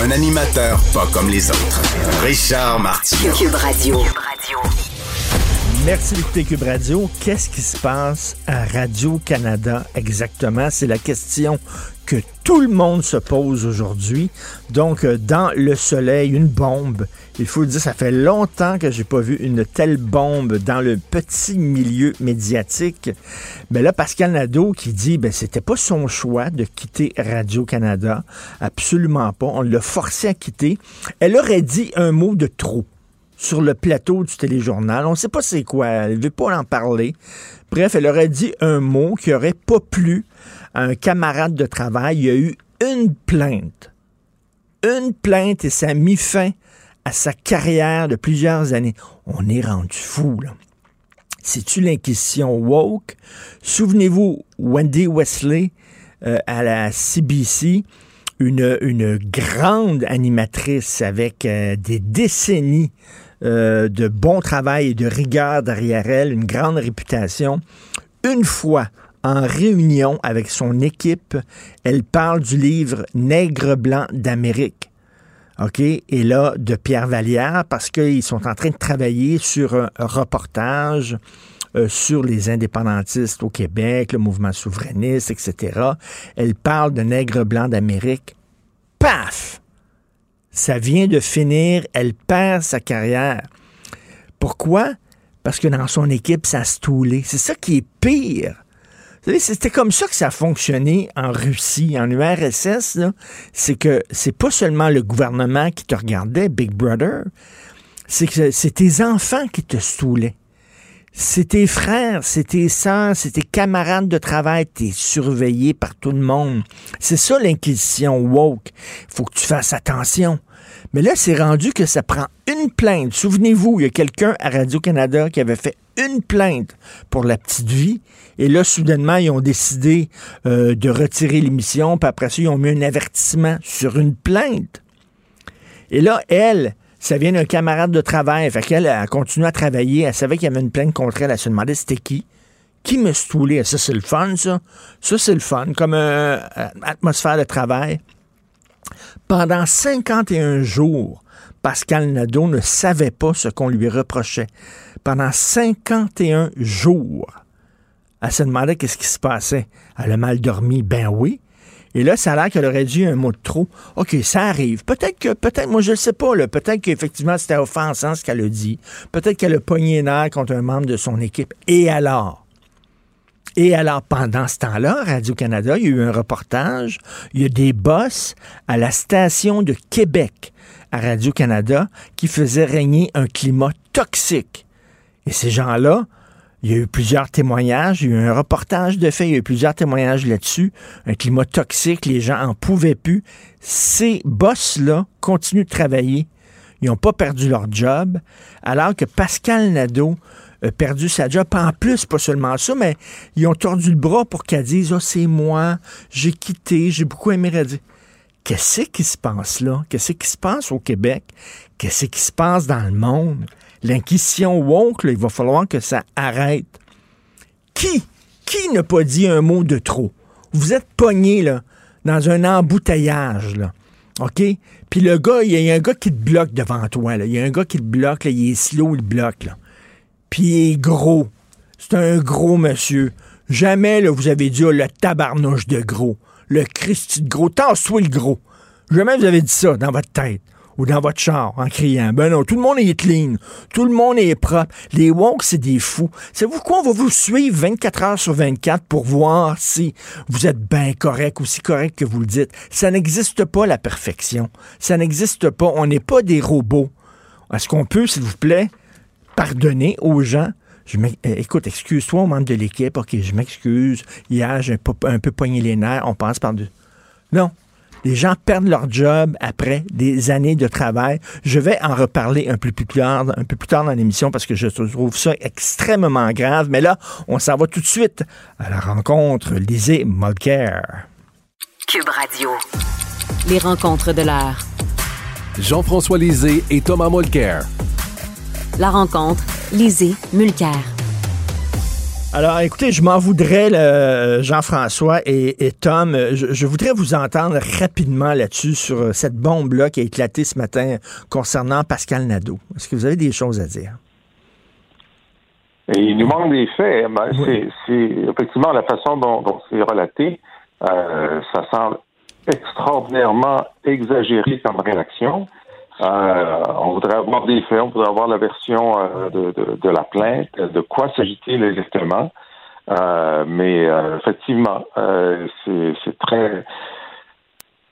Un animateur pas comme les autres. Richard Martineau. Cube Radio. Merci d'écouter Cube Radio. Qu'est-ce qui se passe à Radio-Canada exactement? C'est la question que tout le monde se pose aujourd'hui. Donc, euh, dans le soleil, une bombe. Il faut le dire, ça fait longtemps que j'ai pas vu une telle bombe dans le petit milieu médiatique. Mais là, Pascal Nadeau qui dit, ben, c'était pas son choix de quitter Radio-Canada. Absolument pas. On l'a forcé à quitter. Elle aurait dit un mot de trop sur le plateau du téléjournal. On ne sait pas c'est quoi. Elle veut pas en parler. Bref, elle aurait dit un mot qui aurait pas plu à un camarade de travail. Il y a eu une plainte. Une plainte et ça a mis fin à sa carrière de plusieurs années. On est rendu fou, là. C'est-tu l'inquisition woke? Souvenez-vous, Wendy Wesley euh, à la CBC, une, une grande animatrice avec euh, des décennies euh, de bon travail et de rigueur derrière elle, une grande réputation. Une fois en réunion avec son équipe, elle parle du livre Nègre blanc d'Amérique. Et là, de Pierre Vallière, parce qu'ils sont en train de travailler sur un reportage euh, sur les indépendantistes au Québec, le mouvement souverainiste, etc. Elle parle de Nègre blanc d'Amérique. Paf! Ça vient de finir, elle perd sa carrière. Pourquoi? Parce que dans son équipe, ça se toulé. C'est ça qui est pire. C'était comme ça que ça a fonctionné en Russie, en URSS. C'est que c'est pas seulement le gouvernement qui te regardait, Big Brother, c'est que c'est tes enfants qui te stoulaient. C'est tes frères, c'est tes sœurs, c'est tes camarades de travail, t'es surveillé par tout le monde. C'est ça l'inquisition woke. Faut que tu fasses attention. Mais là, c'est rendu que ça prend une plainte. Souvenez-vous, il y a quelqu'un à Radio-Canada qui avait fait une plainte pour la petite vie. Et là, soudainement, ils ont décidé euh, de retirer l'émission. Puis après ça, ils ont mis un avertissement sur une plainte. Et là, elle, ça vient d'un camarade de travail. Fait qu'elle a continué à travailler. Elle savait qu'il y avait une plainte contre elle. Elle se demandait c'était qui? Qui me stoulait? Ça, c'est le fun, ça. Ça, c'est le fun. Comme une atmosphère de travail. Pendant 51 jours, Pascal Nadeau ne savait pas ce qu'on lui reprochait. Pendant 51 jours. Elle se demandait qu'est-ce qui se passait. Elle a mal dormi. Ben oui. Et là, ça a l'air qu'elle aurait dit un mot de trop. OK, ça arrive. Peut-être que, peut-être, moi, je ne sais pas, là. Peut-être qu'effectivement, c'était offensant ce qu'elle a dit. Peut-être qu'elle a pogné l'air contre un membre de son équipe. Et alors? Et alors, pendant ce temps-là, Radio-Canada, il y a eu un reportage. Il y a des boss à la station de Québec à Radio-Canada qui faisaient régner un climat toxique. Et ces gens-là, il y a eu plusieurs témoignages, il y a eu un reportage de fait, il y a eu plusieurs témoignages là-dessus. Un climat toxique, les gens en pouvaient plus. Ces boss-là continuent de travailler. Ils n'ont pas perdu leur job, alors que Pascal Nadeau perdu sa job. En plus, pas seulement ça, mais ils ont tordu le bras pour qu'elle dise, oh, c'est moi, j'ai quitté, j'ai beaucoup aimé radio. Qu'est-ce qui se passe là? Qu'est-ce qui se passe au Québec? Qu'est-ce qui se passe dans le monde? L'inquisition woke, là, il va falloir que ça arrête. Qui? Qui n'a pas dit un mot de trop? Vous êtes pogné, là, dans un embouteillage, là. OK? Puis le gars, il y a un gars qui te bloque devant toi, là. Il y a un gars qui te bloque, là. Il est slow, il bloque, là. Puis il est gros. C'est un gros monsieur. Jamais, là, vous avez dit, oh, le tabarnouche de gros. Le Christi de gros. Tasse-toi le gros. Jamais vous avez dit ça dans votre tête ou dans votre char en criant. Ben non, tout le monde est clean. Tout le monde est propre. Les woke, c'est des fous. C'est vous quoi? On va vous suivre 24 heures sur 24 pour voir si vous êtes bien correct ou si correct que vous le dites. Ça n'existe pas, la perfection. Ça n'existe pas. On n'est pas des robots. Est-ce qu'on peut, s'il vous plaît, pardonner aux gens je écoute, excuse-toi, membre de l'équipe. OK, je m'excuse. Hier, j'ai un peu, un peu poigné les nerfs. On passe par deux. Non, les gens perdent leur job après des années de travail. Je vais en reparler un peu plus tard, un peu plus tard dans l'émission parce que je trouve ça extrêmement grave. Mais là, on s'en va tout de suite à la rencontre Lisée Mulcair. Cube Radio. Les rencontres de l'heure. Jean-François Lisée et Thomas Mulcair. La rencontre Lisée Mulcair. Alors, écoutez, je m'en voudrais, Jean-François et, Tom. Je, voudrais vous entendre rapidement là-dessus sur euh, cette bombe-là qui a éclaté ce matin concernant Pascal Nadeau. Est-ce que vous avez des choses à dire? il nous manque des faits. Ben, c'est effectivement la façon dont, c'est relaté. Euh, ça semble extraordinairement exagéré comme réaction. Euh, on voudrait avoir des faits, on voudrait avoir la version euh, de, de, la plainte, de quoi s'agit-il exactement? Euh, mais effectivement, c'est très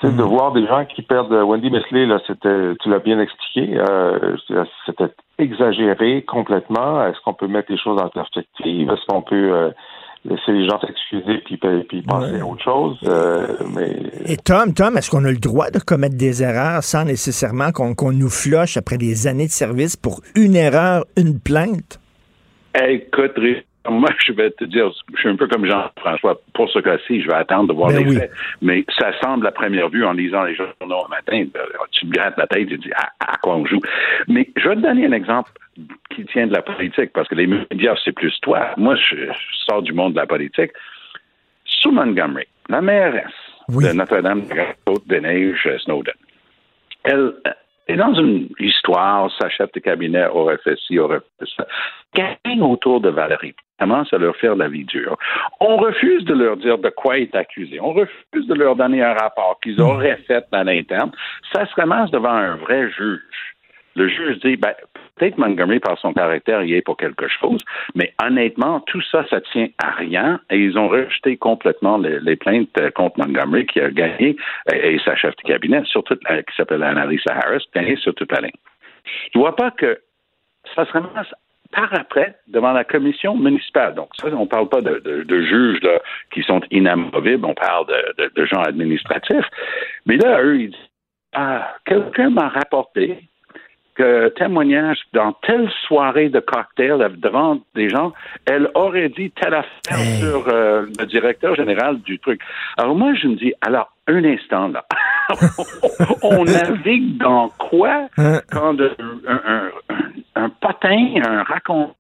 de mhm. voir des gens qui perdent Wendy Mesley, là, c'était, tu l'as bien expliqué, c'était exagéré complètement. Est-ce qu'on peut mettre les choses en perspective? Est-ce qu'on peut laisser les gens s'excuser puis, puis penser à autre chose. Euh, mais... Et Tom, Tom, est-ce qu'on a le droit de commettre des erreurs sans nécessairement qu'on nous floche après des années de service pour une erreur, une plainte? Écoute, moi, je vais te dire, je suis un peu comme Jean-François. Pour ce cas-ci, je vais attendre de voir ben les faits. Mais ça semble, à première vue, en lisant les journaux au matin, ben, tu te grattes la tête et tu dis à, quoi on joue? Mais je vais te donner un exemple qui tient de la politique, parce que les médias, c'est plus toi. Moi, je, sors du monde de la politique. Sue Montgomery, la mairesse de Notre-Dame de Neiges, Snowden, elle, et dans une histoire, sa chef de cabinet aurait fait ci, aurait fait ça. Gagne autour de Valérie commence à leur faire la vie dure. On refuse de leur dire de quoi est accusé. On refuse de leur donner un rapport qu'ils auraient fait à l'interne. Ça se ramasse devant un vrai juge. Le juge dit, ben, peut-être Montgomery, par son caractère, y est pour quelque chose, mais honnêtement, tout ça, ça tient à rien et ils ont rejeté complètement les, plaintes contre Montgomery qui a gagné et, sa chef de cabinet, surtout qui s'appelle Annalisa Harris, gagné sur toute la ligne. Je vois pas que ça se ramasse par après devant la commission municipale. Donc, ça, on ne parle pas de, juges qui sont inamovibles, on parle de, gens administratifs. Mais là, eux, ils disent ah, quelqu'un m'a rapporté témoignage dans telle soirée de cocktail devant des gens, elle aurait dit telle affaire sur euh, le directeur général du truc. Alors moi, je me dis, alors, un instant là, on navigue dans quoi hein? quand un, un patin, un racontage,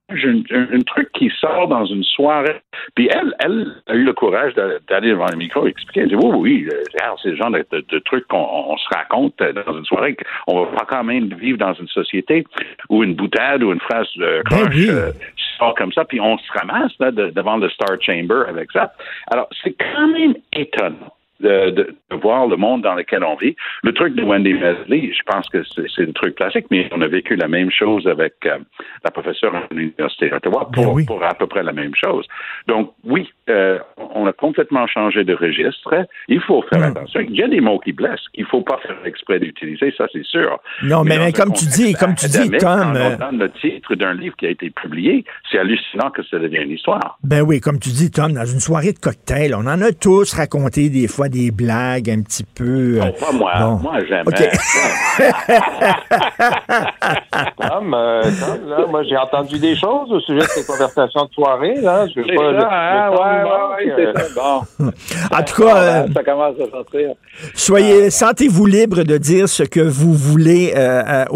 un, truc qui sort dans une soirée. Puis elle, elle a eu le courage d'aller devant le micro et expliquer. Elle dit oui, oui, euh, c'est le genre de, de, trucs qu'on se raconte dans une soirée. On va pas quand même vivre dans une société où une boutade ou une phrase de ben croche euh, sort comme ça, puis on se ramasse là, devant le Star Chamber avec ça. Alors, c'est quand même étonnant de, de, voir le monde dans lequel on vit. Le truc de Wendy Mesley, je pense que c'est un truc classique, mais on a vécu la même chose avec euh, la professeure à l'Université d'Ottawa ben pour, pour, à peu près la même chose. Donc, oui, euh, on a complètement changé de registre. Il faut faire hmm. attention. Il y a des mots qui blessent qu'il ne faut pas faire exprès d'utiliser, ça c'est sûr. Non, mais, comme tu dis, comme tu dis, Tom... On donne le titre d'un livre qui a été publié, c'est hallucinant que ça devienne une histoire. Ben oui, comme tu dis, Tom, dans une soirée de cocktail, on en a tous raconté des fois des blagues un petit peu. Euh, pas moi. Moi, jamais. Tom, euh, là, moi, j'ai entendu des choses au sujet de ces conversations de soirée. Là. Je veux pas, ça, hein, ouais, ouais, ouais, c'est Bon. En tout cas, euh, ça commence à sortir. Soyez, sentez-vous libre de dire ce que vous voulez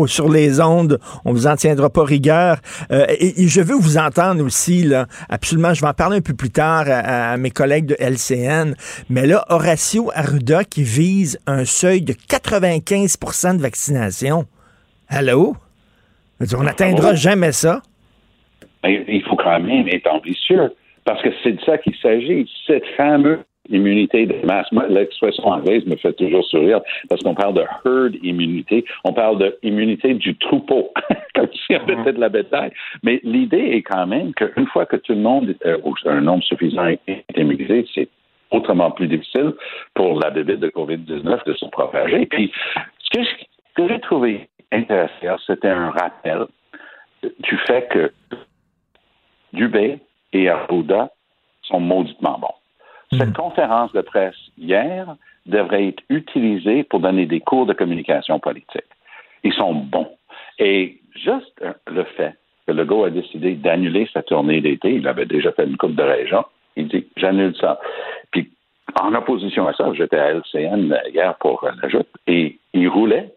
sur les ondes. On vous en tiendra pas rigueur. Et, je veux vous entendre aussi, là, absolument, je vais en parler un peu plus tard à, à mes collègues de LCN, mais là, Horacio Arruda qui vise un seuil de 95% de vaccination. Allô? On n'atteindra jamais ça. il faut quand même être ambitieux, parce que c'est de ça qu'il s'agit. Cette fameuse immunité de masse. L'expression anglaise me fait toujours sourire parce qu'on parle de herd immunité. On parle de immunité du troupeau, comme si on était de la bétail. Mais l'idée est quand même qu'une fois que tout le monde, euh, un nombre suffisant est immunisé, c'est autrement plus difficile pour la bébé de COVID-19 de se propager. Puis, ce que j'ai trouvé intéressant, c'était un rappel du fait que Dubé et Arruda sont mauditement bons. Cette hmm. conférence de presse hier devrait être utilisée pour donner des cours de communication politique. Ils sont bons. Et juste le fait que Legault a décidé d'annuler sa tournée d'été, il avait déjà fait une coupe de région, il dit j'annule ça. Puis en opposition à ça, j'étais à LCN hier pour la et il roulait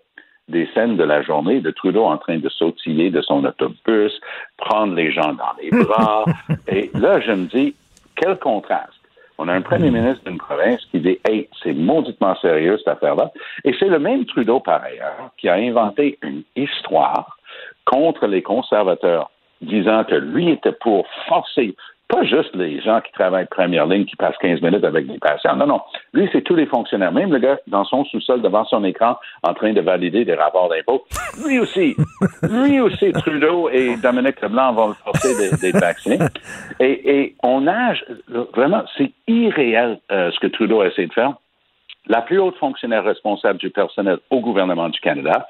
des scènes de la journée de Trudeau en train de sautiller de son autobus, prendre les gens dans les bras. et là, je me dis, quel contraste. On a un premier ministre d'une province qui dit Hey, c'est mauditement sérieux cette affaire-là. Et c'est le même Trudeau, par ailleurs, qui a inventé une histoire contre les conservateurs, disant que lui était pour forcer pas juste les gens qui travaillent première ligne, qui passent 15 minutes avec des patients. Non, non. Lui, c'est tous les fonctionnaires. Même le gars dans son sous-sol devant son écran en train de valider des rapports d'impôts. Lui aussi. lui aussi, Trudeau et Dominique Leblanc vont le forcer d'être vacciné. Et, et on nage, vraiment, c'est irréel euh, ce que Trudeau a essayé de faire. La plus haute fonctionnaire responsable du personnel au gouvernement du Canada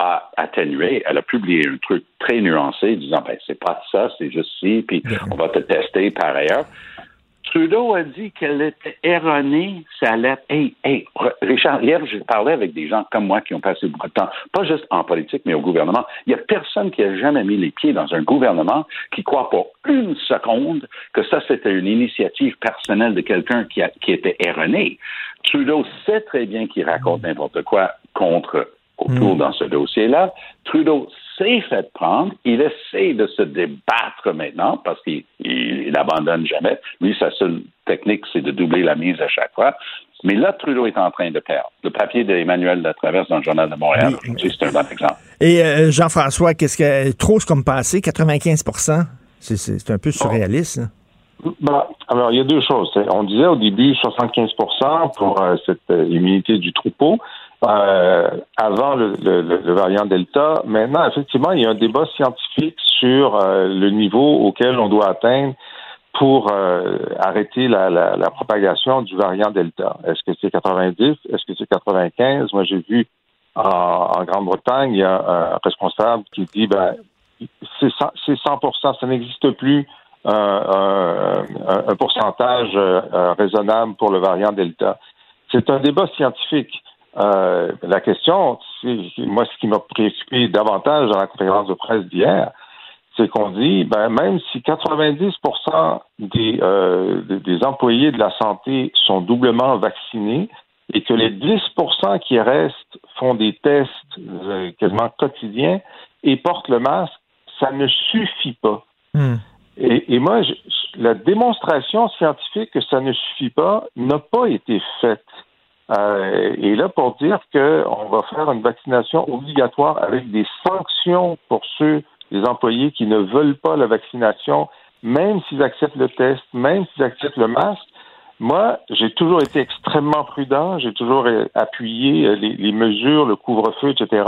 a atténué. Elle a publié un truc très nuancé disant ben c'est pas ça, c'est juste ci, puis on va te tester par ailleurs. Trudeau a dit qu'elle était erronée, sa lettre. Hey, hey, Richard, hier, j'ai parlé avec des gens comme moi qui ont passé beaucoup de temps, pas juste en politique, mais au gouvernement. Il n'y a personne qui a jamais mis les pieds dans un gouvernement qui croit pour une seconde que ça, c'était une initiative personnelle de quelqu'un qui, qui était erroné. Trudeau sait très bien qu'il raconte n'importe quoi contre autour dans ce dossier-là. Trudeau s'est fait prendre. Il essaie de se débattre maintenant parce qu'il n'abandonne jamais. Lui, sa seule technique, c'est de doubler la mise à chaque fois. Mais là, Trudeau est en train de perdre. Le papier d'Emmanuel Latraverse dans le Journal de Montréal, c'est un bon exemple. Et euh, Jean-François, qu'est-ce que trop ce comme passé, 95% c'est un peu surréaliste. Hein? Bah, alors, il y a deux choses. On disait au début 75% pour euh, cette euh, immunité du troupeau. Euh, avant le, le, le, variant Delta. Maintenant, effectivement, il y a un débat scientifique sur euh, le niveau auquel on doit atteindre pour euh, arrêter la, la, la, propagation du variant Delta. Est-ce que c'est 90? Est-ce que c'est 95? Moi, j'ai vu en, en Grande-Bretagne, il y a un responsable qui dit ben c'est 100, 100 ça n'existe plus un, un, pourcentage raisonnable pour le variant Delta. C'est un débat scientifique. Euh, la question, moi, ce qui m'a préoccupé davantage dans la conférence de presse d'hier, c'est qu'on dit, ben, même si 90 des, euh, des employés de la santé sont doublement vaccinés et que les 10% qui restent font des tests euh, quasiment quotidiens et portent le masque, ça ne suffit pas. Hmm. Et, et, moi, je, la démonstration scientifique que ça ne suffit pas n'a pas été faite. Euh, et là, pour dire qu'on va faire une vaccination obligatoire avec des sanctions pour ceux, les employés qui ne veulent pas la vaccination, même s'ils acceptent le test, même s'ils acceptent le masque, moi, j'ai toujours été extrêmement prudent, j'ai toujours appuyé euh, les, les mesures, le couvre-feu, etc.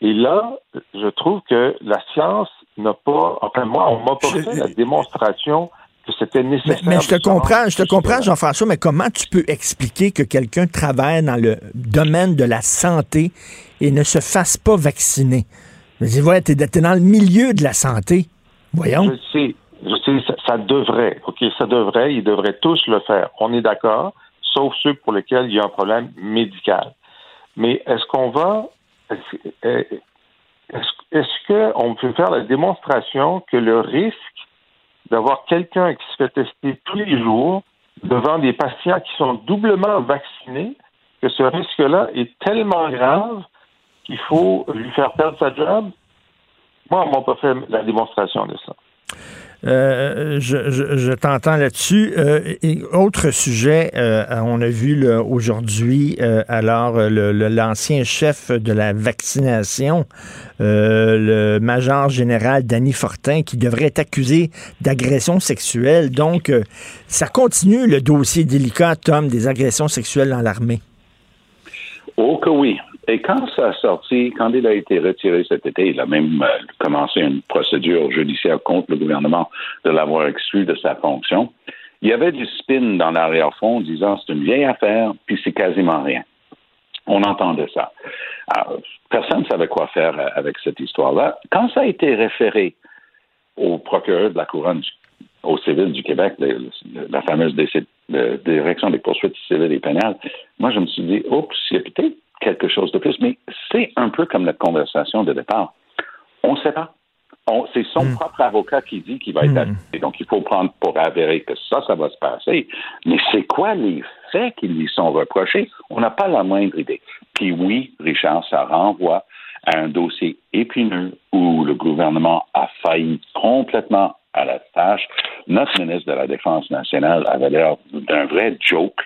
Et là, je trouve que la science n'a pas, enfin moi, on m'a pas fait la démonstration que c'était nécessaire. Mais, je te comprends, je te comprends, Jean-François, mais comment tu peux expliquer que quelqu'un travaille dans le domaine de la santé et ne se fasse pas vacciner? Je dis, ouais, t'es, es dans le milieu de la santé. Voyons. Je sais, je sais, ça, devrait, OK, ça devrait, ils devraient tous le faire. On est d'accord, sauf ceux pour lesquels il y a un problème médical. Mais est-ce qu'on va, est-ce, est-ce qu'on peut faire la démonstration que le risque d'avoir quelqu'un qui se fait tester tous les jours devant des patients qui sont doublement vaccinés, que ce risque-là est tellement grave qu'il faut lui faire perdre sa job. Moi, on m'a pas fait la démonstration de ça. Euh, je, t'entends là-dessus. Euh, autre sujet, euh, on a vu aujourd'hui, alors, l'ancien chef de la vaccination, le major général Danny Fortin, qui devrait être accusé d'agression sexuelle. Donc, ça continue le dossier délicat, Tom, des agressions sexuelles dans l'armée. Oh que oui. Et quand ça a sorti, quand il a été retiré cet été, il a même euh, commencé une procédure judiciaire contre le gouvernement de l'avoir exclu de sa fonction. Il y avait du spin dans l'arrière-fond disant c'est une vieille affaire, puis c'est quasiment rien. On entendait ça. personne ne savait quoi faire euh, avec cette histoire-là. Quand ça a été référé au procureur de la couronne au civil du Québec, la fameuse direction des poursuites civiles et pénales, moi, je me suis dit, oups, il a peut-être quelque chose de plus. Mais c'est un peu comme notre conversation de départ. On ne sait pas. C'est son hmm. propre avocat qui dit qu'il va être hmm. Donc, il faut prendre pour avéré que ça, ça va se passer. Mais c'est quoi les faits qui lui sont reprochés? On n'a pas la moindre idée. Puis oui, Richard, ça renvoie à un dossier épineux où le gouvernement a failli complètement à la tâche. Notre ministre de la Défense nationale avait l'air d'un vrai joke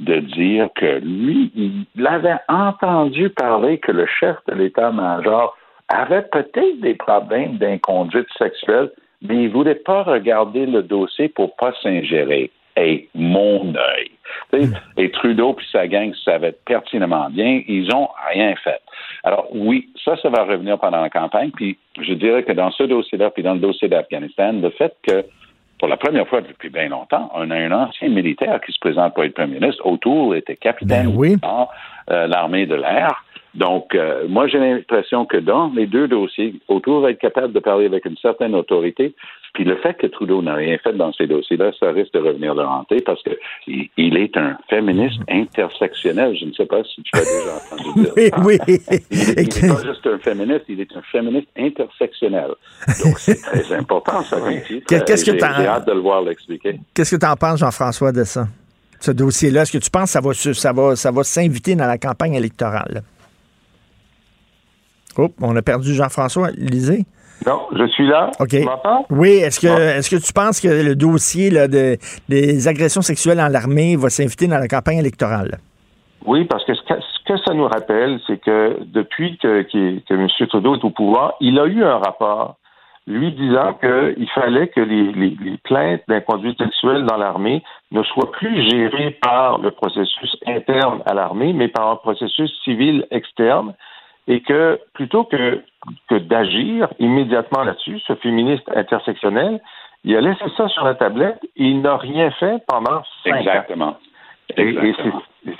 de dire que lui, il avait entendu parler que le chef de l'état-major avait peut-être des problèmes d'inconduite sexuelle, mais il ne voulait pas regarder le dossier pour pas s'ingérer. Et mon œil. Et Trudeau puis sa gang savaient pertinemment bien, ils ont rien fait. Alors oui, ça, ça va revenir pendant la campagne. Puis je dirais que dans ce dossier-là, puis dans le dossier d'Afghanistan, le fait que pour la première fois depuis bien longtemps, on a un ancien militaire qui se présente pour être premier ministre. Autour était capitaine ben dans euh, l'armée de l'air. Donc, euh, moi, j'ai l'impression que dans les deux dossiers, Autour va être capable de parler avec une certaine autorité. Puis le fait que Trudeau n'a rien fait dans ces dossiers-là, ça risque de revenir le hanter parce que il, est un féministe intersectionnel. Je ne sais pas si tu as déjà entendu dire. oui, oui. Il n'est pas juste un féministe, il est un féministe intersectionnel. Donc c'est très important, ça. Qu'est-ce que tu J'ai hâte de le voir l'expliquer. Qu'est-ce que tu en penses, Jean-François, de ça? Ce dossier-là, est-ce que tu penses que ça va, ça va, ça va s'inviter dans la campagne électorale? Oups, on a perdu Jean-François. Lisez. Non, je suis là. OK. Oui, est-ce que, est-ce que tu penses que le dossier de, des agressions sexuelles dans l'armée va s'inviter dans la campagne électorale? Oui, parce que ce que, ça nous rappelle, c'est que depuis que, que, M. Trudeau est au pouvoir, il a eu un rapport lui disant qu'il fallait que les, les, les plaintes d'inconduite sexuelle dans l'armée ne soient plus gérées par le processus interne à l'armée, mais par un processus civil externe et que plutôt que, que d'agir immédiatement là-dessus, ce féministe intersectionnel, il a laissé ça sur la tablette et il n'a rien fait pendant cinq Exactement. ans. Et,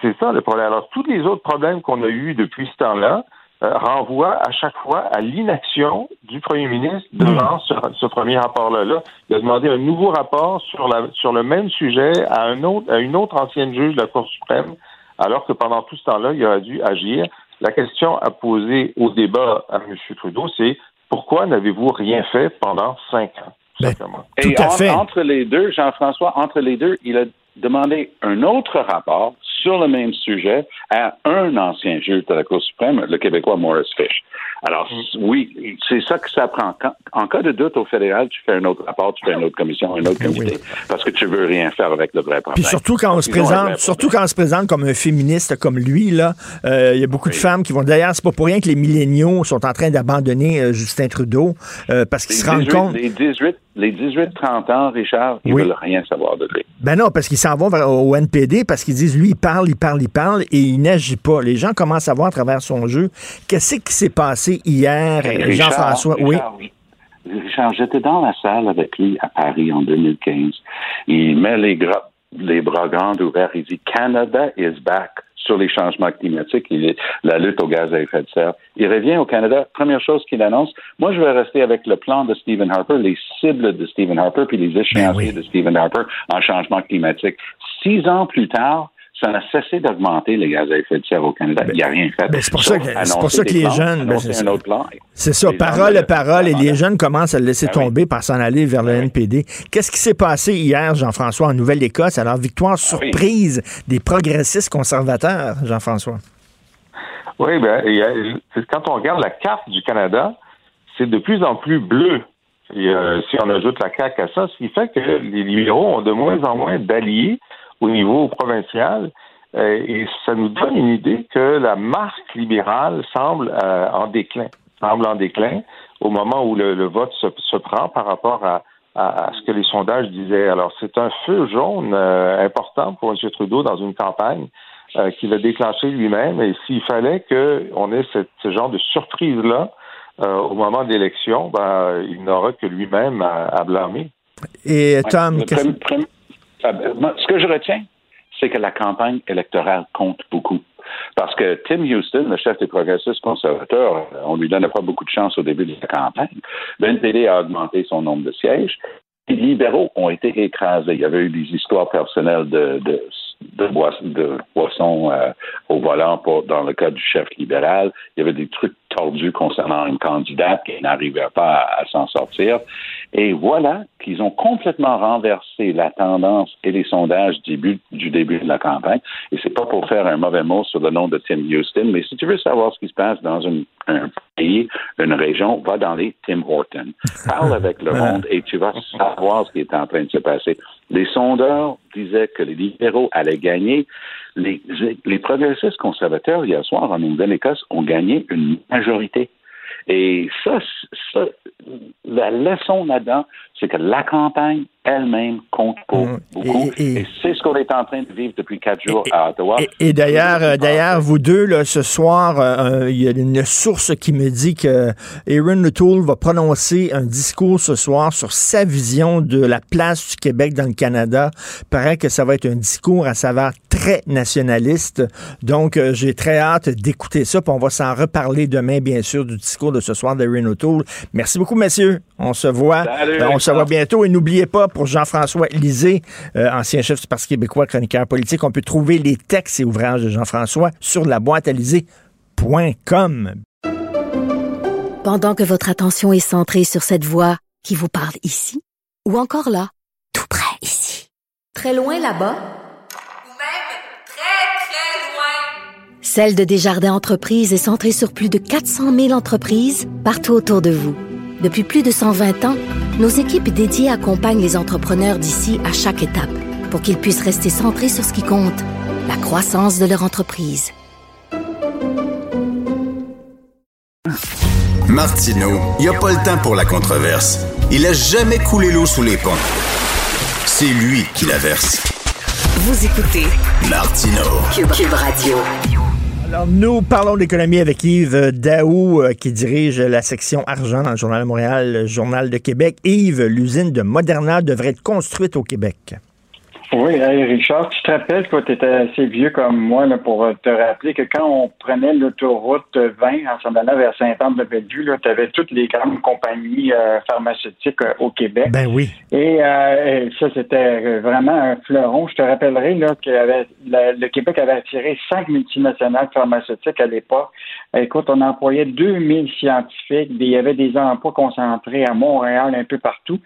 c'est ça le problème. Alors, tous les autres problèmes qu'on a eus depuis ce temps-là euh, renvoient à chaque fois à l'inaction du premier ministre devant hmm. ce, premier rapport-là. Là, il a demandé un nouveau rapport sur, la, sur le même sujet à, un autre, à une autre ancienne juge de la Cour suprême, alors que pendant tout ce temps-là, il a dû agir. La question à poser au débat à M. Trudeau, c'est pourquoi n'avez-vous rien fait pendant cinq ans? Ben, tout à fait. Entre les deux, Jean-François, entre les deux, il a demandé un autre rapport sur le même sujet à un ancien juge de la Cour suprême, le Québécois Morris Fish. Alors, mm. oui, c'est ça que ça prend. en cas de doute au fédéral, tu fais un autre rapport, tu fais une autre commission, un autre comité, parce que tu veux rien faire avec le vrai problème. Puis surtout quand on se présente, surtout quand on se présente comme un féministe comme lui, là, euh, il y a beaucoup de femmes qui vont. D'ailleurs, c'est pas pour rien que les milléniaux sont en train d'abandonner euh, Justin Trudeau, euh, parce qu'ils se rendent compte. Les 18 les 18-30 ans, Richard, ils veulent rien savoir de lui. Ben non, parce qu'ils s'en vont au NPD parce qu'ils disent, lui, il parle, il parle, il parle et il n'agit pas. Les gens commencent à voir à travers son jeu. Qu'est-ce qui s'est passé hier, Jean-François? Oui. Richard, j'étais dans la salle avec lui à Paris en 2015. Il met les, les bras grands ouverts. Il dit Canada is back sur les changements climatiques et la lutte au gaz à effet de serre. Il revient au Canada. Première chose qu'il annonce, moi, je vais rester avec le plan de Stephen Harper, les cibles de Stephen Harper, puis les échéanciers ben de Stephen Harper en changement climatique. Six ans plus tard, ça n'a cessé d'augmenter les gaz à effet de serre au Canada. Il n'y a rien fait. Ben, c'est pour, ça que, pour ça que les jeunes. Ben, c'est ça, parole à parole, et les jeunes commencent à le laisser ben tomber par s'en aller vers le NPD. Qu'est-ce qui s'est passé hier, Jean-François, en Nouvelle-Écosse? Alors, victoire ah surprise des progressistes conservateurs, Jean-François. Oui, ben, quand on regarde la carte du Canada, c'est de plus en plus bleu Euh, si on ajoute la CAQ à ça, ce qui fait que les libéraux ont de moins en moins d'alliés au niveau provincial. Euh, et ça nous donne une idée que la marque libérale semble euh, en déclin, semble en déclin au moment où le, vote se, prend par rapport à, ce que les sondages disaient. Alors, c'est un feu jaune important pour M. Trudeau dans une campagne qu'il a déclenché lui-même. Et s'il fallait qu'on ait ce genre de surprise-là euh, au moment de l'élection, ben, il n'aura que lui-même à, blâmer. Et Tom, ben, ce que je retiens, c'est que la campagne électorale compte beaucoup. Parce que Tim Houston, le chef des progressistes conservateurs, on lui donnait pas beaucoup de chance au début de la campagne. Le NPD a augmenté son nombre de sièges. Les libéraux ont été écrasés. Il y avait eu des histoires personnelles de, de de, boissons euh, au volant dans le cas du chef libéral. Il y avait des trucs tordus concernant une candidate qui n'arrivait pas à s'en sortir. Et voilà qu'ils ont complètement renversé la tendance et les sondages du début, du début de la campagne. Et c'est pas pour faire un mauvais mot sur le nom de Tim Houston, mais si tu veux savoir ce qui se passe dans une, un pays, une région, va dans les Tim Horton. Parle avec le monde et tu vas savoir ce qui est en train de se passer. Les sondeurs disaient que les libéraux allaient gagner. Les, les progressistes conservateurs, hier soir, en Nouvelle-Écosse, ont gagné une majorité. Et ça, ça la leçon là-dedans, c'est que la campagne elle-même compte pour mm. beaucoup. Et, c'est ce qu'on est en train de vivre depuis quatre jours à Ottawa. Et, d'ailleurs, euh, d'ailleurs, vous deux, là, ce soir, euh, il y a une source qui me dit que Aaron O'Toole va prononcer un discours ce soir sur sa vision de la place du Québec dans le Canada. Il paraît que ça va être un discours à saveur très nationaliste. Donc, euh, j'ai très hâte d'écouter ça. Puis on va s'en reparler demain, bien sûr, du discours de ce soir d'Aaron O'Toole. Merci beaucoup, messieurs. On se voit. on se voit bientôt. Et n'oubliez pas, pour Jean-François Lisée, euh, ancien chef du Parti québécois, chroniqueur politique. On peut trouver les textes et ouvrages de Jean-François sur la boîte à Pendant que votre attention est centrée sur cette voix qui vous parle ici, ou encore là, tout près ici, très loin là-bas, ou même très, très loin, Celle de Desjardins Entreprises est centrée sur plus de 400 000 entreprises partout autour de vous. Depuis plus de 120 ans, nos équipes dédiées accompagnent les entrepreneurs d'ici à chaque étape pour qu'ils puissent rester centrés sur ce qui compte, la croissance de leur entreprise. Martino, il n'y a pas le temps pour la controverse. Il a jamais coulé l'eau sous les ponts. C'est lui qui la verse. Vous écoutez Martino, Cube Radio. Alors, nous parlons d'économie avec Yves Daou, euh, qui dirige la section argent dans le Journal de Montréal, Journal de Québec. Yves, l'usine de Moderna devrait être construite au Québec. Oui, Richard, tu te rappelles que tu étais assez vieux comme moi là, pour te rappeler que quand on prenait l'autoroute 20 en s'en allant vers Saint-Anne-de-Bellevue, tu avais toutes les grandes compagnies euh, pharmaceutiques euh, au Québec. Ben oui. Et, euh, ça, c'était vraiment un fleuron. Je te rappellerai là, que le Québec avait attiré cinq multinationales pharmaceutiques à l'époque. Écoute, on employait 2000 scientifiques, il y avait des emplois concentrés à Montréal, un peu partout.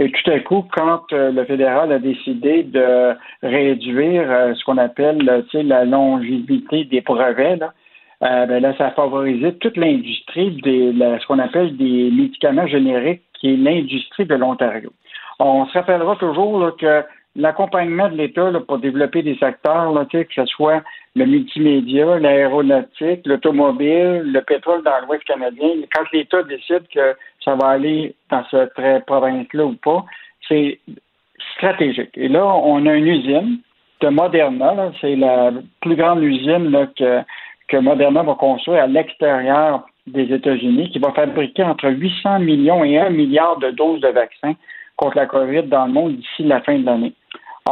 Et tout à coup, quand euh, le fédéral a décidé de réduire euh, ce qu'on appelle la longévité des brevets, là, euh, ben là, ça a favorisé toute l'industrie des ce qu'on appelle des médicaments génériques, qui est l'industrie de l'Ontario. On se rappellera toujours que l'accompagnement de l'État pour développer des secteurs, là, que ce soit le multimédia, l'aéronautique, l'automobile, le pétrole dans l'Ouest canadien, quand l'État décide que ça va aller dans cette province-là ou pas, c'est stratégique. Et là, on a une usine de Moderna, c'est la plus grande usine là, que, que Moderna va construire à l'extérieur des États-Unis, qui va fabriquer entre 800 millions et 1 milliard de doses de vaccins contre la COVID dans le monde d'ici la fin de l'année.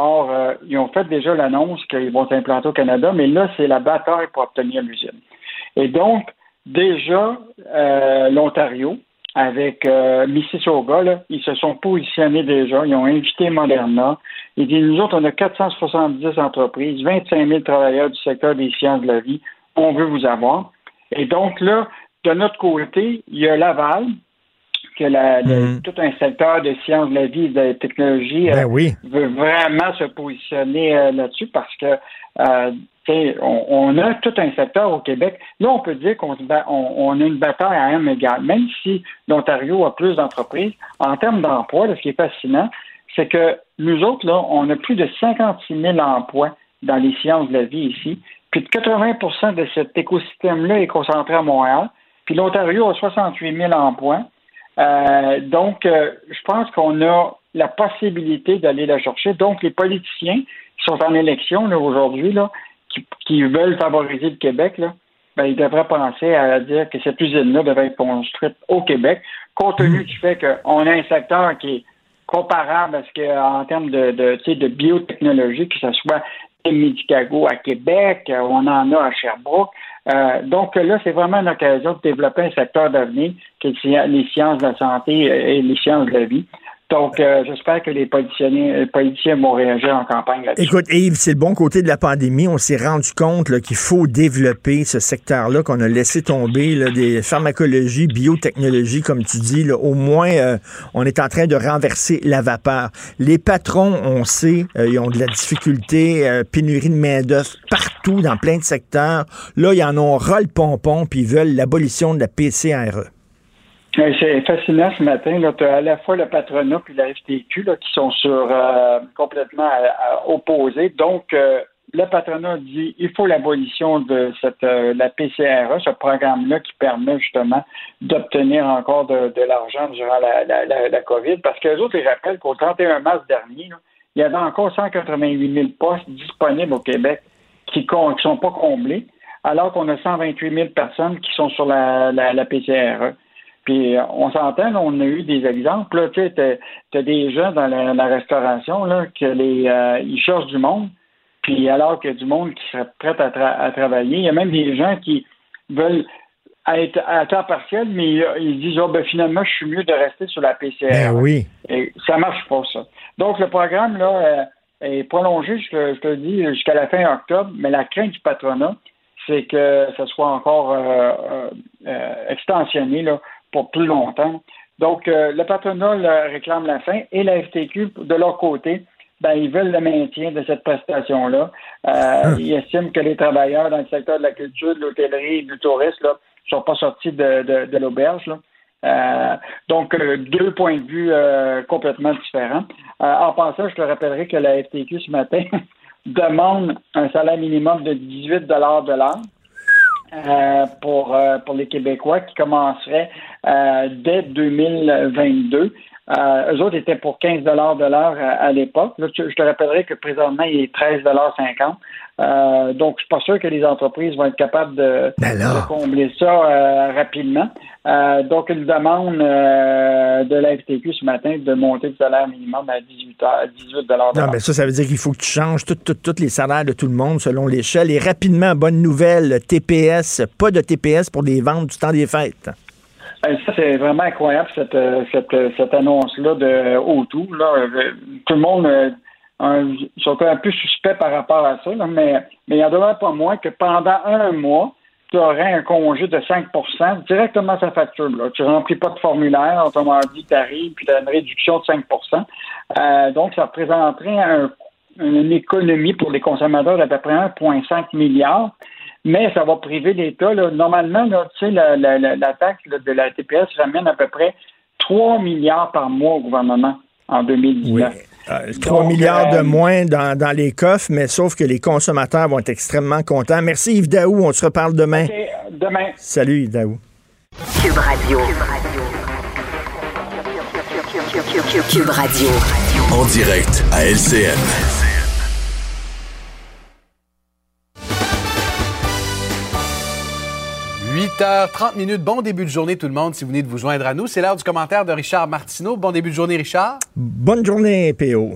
Or, euh, ils ont fait déjà l'annonce qu'ils vont s'implanter au Canada, mais là, c'est la bataille pour obtenir l'usine. Et donc, déjà, euh, l'Ontario, avec euh, Mississauga, ils se sont positionnés déjà, ils ont invité Moderna. Ils disent, nous autres, on a 470 entreprises, 25 000 travailleurs du secteur des sciences de la vie, on veut vous avoir. Et donc là, de notre côté, il y a Laval, que la, mm. tout un secteur de sciences de la vie et de la technologie ben veut vraiment se positionner là-dessus parce que on, a tout un secteur au Québec. Là, on peut dire qu'on on, a une bataille à un égal. Même si l'Ontario a plus d'entreprises, en termes d'emploi, ce qui est fascinant, c'est que nous autres, là, on a plus de 56 000 emplois dans les sciences de la vie ici. Puis 80% de cet écosystème-là est concentré à Montréal. Puis l'Ontario a 68 000 emplois. Euh, donc, euh, je pense qu'on a la possibilité d'aller la chercher. Donc, les politiciens qui sont en élection aujourd'hui, là, qui, veulent favoriser le Québec, là, ben, ils devraient penser à dire que cette usine-là devrait être construite au Québec, compte tenu mmh. du fait qu'on a un secteur qui est comparable à ce qu'en termes de, de, de biotechnologie, que ce soit Medicago à Québec, on en a à Sherbrooke. Euh, donc là, c'est vraiment une occasion de développer un secteur d'avenir, qui est les sciences de la santé et les sciences de la vie. Donc, euh, j'espère que les politiciens, les politiciens vont réagir en campagne. Écoute, Yves, c'est le bon côté de la pandémie. On s'est rendu compte qu'il faut développer ce secteur-là qu'on a laissé tomber, là, des pharmacologies, biotechnologies, comme tu dis. Là, au moins, euh, on est en train de renverser la vapeur. Les patrons, on sait, euh, ils ont de la difficulté, pénurie de main-d'œuvre partout, dans plein de secteurs. Là, ils en ont ras le pompon, puis ils veulent l'abolition de la PCRE. C'est fascinant ce matin. Tu as à la fois le patronat et la FTQ qui sont sur euh, complètement euh, opposés. Donc, euh, le patronat dit il faut l'abolition de cette la PCRE, ce programme-là qui permet justement d'obtenir encore de, l'argent durant la, COVID. Parce que les autres, ils rappellent qu'au 31 mars dernier, il y avait encore 188 000 postes disponibles au Québec qui ne sont pas comblés, alors qu'on a 128 000 personnes qui sont sur la, la PCRE. Puis euh, on s'entend, on a eu des exemples. Tu sais, as, des gens dans la, restauration là, que les euh, ils cherchent du monde, puis alors qu'il y a du monde qui serait prêt à, travailler. Il y a même des gens qui veulent être à temps partiel, mais ils disent oh, ben, finalement, je suis mieux de rester sur la PCR. Ben oui. Et ça marche pas, ça. Donc, le programme là euh, est prolongé, je te, je te dis, jusqu'à la fin octobre, mais la crainte du patronat, c'est que ce soit encore extensionné là, pour plus longtemps. Donc, euh, le patronat réclame la fin et la FTQ, de leur côté, ben, ils veulent le maintien de cette prestation-là. Euh, hum. Ils estiment que les travailleurs dans le secteur de la culture, de l'hôtellerie et du tourisme ne sont pas sortis de, l'auberge. Euh, donc, deux points de vue complètement différents. en passant, je te rappellerai que la FTQ ce matin demande un salaire minimum de 18 de l'heure. Euh, pour, euh, pour les Québécois qui commencerait euh, dès 2022. Euh, eux autres étaient pour 15 de l'heure à, l'époque. je te rappellerai que présentement, il est 13,50 euh, donc, je suis pas sûr que les entreprises vont être capables de, ben combler ça euh, rapidement. Euh, donc, une demande de la FTQ ce matin de monter le salaire minimum à 18 à 18 Non, mais ça, ça veut dire qu'il faut que tu changes tous les salaires de tout le monde selon l'échelle. Et rapidement, bonne nouvelle, TPS, pas de TPS pour les ventes du temps des fêtes. Ça, c'est vraiment incroyable, cette, cette, cette annonce-là de O2. Là. Tout le monde un, sont un peu suspects par rapport à ça, mais, mais il en demeure pas moins que pendant un mois, tu aurais un congé de 5% directement à sa facture. Là. Tu ne remplis pas de formulaire, autrement dit, tu arrives, puis tu as une réduction de 5% euh, Donc, ça représenterait une économie pour les consommateurs d'à peu près 1,5 milliard. Mais ça va priver l'État. Normalement, là, tu sais, la, la, la, taxe de la TPS ramène à peu près 3 milliards par mois au gouvernement en 2019. 3 euh, milliards de euh, moins dans, les coffres, mais sauf que les consommateurs vont être extrêmement contents. Merci Yves Daou, on se reparle demain. demain. Salut Yves Daou. Cube Radio. Cube Radio. En direct à LCN. 8h30 minutes. Bon début de journée tout le monde si vous venez de vous joindre à nous. C'est l'heure du commentaire de Richard Martineau. Bon début de journée Richard. Bonne journée PO.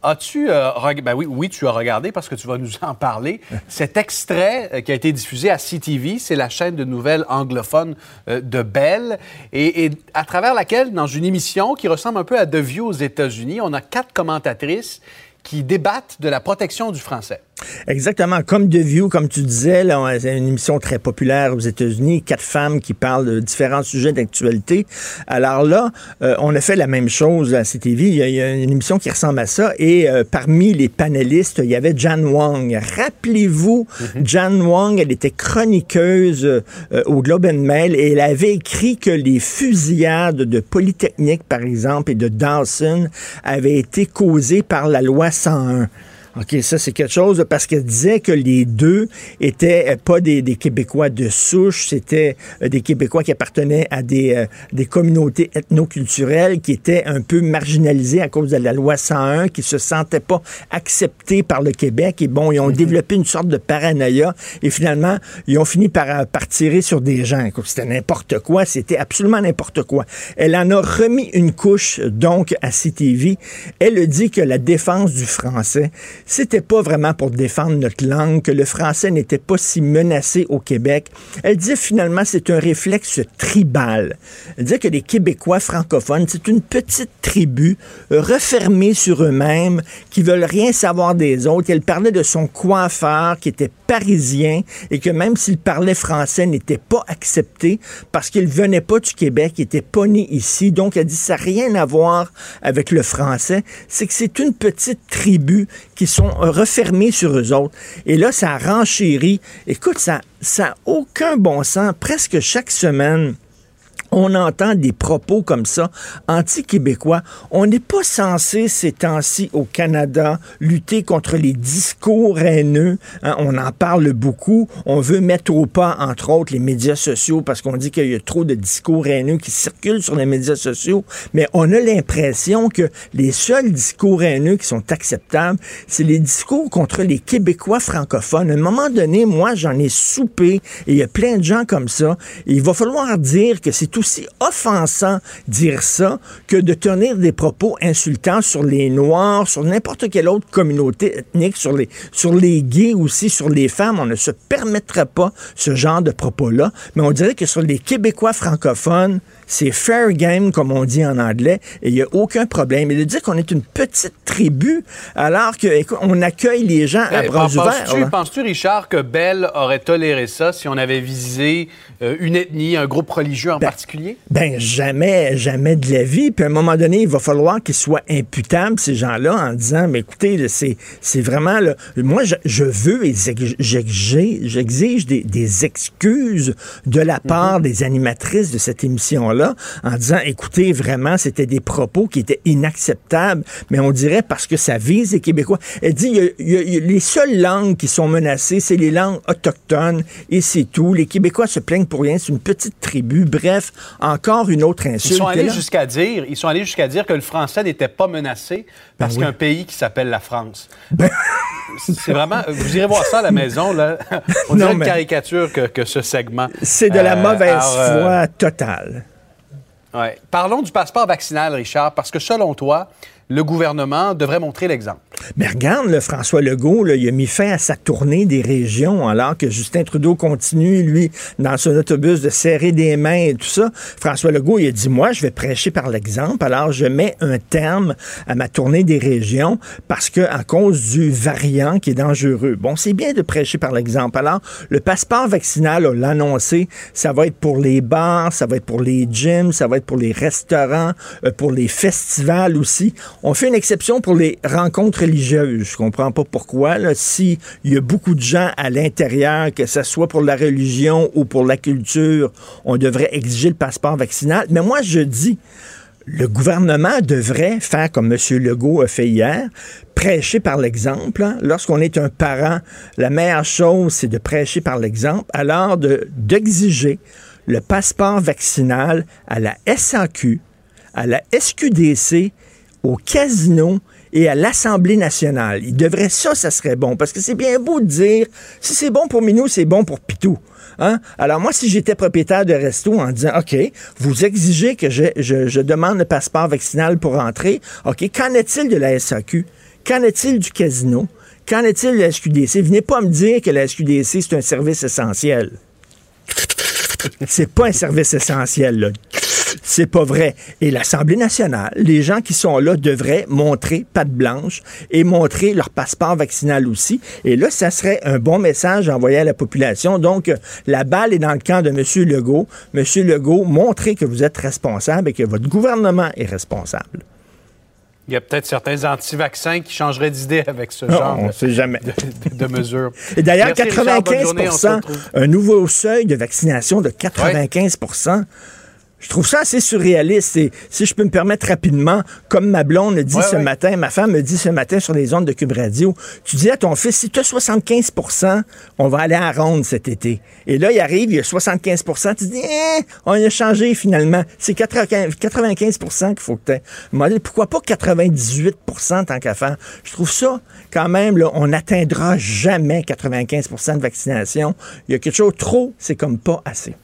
As-tu euh, ben oui, oui, tu as regardé parce que tu vas nous en parler. Cet extrait euh, qui a été diffusé à CTV, c'est la chaîne de nouvelles anglophone euh, de Bell, et, à travers laquelle, dans une émission qui ressemble un peu à The View aux États-Unis, on a quatre commentatrices qui débattent de la protection du français. Exactement. Comme The View, comme tu disais, c'est une émission très populaire aux États-Unis. Quatre femmes qui parlent de différents sujets d'actualité. Alors là, euh, on a fait la même chose à CTV. Il y, a, une émission qui ressemble à ça. Et euh, parmi les panélistes, il y avait Jan Wong. Rappelez-vous, mm-hmm. Jan Wong, elle était chroniqueuse euh, au Globe and Mail et elle avait écrit que les fusillades de Polytechnique, par exemple, et de Dawson avaient été causées par la loi 101. OK, ça, c'est quelque chose parce qu'elle disait que les deux étaient euh, pas des, Québécois de souche, c'était euh, des Québécois qui appartenaient à des, euh, des communautés ethnoculturelles qui étaient un peu marginalisées à cause de la loi 101, qui se sentaient pas acceptés par le Québec. Et bon, ils ont mhm. développé une sorte de paranoïa et finalement, ils ont fini par, par tirer sur des gens. C'était n'importe quoi, c'était absolument n'importe quoi. Elle en a remis une couche, donc, à CTV. Elle dit que la défense du français, c'était pas vraiment pour défendre notre langue, que le français n'était pas si menacé au Québec. Elle disait finalement c'est un réflexe tribal. Elle disait que les Québécois francophones, c'est une petite tribu refermée sur eux-mêmes, qui veulent rien savoir des autres. Elle parlait de son coiffeur qui était parisien et que même s'il parlait français, n'était pas accepté parce qu'il venait pas du Québec, il était pas né ici. Donc elle dit ça n'a rien à voir avec le français, c'est que c'est une petite tribu qui sont refermés sur eux autres. Et là, ça renchérit. Écoute, ça n'a aucun bon sens. Presque chaque semaine, on entend des propos comme ça, anti-québécois. On n'est pas censé, ces temps-ci, au Canada, lutter contre les discours haineux. Hein. on en parle beaucoup. On veut mettre au pas, entre autres, les médias sociaux parce qu'on dit qu'il y a trop de discours haineux qui circulent sur les médias sociaux. Mais on a l'impression que les seuls discours haineux qui sont acceptables, c'est les discours contre les Québécois francophones. À un moment donné, moi, j'en ai soupé et il y a plein de gens comme ça. il va falloir dire que c'est aussi offensant dire ça que de tenir des propos insultants sur les Noirs, sur n'importe quelle autre communauté ethnique, sur les, sur les gays aussi, sur les femmes. On ne se permettrait pas ce genre de propos-là. Mais on dirait que sur les Québécois francophones, c'est fair game, comme on dit en anglais, et il n'y a aucun problème. Et de dire qu'on est une petite tribu, alors qu'on accueille les gens à bras ouverts. Penses-tu, Richard, que Bell aurait toléré ça si on avait visé euh, une ethnie, un groupe religieux en ben, particulier? Ben, jamais, jamais de la vie. Puis à un moment donné, il va falloir qu'ils soient imputables, ces gens-là, en disant, mais écoutez, c'est, c'est vraiment... Là, moi, je, veux et j'exige des, des, excuses de la mm-hmm. part des animatrices de cette émission-là en disant, écoutez, vraiment, c'était des propos qui étaient inacceptables, mais on dirait parce que ça vise les Québécois. Elle dit, les seules langues qui sont menacées, c'est les langues autochtones, et c'est tout. Les Québécois se plaignent pour rien, c'est une petite tribu. Bref, encore une autre insulte. Ils sont allés jusqu'à dire, ils sont allés jusqu'à dire que le français n'était pas menacé parce ben qu'un pays qui s'appelle la France. Ben c'est vraiment. Vous irez voir ça à la maison, là. On dirait une caricature que, ce segment. C'est de la euh, mauvaise euh, foi totale. Parlons du passeport vaccinal, Richard, parce que selon toi, le gouvernement devrait montrer l'exemple. Mais regarde, le François Legault, il a mis fin à sa tournée des régions, alors que Justin Trudeau continue, lui, dans son autobus, de serrer des mains et tout ça. François Legault, il a dit, moi, je vais prêcher par l'exemple, alors je mets un terme à ma tournée des régions parce que à cause du variant qui est dangereux. Bon, c'est bien de prêcher par l'exemple. Alors, le passeport vaccinal, on l'a annoncé, ça va être pour les bars, ça va être pour les gyms, ça va être pour les restaurants, euh, pour les festivals aussi. On fait une exception pour les rencontres religieuses. Je comprends pas pourquoi. S'il y a beaucoup de gens à l'intérieur, que ce soit pour la religion ou pour la culture, on devrait exiger le passeport vaccinal. Mais moi, je dis, le gouvernement devrait faire comme M. Legault a fait hier, prêcher par l'exemple. Hein. Lorsqu'on est un parent, la meilleure chose, c'est de prêcher par l'exemple, alors d'exiger le passeport vaccinal à la SAQ, à la SQDC au casino et à l'Assemblée nationale. Il devrait ça, ça serait bon, parce que c'est bien beau de dire, si c'est bon pour Minou, c'est bon pour Pitou. Hein? Alors moi, si j'étais propriétaire de resto en disant, OK, vous exigez que je, demande le passeport vaccinal pour entrer, OK, qu'en est-il de la SAQ? Qu'en est-il du casino? Qu'en est-il de la SQDC? Venez pas me dire que la SQDC, c'est un service essentiel. c'est pas un service essentiel, là c'est pas vrai. Et l'Assemblée nationale, les gens qui sont là devraient montrer patte blanche et montrer leur passeport vaccinal aussi. Et là, ça serait un bon message envoyé à la population. Donc, la balle est dans le camp de M. Legault. M. Legault, montrez que vous êtes responsable et que votre gouvernement est responsable. Il y a peut-être certains anti-vaccins qui changeraient d'idée avec ce genre on sait jamais. De, mesures. Et d'ailleurs, 95% un nouveau seuil de vaccination de 95 je trouve ça assez surréaliste. Et si je peux me permettre rapidement, comme ma blonde dit ce matin, ma femme me dit ce matin sur les ondes de Cube Radio, tu dis à ton fils, si tu as 75% on va aller à ronde cet été. Et là, il arrive, il y a 75% tu dis, eh, on a changé finalement. C'est 95% qu'il faut que tu aies. Pourquoi pas 98% tant qu'à faire? Je trouve ça, quand même, là, on n'atteindra jamais 95% de vaccination. Il y a quelque chose trop, c'est comme pas assez.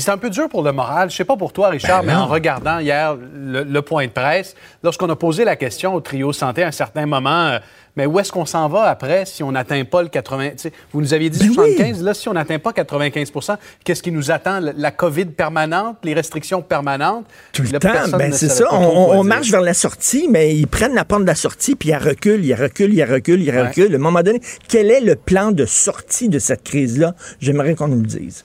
Puis c'est un peu dur pour le moral. Je sais pas pour toi, Richard, ben mais en regardant hier le, point de presse, lorsqu'on a posé la question au trio santé à un certain moment, euh, mais où est-ce qu'on s'en va après si on n'atteint pas le 80 Vous nous aviez dit 75, ben là, si on n'atteint pas 95% qu'est-ce qui nous attend? La COVID permanente, les restrictions permanentes? Tout le, temps, ben c'est ça. On, marche vers la sortie, mais ils prennent la porte de la sortie, puis ils reculent, ils reculent, ils reculent, ils reculent. À un moment donné, quel est le plan de sortie de cette crise-là? J'aimerais qu'on nous le dise.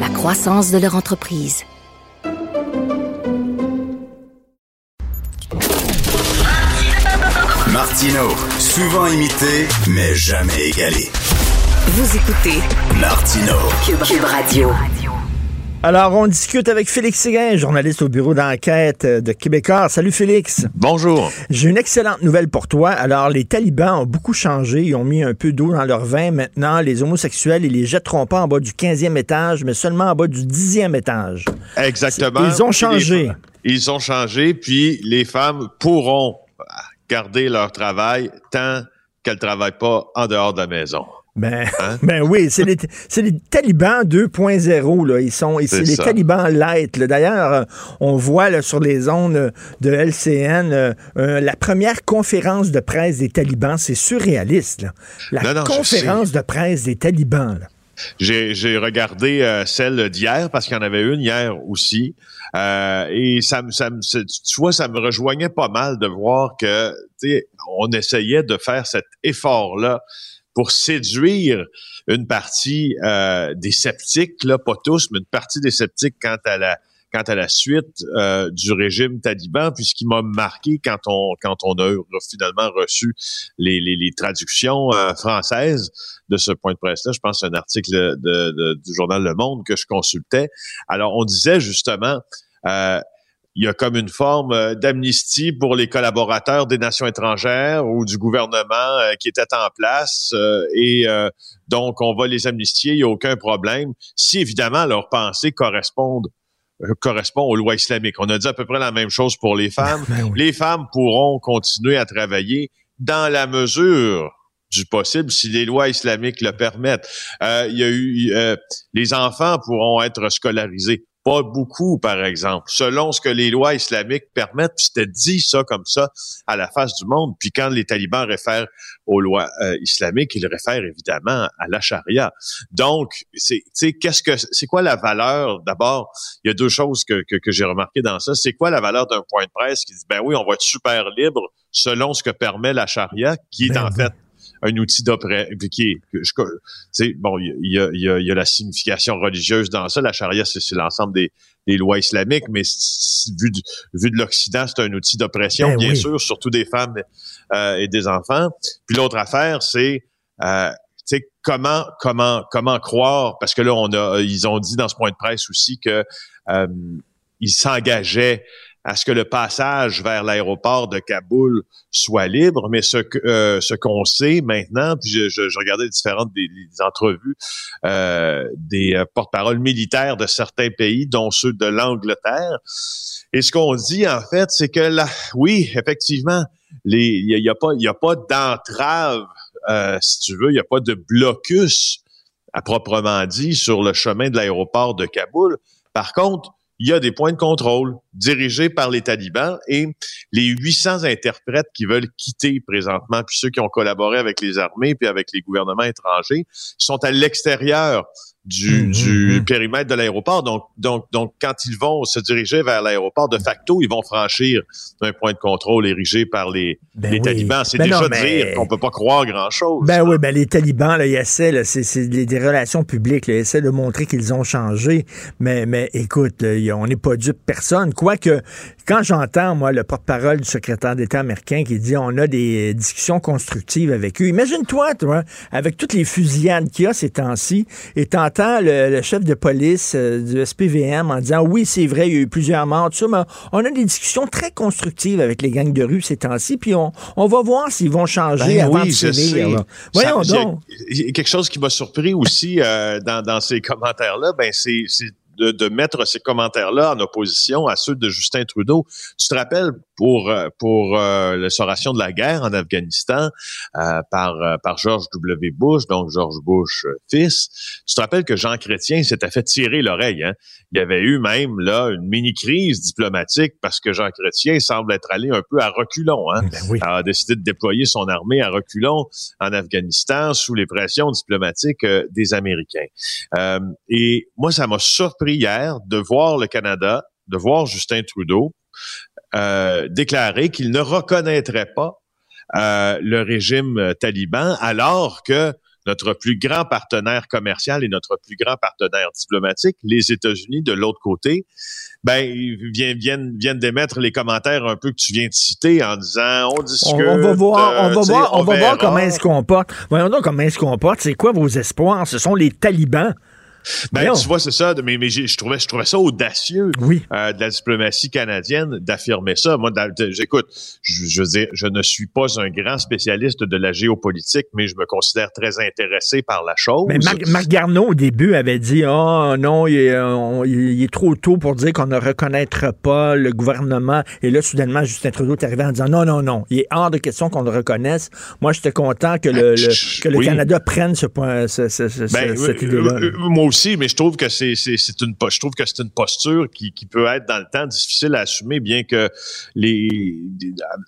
la croissance de leur entreprise. Martino, souvent imité, mais jamais égalé. Vous écoutez Martino, Cube, Radio. Alors, on discute avec Félix Séguin, journaliste au bureau d'enquête de Québécois. Salut Félix. Bonjour. J'ai une excellente nouvelle pour toi. Alors, les talibans ont beaucoup changé. Ils ont mis un peu d'eau dans leur vin. Maintenant, les homosexuels, ils les jetteront pas en bas du 15e étage, mais seulement en bas du 10e étage. Exactement. Ils ont changé. Ils ont changé, puis les femmes pourront garder leur travail tant qu'elles ne travaillent pas en dehors de la maison. Ben, hein? ben oui, c'est les, les, talibans 2.0. Là. Ils sont c'est les talibans light. D'ailleurs, euh, on voit là, sur les ondes de LCN euh, euh, la première conférence de presse des talibans. C'est surréaliste. La conférence de presse des talibans. J'ai regardé celle d'hier parce qu'il y en avait une hier aussi. et ça me, ça me, tu vois, ça me rejoignait pas mal de voir que, on essayait de faire cet effort-là pour séduire une partie euh, des sceptiques, là, pas tous, mais une partie des sceptiques quant à la quant à la suite euh, du régime taliban, puisqu'il m'a marqué quand on quand on a finalement reçu les, les, les traductions euh, françaises de ce point de presse-là. Je pense à un article de, du journal Le Monde que je consultais. Alors, on disait justement euh, il y a comme une forme euh, d'amnistie pour les collaborateurs des nations étrangères ou du gouvernement euh, qui était en place euh, et donc on va les amnistier, il n'y a aucun problème si évidemment leurs pensées correspondent correspond aux lois islamiques. On a dit à peu près la même chose pour les femmes. Ben les femmes pourront continuer à travailler dans la mesure du possible si les lois islamiques le permettent. il y a eu les enfants pourront être scolarisés pas beaucoup, par exemple, selon ce que les lois islamiques permettent. Puis c'était dit ça comme ça à la face du monde. Puis quand les talibans réfèrent aux lois euh, islamiques, ils réfèrent évidemment à la charia. Donc, c'est qu'est-ce que c'est quoi la valeur? D'abord, il y a deux choses que, que, que j'ai remarqué dans ça. C'est quoi la valeur d'un point de presse qui dit ben oui, on va être super libre selon ce que permet la charia, qui est ben en fait un outil d'oppression. Bon, il y a, y, a, y a, la signification religieuse dans ça. La charia, c'est l'ensemble des, des, lois islamiques, mais vu, du, vu de l'Occident, c'est un outil d'oppression, ben bien sûr, surtout des femmes euh, et des enfants. Puis l'autre affaire, c'est euh, comment comment comment croire parce que là on a ils ont dit dans ce point de presse aussi que euh, ils s'engageaient à ce que le passage vers l'aéroport de Kaboul soit libre, mais ce que euh, ce qu'on sait maintenant, puis je, je, regardais différentes des, entrevues euh, des euh, porte-paroles militaires de certains pays, dont ceux de l'Angleterre, et ce qu'on dit en fait, c'est que là, oui, effectivement, il n'y a, pas y a pas d'entrave, euh, si tu veux, il n'y a pas de blocus à proprement dit sur le chemin de l'aéroport de Kaboul. Par contre, il y a des points de contrôle dirigés par les talibans et les 800 interprètes qui veulent quitter présentement, puis ceux qui ont collaboré avec les armées puis avec les gouvernements étrangers, sont à l'extérieur du, mmh, du mmh, mmh. périmètre de l'aéroport. Donc, donc, donc, quand ils vont se diriger vers l'aéroport, de facto, ils vont franchir un point de contrôle érigé par les, ben les talibans. C'est ben déjà dire qu'on peut pas croire grand-chose. Ben oui, ben les talibans, là, ils essaient, c'est des, relations publiques, là, ils essaient de montrer qu'ils ont changé. Mais, mais écoute, on n'est pas dupe personne. Quoique, quand j'entends, moi, le porte-parole du secrétaire d'État américain qui dit on a des discussions constructives avec eux, imagine-toi, toi, avec toutes les fusillades qu'il y a ces temps-ci, et le, chef de police euh, du SPVM en disant oui, c'est vrai, il y a eu plusieurs morts, tout ça, mais on a des discussions très constructives avec les gangs de rue ces temps-ci, puis on, on va voir s'ils vont changer ben avant oui, de Voyons donc. quelque chose qui m'a surpris aussi euh, dans, dans ces commentaires-là, ben c'est de, de, mettre ces commentaires-là en opposition à ceux de Justin Trudeau. Tu te rappelles, pour euh, pour euh, l'instauration de la guerre en Afghanistan euh, par par George W. Bush, donc George Bush fils. Tu te rappelles que Jean Chrétien s'était fait tirer l'oreille. Hein? Il y avait eu même là une mini crise diplomatique parce que Jean Chrétien semble être allé un peu à reculons. Hein? Ben oui. a décidé de déployer son armée à reculons en Afghanistan sous les pressions diplomatiques des Américains. et moi, ça m'a surpris hier de voir le Canada, de voir Justin Trudeau euh, déclarer qu'il ne reconnaîtrait pas euh, le régime taliban, alors que notre plus grand partenaire commercial et notre plus grand partenaire diplomatique, les États-Unis de l'autre côté, ben viennent, viennent, viennent d'émettre les commentaires un peu que tu viens de citer en disant on discute. On, va voir, on va voir, on, va voir comment ils se comportent. Voyons donc comment ils se comportent. C'est quoi vos espoirs? Ce sont les talibans. Ben, tu vois, c'est ça, mais, mais je, trouvais, je trouvais ça audacieux oui. euh, de la diplomatie canadienne d'affirmer ça. Moi, j'écoute, je, je veux dire, je ne suis pas un grand spécialiste de la géopolitique, mais je me considère très intéressé par la chose. Mais Marc, Marc Garneau, au début, avait dit, oh non, il est, euh, il est trop tôt pour dire qu'on ne reconnaîtra pas le gouvernement. Et là, soudainement, Justin Trudeau est arrivé en disant, non, non, non, il est hors de question qu'on le reconnaisse. Moi, j'étais content que le, que le Canada prenne ce point, ce, ce, ben, cette euh, idée-là. Euh, moi aussi, mais je trouve que c'est une je trouve que c'est une posture qui, qui peut être dans le temps difficile à assumer, bien que les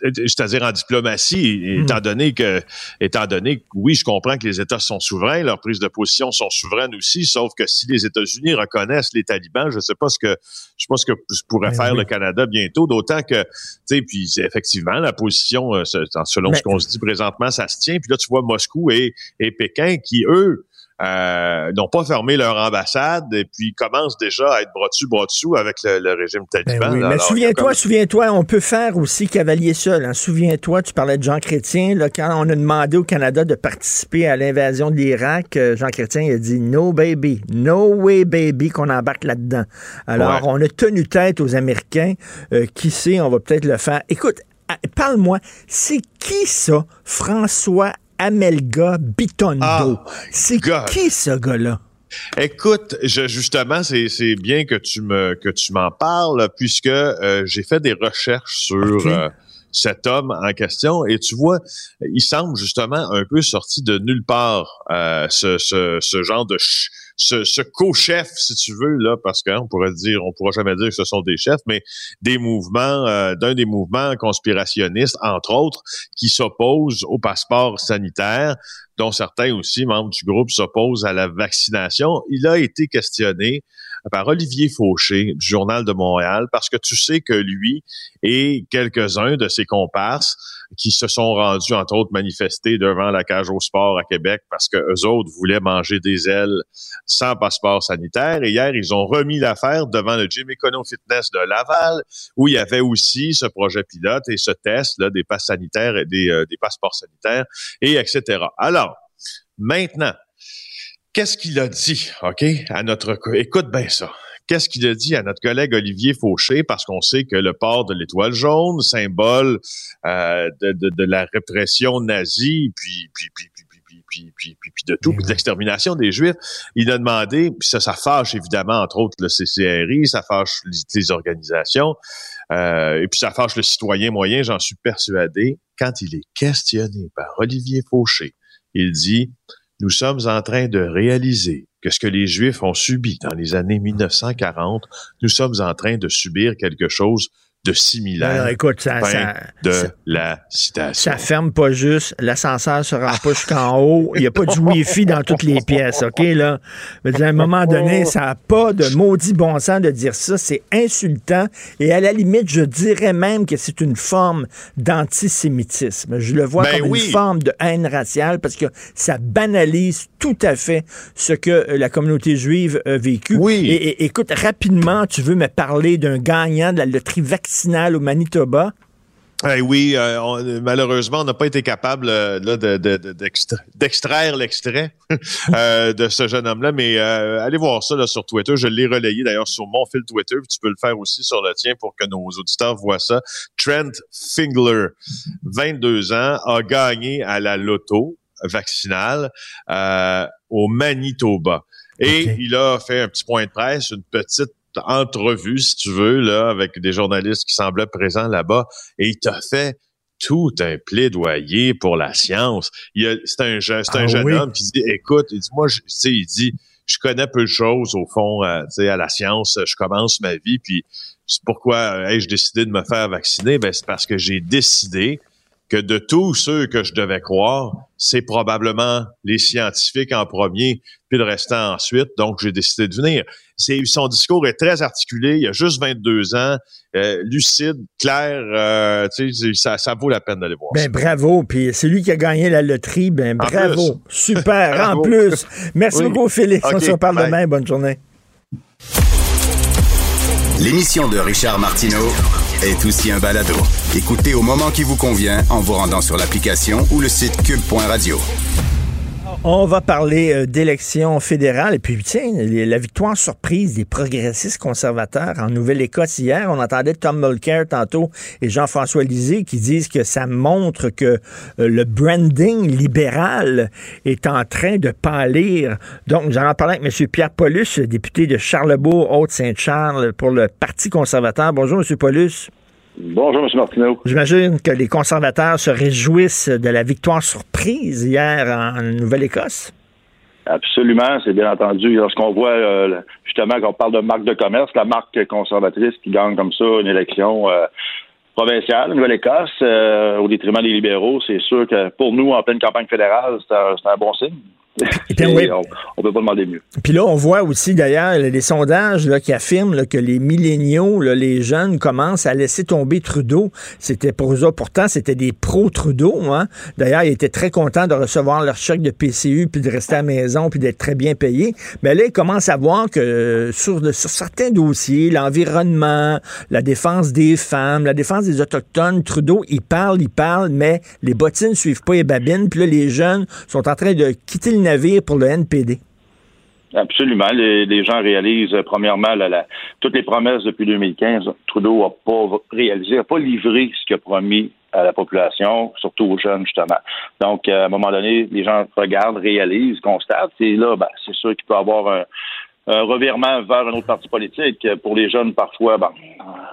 c'est-à-dire en diplomatie, hmm. étant donné que étant donné que oui, je comprends que les États sont souverains, leurs prises de position sont souveraines aussi, sauf que si les États-Unis reconnaissent les talibans, je sais pas ce que je sais pas ce que pourrait ben faire le Canada bientôt, d'autant que tu sais puis effectivement la position euh, selon ce qu'on se dit présentement, ça se tient. Puis là tu vois Moscou et, et Pékin qui eux euh, n'ont pas fermé leur ambassade et puis commencent déjà à être bras dessus, bras dessous avec le, régime ben taliban. mais souviens-toi, souviens-toi, on peut faire aussi cavalier seul. Hein. Souviens-toi, tu parlais de Jean Chrétien, là, quand on a demandé au Canada de participer à l'invasion de l'Irak, euh, Jean Chrétien a dit no baby, no way baby qu'on embarque là-dedans. Alors, on a tenu tête aux Américains. Euh, qui sait, on va peut-être le faire. Écoute, parle-moi, c'est qui ça, François Amelga Bitondo. Ah, c'est qui ce gars-là? Écoute, je, justement, c'est bien que tu me que tu m'en parles puisque euh, j'ai fait des recherches sur euh, cet homme en question et tu vois, il semble justement un peu sorti de nulle part euh, ce, ce, ce genre de ce, ce co-chef, si tu veux, là, parce qu'on pourrait dire, on pourra jamais dire que ce sont des chefs, mais des mouvements, euh, d'un des mouvements conspirationnistes, entre autres, qui s'opposent au passeport sanitaire, dont certains aussi, membres du groupe, s'opposent à la vaccination. Il a été questionné par Olivier Fauché du Journal de Montréal, parce que tu sais que lui et quelques-uns de ses comparses qui se sont rendus, entre autres, manifester devant la cage au sport à Québec parce que eux autres voulaient manger des ailes sans passeport sanitaire. Et hier, ils ont remis l'affaire devant le Gym Econo Fitness de Laval, où il y avait aussi ce projet pilote et ce test là, des passes sanitaires et des, euh, passeports sanitaires, et etc. Alors, maintenant, qu'est-ce qu'il a dit, OK, à notre... Écoute bien ça. Qu'est-ce qu'il a dit à notre collègue Olivier Fauché, parce qu'on sait que le port de l'étoile jaune, symbole euh, de, la répression nazie, puis, puis, puis, puis puis, puis, puis, puis, de tout, puis de l'extermination des Juifs. Il a demandé, puis ça, fâche évidemment, entre autres, le CCRI, ça fâche les, les organisations, euh, et puis ça fâche le citoyen moyen, j'en suis persuadé. Quand il est questionné par Olivier Fauché, il dit, nous sommes en train de réaliser que ce que les Juifs ont subi dans les années 1940, nous sommes en train de subir quelque chose de similaire. écoute, ça, de la citation. Ça ferme pas juste, l'ascenseur se rend pas jusqu'en haut, il n'y a pas du Wi-Fi dans toutes les pièces, OK, là? à un moment donné, ça n'a pas de maudit bon sens de dire ça, c'est insultant, et à la limite, je dirais même que c'est une forme d'antisémitisme. Je le vois Ben comme oui. une forme de haine raciale, parce que ça banalise tout à fait ce que la communauté juive a vécu. Oui. Et, et- écoute, rapidement, tu veux me parler d'un gagnant de la loterie vaccinale au Manitoba? Eh oui, euh, on- malheureusement, on n'a pas été capable euh, là, de- d'extraire l'extrait euh, de ce jeune homme-là, mais allez voir ça là, sur Twitter. Je l'ai relayé d'ailleurs sur mon fil Twitter. puis Tu peux le faire aussi sur le tien pour que nos auditeurs voient ça. Trent Fingler, 22 ans, a gagné à la loto vaccinale au Manitoba. Et il a fait un petit point de presse, une petite entrevue, si tu veux, là, avec des journalistes qui semblaient présents là-bas, et il t'a fait tout un plaidoyer pour la science. Il a- C'est un, jeune- c'est un Ah jeune oui? homme qui dit, écoute, il dit, moi, je- tu sais, il dit, je connais peu de choses au fond, euh, tu sais, à la science. Je commence ma vie, puis c'est pourquoi euh, ai-je décidé de me faire vacciner? Ben c'est parce que j'ai décidé que de tous ceux que je devais croire, c'est probablement les scientifiques en premier, puis le restant ensuite. Donc, j'ai décidé de venir. C'est, son discours est très articulé. Il a juste 22 ans, euh, lucide, clair. euh, tu sais, ça, ça vaut la peine d'aller voir. Ben ça. bravo, puis c'est lui qui a gagné la loterie, ben En bravo, super, en plus. Merci Oui. beaucoup Félix, on se reparle bye. demain, bonne journée. L'émission de Richard Martineau est aussi un balado. Écoutez au moment qui vous convient en vous rendant sur l'application ou le site cube.radio. On va parler euh, d'élections fédérales et puis tiens, la victoire surprise des progressistes conservateurs en Nouvelle-Écosse hier. On entendait Tom Mulcair tantôt et Jean-François Lisée qui disent que ça montre que euh, le branding libéral est en train de pâlir. Donc, j'en ai parlé avec M. Pierre Paulus, député de Charlebourg, Haute-Saint-Charles pour le Parti conservateur. Bonjour, M. Paulus. Bonjour, M. Martineau. J'imagine que les conservateurs se réjouissent de la victoire surprise hier en Nouvelle-Écosse. Absolument, c'est bien entendu. Lorsqu'on voit euh, justement qu'on parle de marque de commerce, la marque conservatrice qui gagne comme ça une élection euh, provinciale, Nouvelle-Écosse, euh, au détriment des libéraux, c'est sûr que pour nous, en pleine campagne fédérale, c'est un, c'est un bon signe. Oui. on, peut pas demander mieux. Puis là, on voit aussi d'ailleurs les sondages là, qui affirment là, que les milléniaux, là, les jeunes, commencent à laisser tomber Trudeau. C'était pour eux pourtant, c'était des pro-Trudeau. Hein? D'ailleurs, ils étaient très contents de recevoir leur chèque de PCU, puis de rester à la maison, puis d'être très bien payés. Mais là, ils commencent à voir que euh, sur, de- sur certains dossiers, l'environnement, la défense des femmes, la défense des Autochtones, Trudeau, il parle, il parle, mais les bottines suivent pas les babines. Puis là, les jeunes sont en train de quitter le pour le NPD. Absolument. Les, gens réalisent, euh, premièrement, toutes les promesses depuis 2015. Trudeau n'a pas réalisé, n'a pas livré ce qu'il a promis à la population, surtout aux jeunes, justement. Donc, euh, à un moment donné, les gens regardent, réalisent, constatent, et là, ben, c'est sûr qu'il peut y avoir un, revirement vers un autre parti politique. Pour les jeunes, parfois, ben,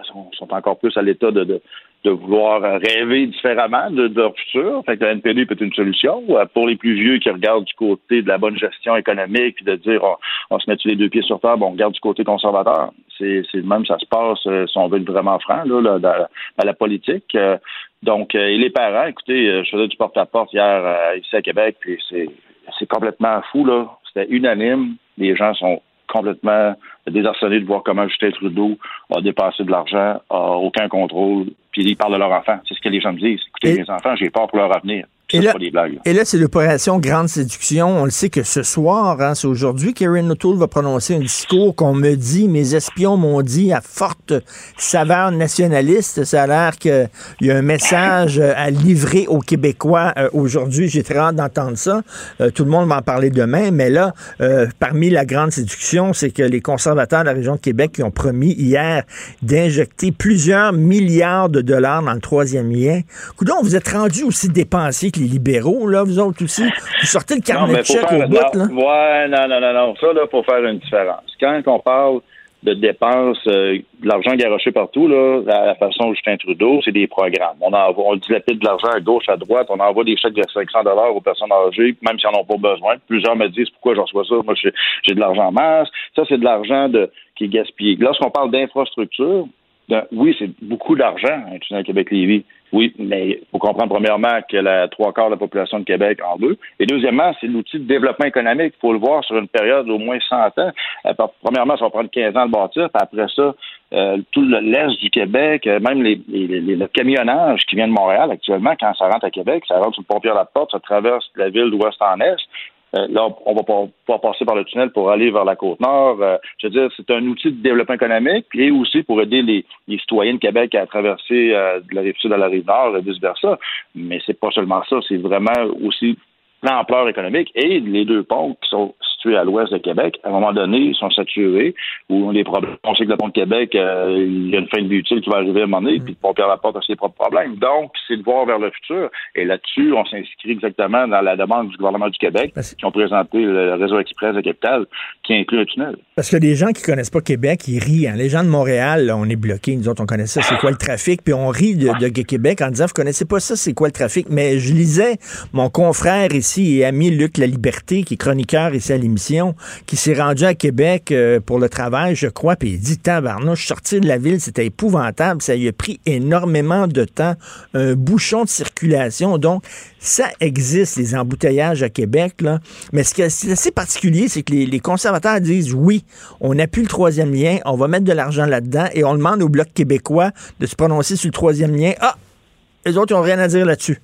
sont, encore plus à l'état de, de vouloir rêver différemment de, leur futur. Fait que le NPD peut être une solution. Euh, Pour les plus vieux qui regardent du côté de la bonne gestion économique, de dire on, se met les deux pieds sur terre, bon, on regarde du côté conservateur. C'est le même, ça se passe, euh, si on veut être vraiment franc, là, dans, la politique. Euh, donc, et les parents, écoutez, je faisais du porte-à-porte hier ici à Québec, puis c'est c'est complètement fou, là. C'était unanime. Les gens sont complètement désarçonnés de voir comment Justin Trudeau a dépensé de l'argent, a aucun contrôle, puis ils parlent de leur enfant. C'est ce que les gens me disent. Écoutez, Et- mes enfants, j'ai peur pour leur avenir. Et là, pas des blagues. Et là, c'est l'opération Grande Séduction. On le sait que ce soir, hein, c'est aujourd'hui, Karen O'Toole va prononcer un discours qu'on me dit, mes espions m'ont dit, à forte saveur nationaliste. Ça a l'air qu'il y a un message euh, à livrer aux Québécois euh, aujourd'hui. J'ai très hâte d'entendre ça. Euh, tout le monde va en parler demain. Mais là, euh, parmi la Grande Séduction, c'est que les conservateurs de la région de Québec qui ont promis hier d'injecter plusieurs milliards de dollars dans le troisième lien. Coudon, vous êtes rendu aussi dépensier que les libéraux, là, vous autres aussi. Vous sortez le Non, carnet mais de faire, au bout, là. non, ouais, non, non, non, non. Ça, là, faut faire une différence. Quand on parle de dépenses, euh, de l'argent garoché partout, là, la, la façon Justin Trudeau, c'est des programmes. On envoie, on dilapide de l'argent à gauche, à droite, on envoie des chèques de 500 dollars aux personnes âgées, même si elles n'en ont pas besoin. Plusieurs me disent pourquoi je reçois ça? Moi, j'ai de l'argent en masse. Ça, c'est de l'argent de, qui est gaspillé. Lorsqu'on parle d'infrastructure, ben, oui, c'est beaucoup d'argent, un tunnel Québec-Lévis. Oui, mais il faut comprendre premièrement que la trois quarts de la population de Québec en veut. Et deuxièmement, c'est l'outil de développement économique. Il faut le voir sur une période d'au moins 100 ans. Euh, premièrement, ça va prendre 15 ans le bâtir. Puis après ça, euh, tout le- l'est du Québec, euh, même les, le camionnage qui vient de Montréal actuellement, quand ça rentre à Québec, ça rentre sur le pompier à la porte, ça traverse la ville d'ouest en est. Euh, là, on va pas passer par le tunnel pour aller vers la côte nord. Euh, je veux dire, c'est un outil de développement économique et aussi pour aider les, les citoyens de Québec à traverser euh, de la rive sud à la rive nord et vice versa. Mais c'est pas seulement ça, c'est vraiment aussi l'ampleur économique et les deux ponts qui sont situés à l'ouest de Québec, à un moment donné, ils sont saturés ou ont des problèmes. On sait que le pont de Québec, euh, il y a une fin de vie utile qui va arriver à un moment donné, puis le pont Pierre-Laporte a ses propres problèmes. Donc, c'est de voir vers le futur. Et là-dessus, on s'inscrit exactement dans la demande du gouvernement du Québec qui ont présenté le réseau express de Capital qui inclut un tunnel. Parce que les gens qui connaissent pas Québec, ils rient. hein. Les gens de Montréal, là, on est bloqués. Nous autres, on connaît ça, c'est quoi le trafic. Puis on rit de, de Québec en disant, vous connaissez pas ça, c'est quoi le trafic? Mais je lisais mon confrère ici et ami Luc La Liberté, qui est chroniqueur ici à l'émission, qui s'est rendu à Québec euh, pour le travail, je crois, puis il dit, tabarnouche, sortir de la ville, c'était épouvantable. Ça lui a pris énormément de temps. Un bouchon de circulation. Donc, ça existe, les embouteillages à Québec, là. Mais ce qui est assez particulier, c'est que les, les conservateurs disent oui, on appuie le troisième lien, on va mettre de l'argent là-dedans et on demande au Bloc québécois de se prononcer sur le troisième lien. Ah, les autres, ils n'ont rien à dire là-dessus.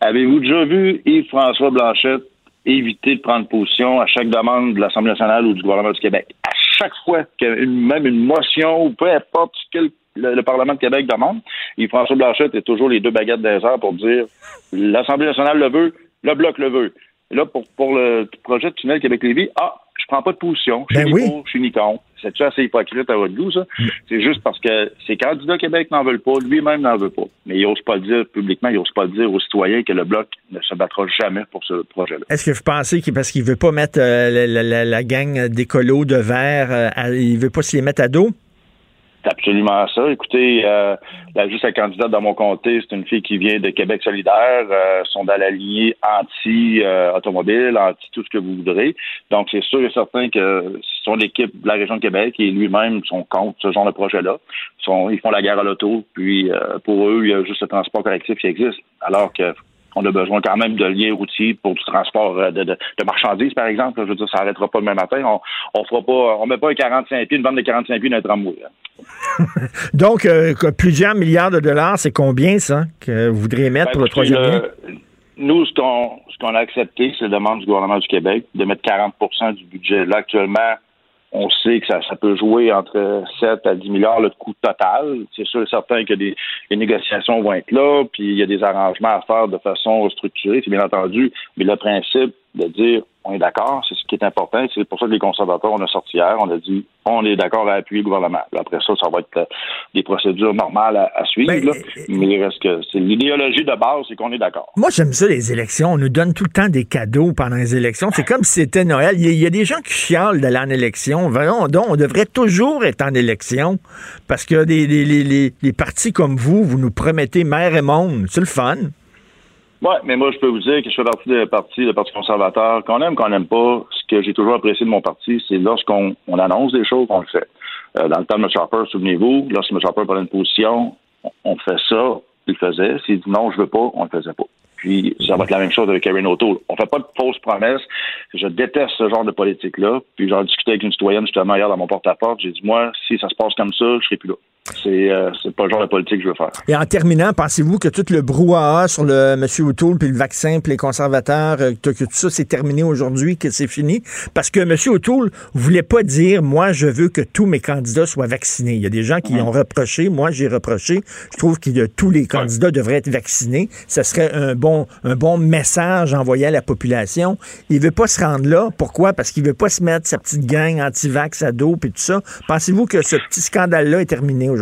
Avez-vous déjà vu Yves-François Blanchette éviter de prendre position à chaque demande de l'Assemblée nationale ou du gouvernement du Québec? À chaque fois qu'il y a une- même une motion ou peu importe ce que le, le Parlement de Québec demande, Yves-François Blanchette est toujours les deux baguettes des airs pour dire l'Assemblée nationale le veut, le Bloc le veut. Et là, pour, pour le projet de tunnel Québec-Lévis, ah, je prends pas de position. Je suis Ben ni oui. pour, je suis ni contre. C'est-tu assez hypocrite à votre goût, ça? C'est juste parce que ses candidats Québec n'en veulent pas, lui-même n'en veut pas. Mais il n'ose pas le dire publiquement, il n'ose pas le dire aux citoyens que le Bloc ne se battra jamais pour ce projet-là. Est-ce que vous pensez que parce qu'il veut pas mettre euh, la, la- la- la gang d'écolos de verre, euh, il veut pas se les mettre à dos? C'est absolument ça. Écoutez, euh, la juste la candidate dans mon comté, c'est une fille qui vient de Québec solidaire, euh, sont dans la lignée anti-automobile, anti tout ce que vous voudrez. Donc, c'est sûr et certain que son équipe de la région de Québec et lui-même sont contre ce genre de projet-là. Ils, font la guerre à l'auto, puis euh, pour eux, il y a juste le transport collectif qui existe, alors que on a besoin quand même de liens routiers pour du transport euh, de, de- de marchandises, par exemple. Je veux dire, ça n'arrêtera pas demain matin. On, on fera pas, on met pas un 45 pieds, une vente de 45 pieds dans un tramway. hein. Donc, euh, plusieurs milliards de dollars, c'est combien ça que vous voudriez mettre Ben, pour le troisième lien? Nous, ce qu'on ce qu'on a accepté, c'est la demande du gouvernement du Québec de mettre 40% du budget. Là, actuellement, on sait que ça, peut jouer entre 7 à 10 milliards le coût total. C'est sûr et certain que des, les négociations vont être là, puis il y a des arrangements à faire de façon structurée, c'est bien entendu. Mais le principe de dire on est d'accord, c'est ce qui est important. C'est pour ça que les conservateurs, on a sorti hier, on a dit on est d'accord à appuyer le gouvernement. Après ça, ça va être euh, des procédures normales à, à suivre. Ben, là. Mais il reste que c'est l'idéologie de base, c'est qu'on est d'accord. Moi, j'aime ça, les élections. On nous donne tout le temps des cadeaux pendant les élections. C'est comme si c'était Noël. Il y, a, il y a des gens qui chialent d'aller en élection. Voyons donc, on devrait toujours être en élection parce que des, les, les, les, les partis comme vous, vous nous promettez mer et monde. C'est le fun. Oui, mais moi, je peux vous dire que je fais partie du parti, le Parti conservateur. Qu'on aime, qu'on n'aime pas, ce que j'ai toujours apprécié de mon parti, c'est lorsqu'on on annonce des choses, on le fait. Euh, dans le temps de M. Harper, souvenez-vous, lorsque M. Harper prenait une position, on, on fait ça, il le faisait. S'il dit non, je veux pas, on le faisait pas. Puis ça va être la même chose avec Karen O'Toole. On fait pas de fausses promesses. Je déteste ce genre de politique-là. Puis j'en discutais avec une citoyenne justement hier dans mon porte-à-porte. J'ai dit, moi, si ça se passe comme ça, je serai plus là. C'est euh, pas le genre de politique que je veux faire. Et en terminant, pensez-vous que tout le brouhaha sur le M. O'Toole, puis le vaccin, puis les conservateurs, euh, que, tout ça c'est terminé aujourd'hui, que c'est fini? Parce que M. O'Toole voulait pas dire, moi, je veux que tous mes candidats soient vaccinés. Il y a des gens qui ont reproché, moi, j'ai reproché. Je trouve que tous les candidats devraient être vaccinés. Ce serait un bon, un bon message envoyé à la population. Il veut pas se rendre là. Pourquoi? Parce qu'il veut pas se mettre sa petite gang anti-vax à dos, puis tout ça. Pensez-vous que ce petit scandale-là est terminé aujourd'hui?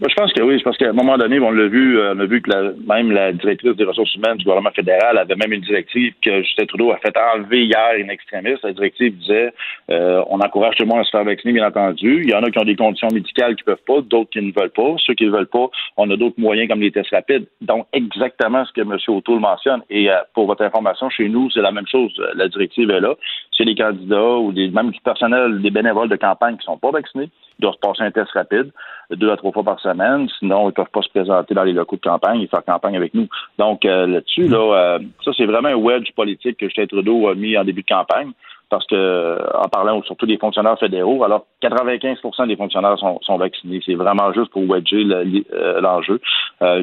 Je pense que oui, parce qu'à un moment donné, on l'a vu, euh, on a vu que même la directrice des ressources humaines du gouvernement fédéral avait même une directive que Justin Trudeau a fait enlever hier une extrémiste. La directive disait euh, on encourage tout le monde à se faire vacciner, bien entendu. Il y en a qui ont des conditions médicales qui peuvent pas, d'autres qui ne veulent pas. Ceux qui ne veulent pas, on a d'autres moyens comme les tests rapides. Donc, exactement ce que M. O'Toole mentionne. Et euh, pour votre information, chez nous, c'est la même chose. La directive est là. C'est les candidats ou des, même du personnel, des bénévoles de campagne qui sont pas vaccinés doivent passer un test rapide deux à trois fois par semaine. Sinon, ils peuvent pas se présenter dans les locaux de campagne et faire campagne avec nous. Donc, euh, là-dessus, là, euh, ça, c'est vraiment un wedge politique que Justin Trudeau a mis en début de campagne. Parce que, euh, en parlant surtout des fonctionnaires fédéraux, alors 95% des fonctionnaires sont, sont vaccinés. C'est vraiment juste pour wedger l'enjeu.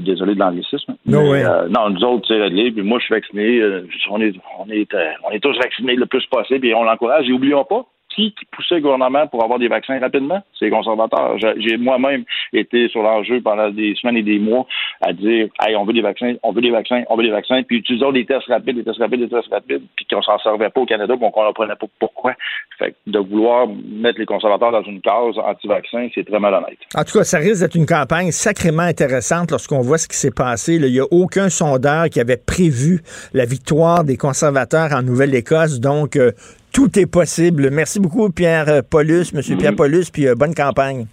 désolé de l'anglicisme. non, nous autres, c'est réglé. Puis moi, je suis vacciné. on est, on est, on est tous vaccinés le plus possible et on l'encourage. Et oublions pas, qui, poussait le gouvernement pour avoir des vaccins rapidement? C'est les conservateurs. J'ai moi-même été sur l'enjeu pendant des semaines et des mois à dire Hey, on veut des vaccins, on veut des vaccins, on veut des vaccins, puis utilisons des tests rapides, des tests rapides, des tests rapides, puis qu'on s'en servait pas au Canada, qu'on comprenait pas pourquoi. Fait de vouloir mettre les conservateurs dans une case anti-vaccin, c'est très malhonnête. En tout cas, ça risque d'être une campagne sacrément intéressante lorsqu'on voit ce qui s'est passé. Il n'y a aucun sondeur qui avait prévu la victoire des conservateurs en Nouvelle-Écosse. Donc, euh, tout est possible. Merci beaucoup, Pierre euh, Paulus, Monsieur Pierre Paulus, puis euh, bonne campagne.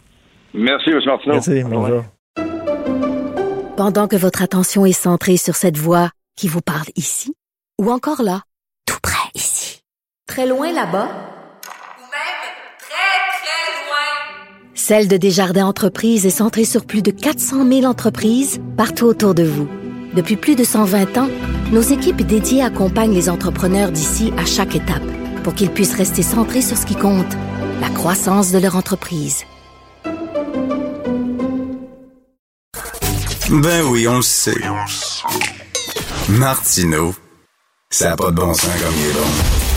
Merci, M. Martineau. Merci, bonjour. Pendant que votre attention est centrée sur cette voix qui vous parle ici, ou encore là, tout près ici, très loin là-bas, ou même très, très loin, Celle de Desjardins Entreprises est centrée sur plus de 400 000 entreprises partout autour de vous. Depuis plus de 120 ans, nos équipes dédiées accompagnent les entrepreneurs d'ici à chaque étape pour qu'ils puissent rester centrés sur ce qui compte, la croissance de leur entreprise. Ben oui, on le sait. Martineau, ça n'a pas de bon sens comme il est bon.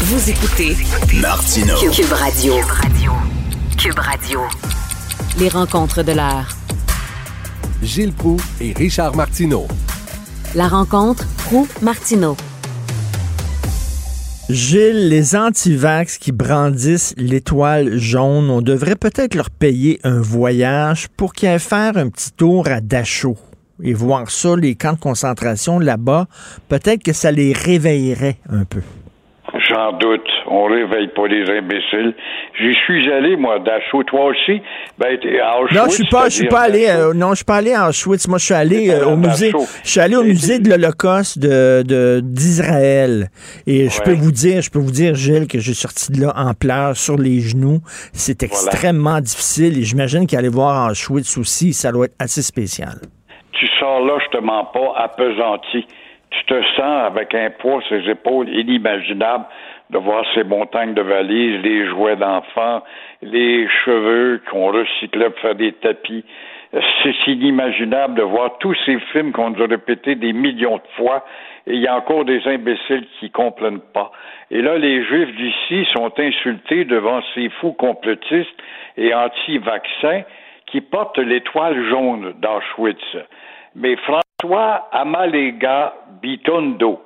Vous écoutez Martineau. Cube Radio. Cube Radio. Les rencontres de l'heure. Gilles Proux et Richard Martineau. La rencontre Proux-Martineau. Gilles, les antivax qui brandissent l'étoile jaune, on devrait peut-être leur payer un voyage pour qu'ils aillent faire un petit tour à Dachau et voir ça, les camps de concentration là-bas. Peut-être que ça les réveillerait un peu. J'en doute. On réveille pas les imbéciles. J'y suis allé, moi, d'Auschwitz. Toi aussi? Ben, à Auschwitz, non, je suis pas, je suis pas allé, euh, non, je suis pas allé à Auschwitz. Moi, je suis allé euh, au musée, je suis allé au musée de l'Holocauste de, d'Israël. Et je peux vous dire, je peux vous dire, Gilles, que j'ai sorti de là en pleurs sur les genoux. C'est extrêmement difficile et j'imagine qu'aller voir Auschwitz aussi, ça doit être assez spécial. Tu sors là, je te mens pas, appesanti tu te sens avec un poids sur les épaules inimaginable de voir ces montagnes de valises, les jouets d'enfants, les cheveux qu'on recyclait pour faire des tapis. C'est inimaginable de voir tous ces films qu'on nous a répétés des millions de fois et il y a encore des imbéciles qui comprennent pas. Et là, les Juifs d'ici sont insultés devant ces fous complotistes et anti-vaccins qui portent l'étoile jaune d'Auschwitz. Mais François Amalega Bitondo,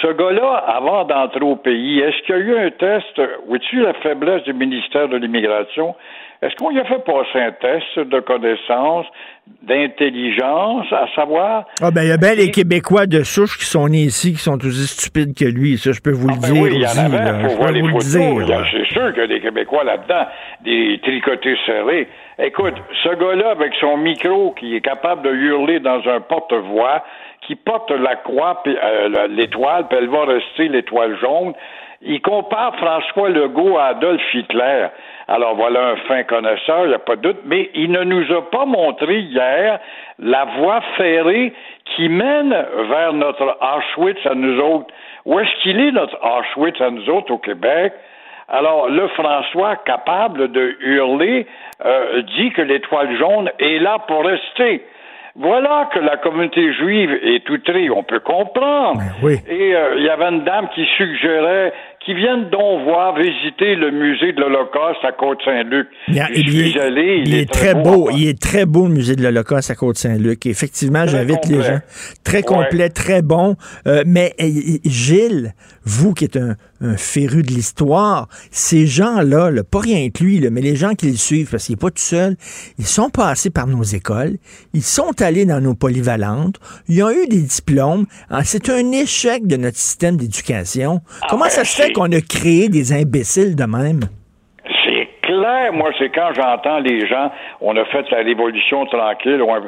ce gars-là, avant d'entrer au pays, est-ce qu'il y a eu un test, vois-tu la faiblesse du ministère de l'Immigration? Est-ce qu'on y a fait passer un test de connaissance, d'intelligence, à savoir... Ah ben, il y a bien les Québécois de souche qui sont nés ici, qui sont aussi stupides que lui. Ça, je peux vous le ah, ben dire oui, il y en avait, là. faut voir les le photos. C'est sûr qu'il y a des Québécois là-dedans, des tricotés serrés. Écoute, ce gars-là, avec son micro, qui est capable de hurler dans un porte-voix, qui porte la croix, puis euh, l'étoile, puis elle va rester l'étoile jaune, il compare François Legault à Adolf Hitler. Alors voilà un fin connaisseur, il n'y a pas de doute, mais il ne nous a pas montré hier la voie ferrée qui mène vers notre Auschwitz à nous autres. Où est-ce qu'il est, notre Auschwitz à nous autres au Québec? Alors, le François, capable de hurler euh, dit que l'étoile jaune est là pour rester. Voilà que la communauté juive est outrée, on peut comprendre. oui. Et euh, il y avait une dame qui suggérait qu'ils viennent donc voir visiter le musée de l'Holocauste à Côte-Saint-Luc. Il, il est, allé, il est très hein. beau. Il est très beau, le musée de l'Holocauste à Côte-Saint-Luc. Effectivement, j'invite les gens. Très complet, très bon. Euh, mais euh, Gilles, vous qui êtes un, un féru de l'histoire, ces gens-là, là, pas rien que lui, là, mais les gens qui le suivent, parce qu'il n'est pas tout seul, ils sont passés par nos écoles, ils sont allés dans nos polyvalentes, ils ont eu des diplômes. Ah, C'est un échec de notre système d'éducation. Comment ben, ça se fait qu'on a créé des imbéciles de même? Clair, moi, c'est quand j'entends les gens, on a fait la révolution tranquille, on a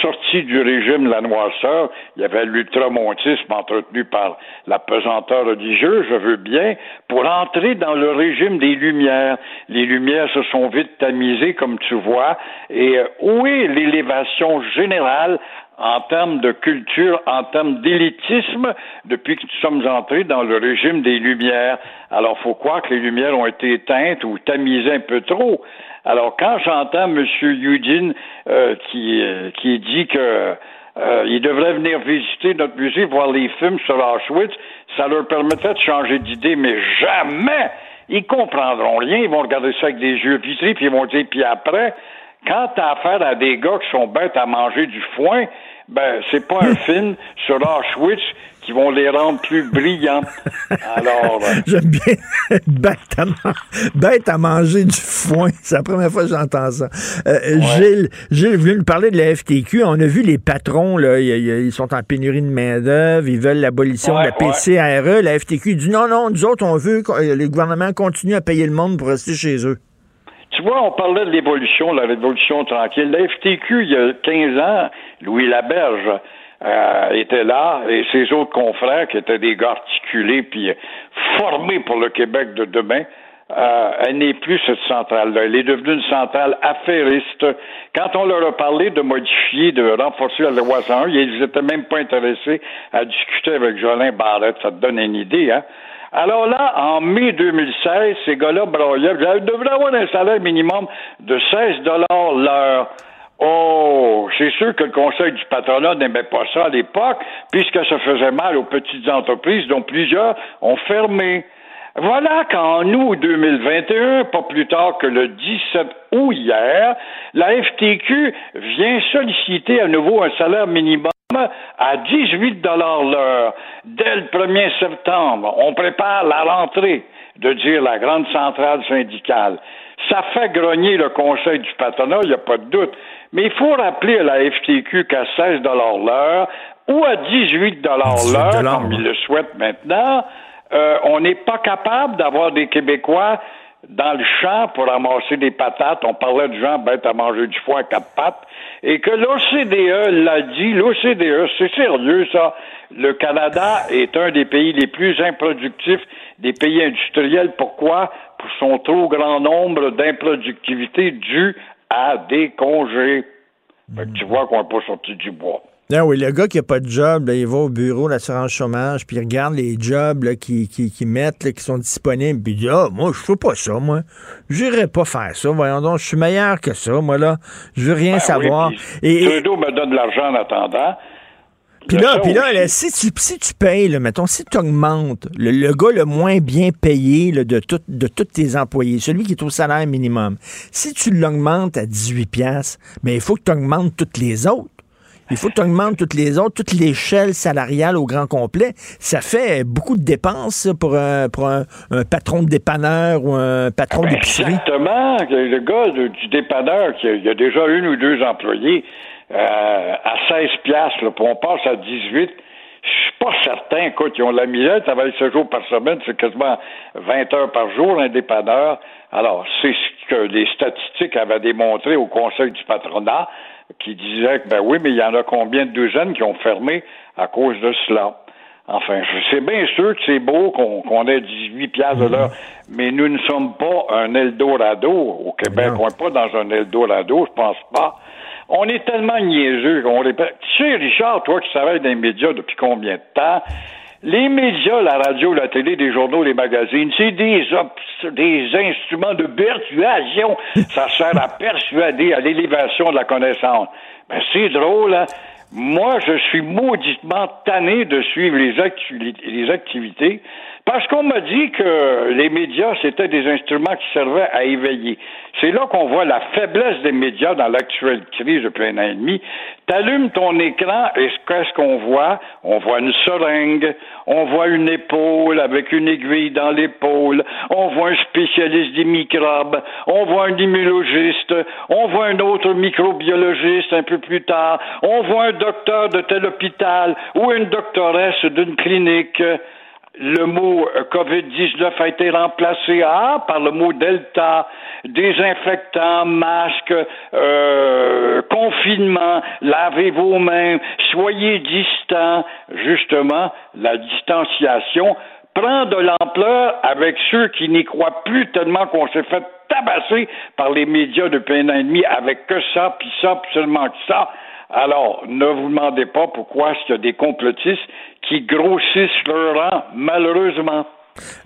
sorti du régime de la noirceur, il y avait l'ultramontisme entretenu par la pesanteur religieuse, je veux bien, pour entrer dans le régime des Lumières. Les Lumières se sont vite tamisées, comme tu vois, et euh, où est l'élévation générale en termes de culture, en termes d'élitisme, depuis que nous sommes entrés dans le régime des Lumières. Alors, faut croire que les Lumières ont été éteintes ou tamisées un peu trop. Alors, quand j'entends M. Eugene euh, qui, euh, qui dit que euh, il devrait venir visiter notre musée, voir les films sur Auschwitz, ça leur permettrait de changer d'idée, mais jamais ils comprendront rien, ils vont regarder ça avec des yeux vitrés, puis ils vont dire, puis après, quand t'as affaire à des gars qui sont bêtes à manger du foin, ben, c'est pas un film sur Auschwitz qui vont les rendre plus brillants. Alors, euh, J'aime bien bête à, bête à manger du foin. C'est la première fois que j'entends ça. Euh, Gilles, Gilles voulait nous parler de la FTQ. On a vu les patrons, là, ils, sont en pénurie de main-d'œuvre, ils veulent l'abolition de la ouais. PCRE. La FTQ dit non, non, nous autres, on veut que euh, le gouvernement continue à payer le monde pour rester chez eux. Tu vois, on parlait de l'évolution, la révolution tranquille. La FTQ, il y a 15 ans, Louis Laberge euh, était là, et ses autres confrères, qui étaient des gars articulés, puis formés pour le Québec de demain, euh, elle n'est plus cette centrale-là. Elle est devenue une centrale affairiste. Quand on leur a parlé de modifier, de renforcer la loi 101, ils n'étaient même pas intéressés à discuter avec Jolin Barrette. Ça te donne une idée, hein? Alors là, en mai 2016, ces gars-là braillaient. Ils devraient avoir un salaire minimum de 16 dollars l'heure. Oh, c'est sûr que le Conseil du patronat n'aimait pas ça à l'époque, puisque ça faisait mal aux petites entreprises dont plusieurs ont fermé. Voilà qu'en août 2021, pas plus tard que le 17 août hier, la FTQ vient solliciter à nouveau un salaire minimum à 18 dollars l'heure. Dès le 1er septembre, on prépare la rentrée de dire la grande centrale syndicale. Ça fait grogner le conseil du patronat, il n'y a pas de doute. Mais il faut rappeler à la FTQ qu'à 16 dollars l'heure ou à 18 dollars l'heure, comme ils le souhaitent maintenant, euh, on n'est pas capable d'avoir des Québécois dans le champ pour ramasser des patates. On parlait de gens bêtes à manger du foie à quatre pattes. Et que l'OCDE l'a dit, l'OCDE, c'est sérieux ça. Le Canada est un des pays les plus improductifs des pays industriels. Pourquoi? Pour son trop grand nombre d'improductivité due à des congés. Fait que tu vois qu'on n'est pas sorti du bois. Ah oui, le gars qui n'a pas de job, là, il va au bureau d'assurance chômage, puis il regarde les jobs là, qui, qui, qui mettent, là, qui sont disponibles, puis il dit Ah, moi, je fais pas ça, moi. J'irai pas faire ça. Voyons donc, je suis meilleur que ça, moi, là. Je veux rien Ben savoir. oui, et, et- Trudeau me donne de l'argent en attendant. puis là, puis là, si, tu, si tu payes, là, mettons, si tu augmentes le, le gars le moins bien payé là, de, tout- de tous tes employés, celui qui est au salaire minimum, si tu l'augmentes à 18 pièces, mais il faut que tu augmentes toutes les autres. Il faut que tu augmentes toutes les autres, toute l'échelle salariale au grand complet. Ça fait beaucoup de dépenses pour, un, pour un, un patron de dépanneur ou un patron d'épicerie. Exactement. Le gars du dépanneur, qui a, il y a déjà une ou deux employés, euh, à 16 piastres, là, puis on passe à 18. Je suis pas certain. Écoute, ils ont la misère, travaillent 7 jours par semaine, c'est quasiment 20 heures par jour, un dépanneur. Alors, c'est ce que les statistiques avaient démontré au Conseil du patronat, qui disait que, ben oui, mais il y en a combien de douzaines qui ont fermé à cause de cela? Enfin, je- c'est bien sûr que c'est beau qu'on ait 18 piastres de l'heure, mais nous ne sommes pas un Eldorado au Québec. On n'est pas dans un Eldorado, je pense pas. On est tellement niaiseux qu'on répète. Tu sais, Richard, toi qui travailles dans les médias depuis combien de temps, Les médias, la radio, la télé, les journaux, les magazines, c'est des, des instruments de persuasion. Ça sert à persuader à l'élévation de la connaissance. Ben, c'est drôle, hein? Moi, je suis mauditement tanné de suivre les, les activités parce qu'on m'a dit que les médias, c'était des instruments qui servaient à éveiller. C'est là qu'on voit la faiblesse des médias dans l'actuelle crise depuis un an et demi. T'allumes ton écran et qu'est-ce qu'on voit? On voit une seringue, on voit une épaule avec une aiguille dans l'épaule, on voit un spécialiste des microbes, on voit un immunologiste, on voit un autre microbiologiste un peu plus tard, on voit un docteur de tel hôpital ou une doctoresse d'une clinique le mot euh, COVID-19 a été remplacé à, par le mot Delta, désinfectant, masque, euh, confinement, lavez vos mains, soyez distants. Justement, la distanciation prend de l'ampleur avec ceux qui n'y croient plus tellement qu'on s'est fait tabasser par les médias depuis un an et demi avec que ça, puis ça, puis seulement que ça. Alors, ne vous demandez pas pourquoi il y a des complotistes qui grossissent leur rang, malheureusement.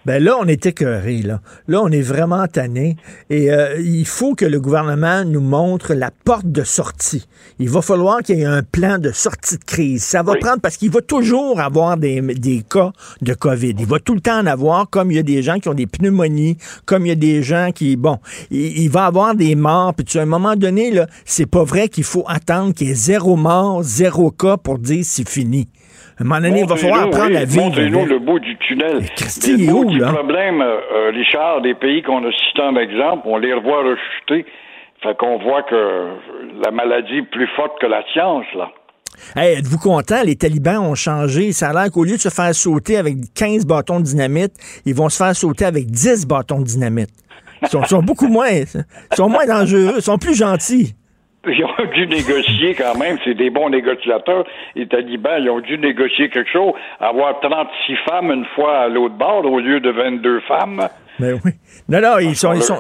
Ben là, on est écœuré, là. Là, on est vraiment tanné. Et euh, il faut que le gouvernement nous montre la porte de sortie. Il va falloir qu'il y ait un plan de sortie de crise. Ça va prendre parce qu'il va toujours avoir des, des, cas de COVID. Il va tout le temps en avoir, comme il y a des gens qui ont des pneumonies, comme il y a des gens qui, bon, il, va avoir des morts. Puis à un moment donné, là, c'est pas vrai qu'il faut attendre qu'il y ait zéro mort, zéro cas pour dire c'est fini. À un moment donné, il va falloir prendre la vie. Montrez-nous le bout du tunnel. le bout du problème, euh, Richard, des pays qu'on a cités en exemple, on les revoit rechuter. Fait qu'on voit que la maladie est plus forte que la science, là. Hey, êtes-vous content? Les talibans ont changé. Ça a l'air qu'au lieu de se faire sauter avec 15 bâtons de dynamite, ils vont se faire sauter avec 10 bâtons de dynamite. Ils sont, sont beaucoup moins, ils sont moins dangereux, ils sont plus gentils. Ils ont dû négocier quand même, c'est des bons négociateurs. Les talibans, ils ont dû négocier quelque chose, avoir 36 femmes une fois à l'autre bord au lieu de 22 femmes. Mais ben oui. Non, non, ils sont, ils, sont,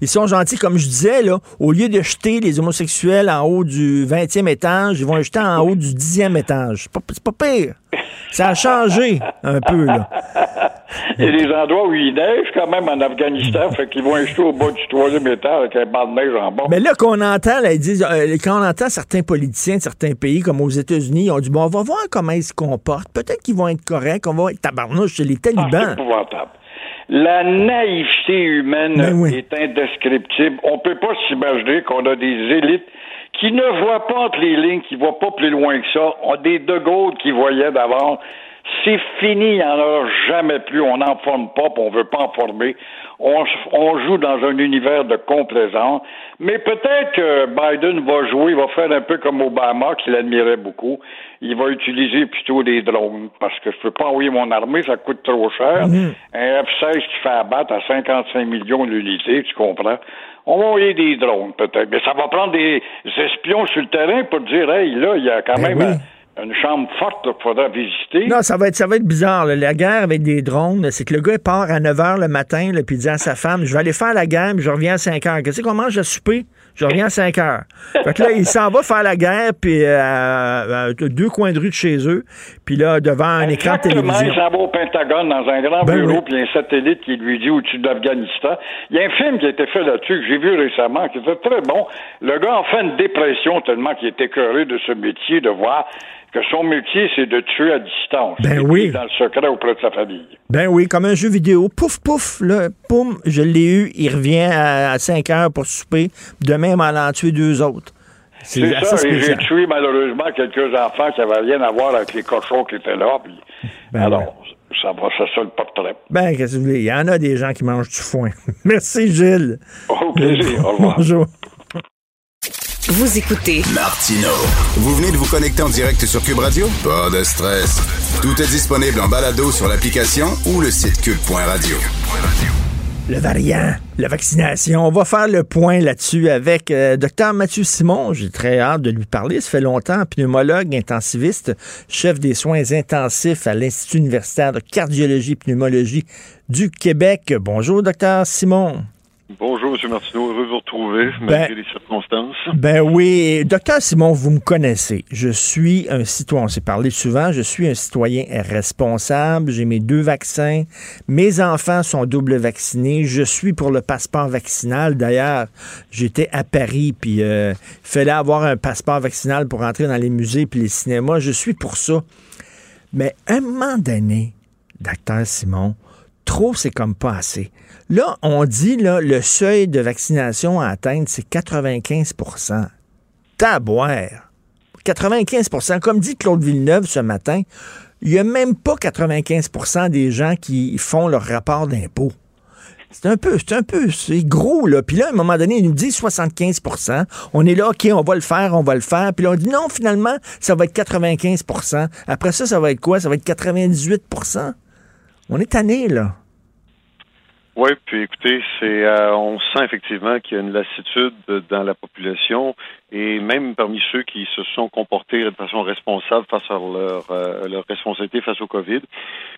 ils, sont gentils, comme je disais, là. Au lieu de jeter les homosexuels en haut du 20e étage, ils vont les jeter en haut du 10e étage. C'est pas, pas pire. Ça a changé un peu, là. Il y a des endroits où il neige quand même en Afghanistan, fait qu'ils vont jeter au bas du troisième étage avec un banc de neige en bas. Mais là, qu'on entend, là, ils disent, euh, quand on entend certains politiciens de certains pays, comme aux États-Unis, ils ont dit, bon, on va voir comment ils se comportent. Peut-être qu'ils vont être corrects, on va être tabarnouche chez les talibans. Ah, c'est épouvantable. La naïveté humaine ben est indescriptible. On peut pas s'imaginer qu'on a des élites qui ne voient pas entre les lignes, qui ne voient pas plus loin que ça. On a des De Gaulle qui voyaient d'avant. C'est fini, il n'y en aura jamais plus. On n'en forme pas, on ne veut pas en former. On, on, joue dans un univers de complaisance. Mais peut-être que Biden va jouer, va faire un peu comme Obama, qui l'admirait beaucoup il va utiliser plutôt des drones parce que je peux pas envoyer mon armée, ça coûte trop cher. Mhm. Un F-16 qui fait abattre à 55 millions d'unités, tu comprends? On va envoyer des drones peut-être, mais ça va prendre des espions sur le terrain pour dire, hey, là, il y a quand ben même une chambre forte qu'il faudra visiter. Non, ça va être, ça va être bizarre. La guerre avec des drones, c'est que le gars part à 9 h le matin, puis il dit à sa femme, je vais aller faire la guerre, puis je reviens à 5 h. Qu'est-ce qu'on mange à souper? Je reviens à 5 heures. Fait que là, il s'en va faire la guerre, puis euh, à, deux coins de rue de chez eux, puis là, devant un écran de télévision. il s'en va au Pentagone dans un grand ben bureau, puis il y a un satellite qui lui dit au-dessus d'Afghanistan. Il y a un film qui a été fait là-dessus, que j'ai vu récemment, qui était très bon. Le gars en fait une dépression tellement qu'il était écœuré de ce métier, de voir que son métier, c'est de tuer à distance. Ben oui. Dans le secret auprès de sa famille. Ben oui, comme un jeu vidéo. Pouf, pouf, là, poum, je l'ai eu. Il revient à, 5 heures pour souper. Demain, il m'en a tué deux autres. C'est ça, et j'ai tué malheureusement quelques enfants qui n'avaient rien à voir avec les cochons qui étaient là. Ben alors, ça va, c'est ça le portrait. Ben, qu'est-ce que vous voulez? Il y en a des gens qui mangent du foin. Merci, Gilles. Au plaisir. Au revoir. Bonjour. Vous écoutez Martino. Vous venez de vous connecter en direct sur Cube Radio? Pas de stress. Tout est disponible en balado sur l'application ou le site cube.radio. Le variant, la vaccination. On va faire le point là-dessus avec euh, Dr Mathieu Simon. J'ai très hâte de lui parler. Ça fait longtemps, pneumologue, intensiviste, chef des soins intensifs à l'Institut universitaire de cardiologie et pneumologie du Québec. Bonjour, Dr Simon. Bonjour, M. Martineau. Heureux de vous retrouver, malgré les circonstances. Ben oui. Docteur Simon, vous me connaissez. Je suis un citoyen, on s'est parlé souvent, je suis un citoyen responsable. J'ai mes deux vaccins. Mes enfants sont double vaccinés. Je suis pour le passeport vaccinal. D'ailleurs, j'étais à Paris, puis il euh, fallait avoir un passeport vaccinal pour entrer dans les musées puis les cinémas. Je suis pour ça. Mais un moment donné, docteur Simon, trop, c'est comme pas assez. Là, on dit, là, le seuil de vaccination à atteindre, c'est 95% Taboire. 95% Comme dit Claude Villeneuve ce matin, il n'y a même pas 95% des gens qui font leur rapport d'impôt. C'est un peu, c'est un peu, c'est gros, là. Puis là, à un moment donné, ils nous disent 75% On est là, OK, on va le faire, on va le faire. Puis là, on dit non, finalement, ça va être 95% Après ça, ça va être quoi? Ça va être 98% On est tanné, là. Oui, puis écoutez, c'est euh, on sent effectivement qu'il y a une lassitude dans la population et même parmi ceux qui se sont comportés de façon responsable face à leur, euh, leur responsabilité face au COVID.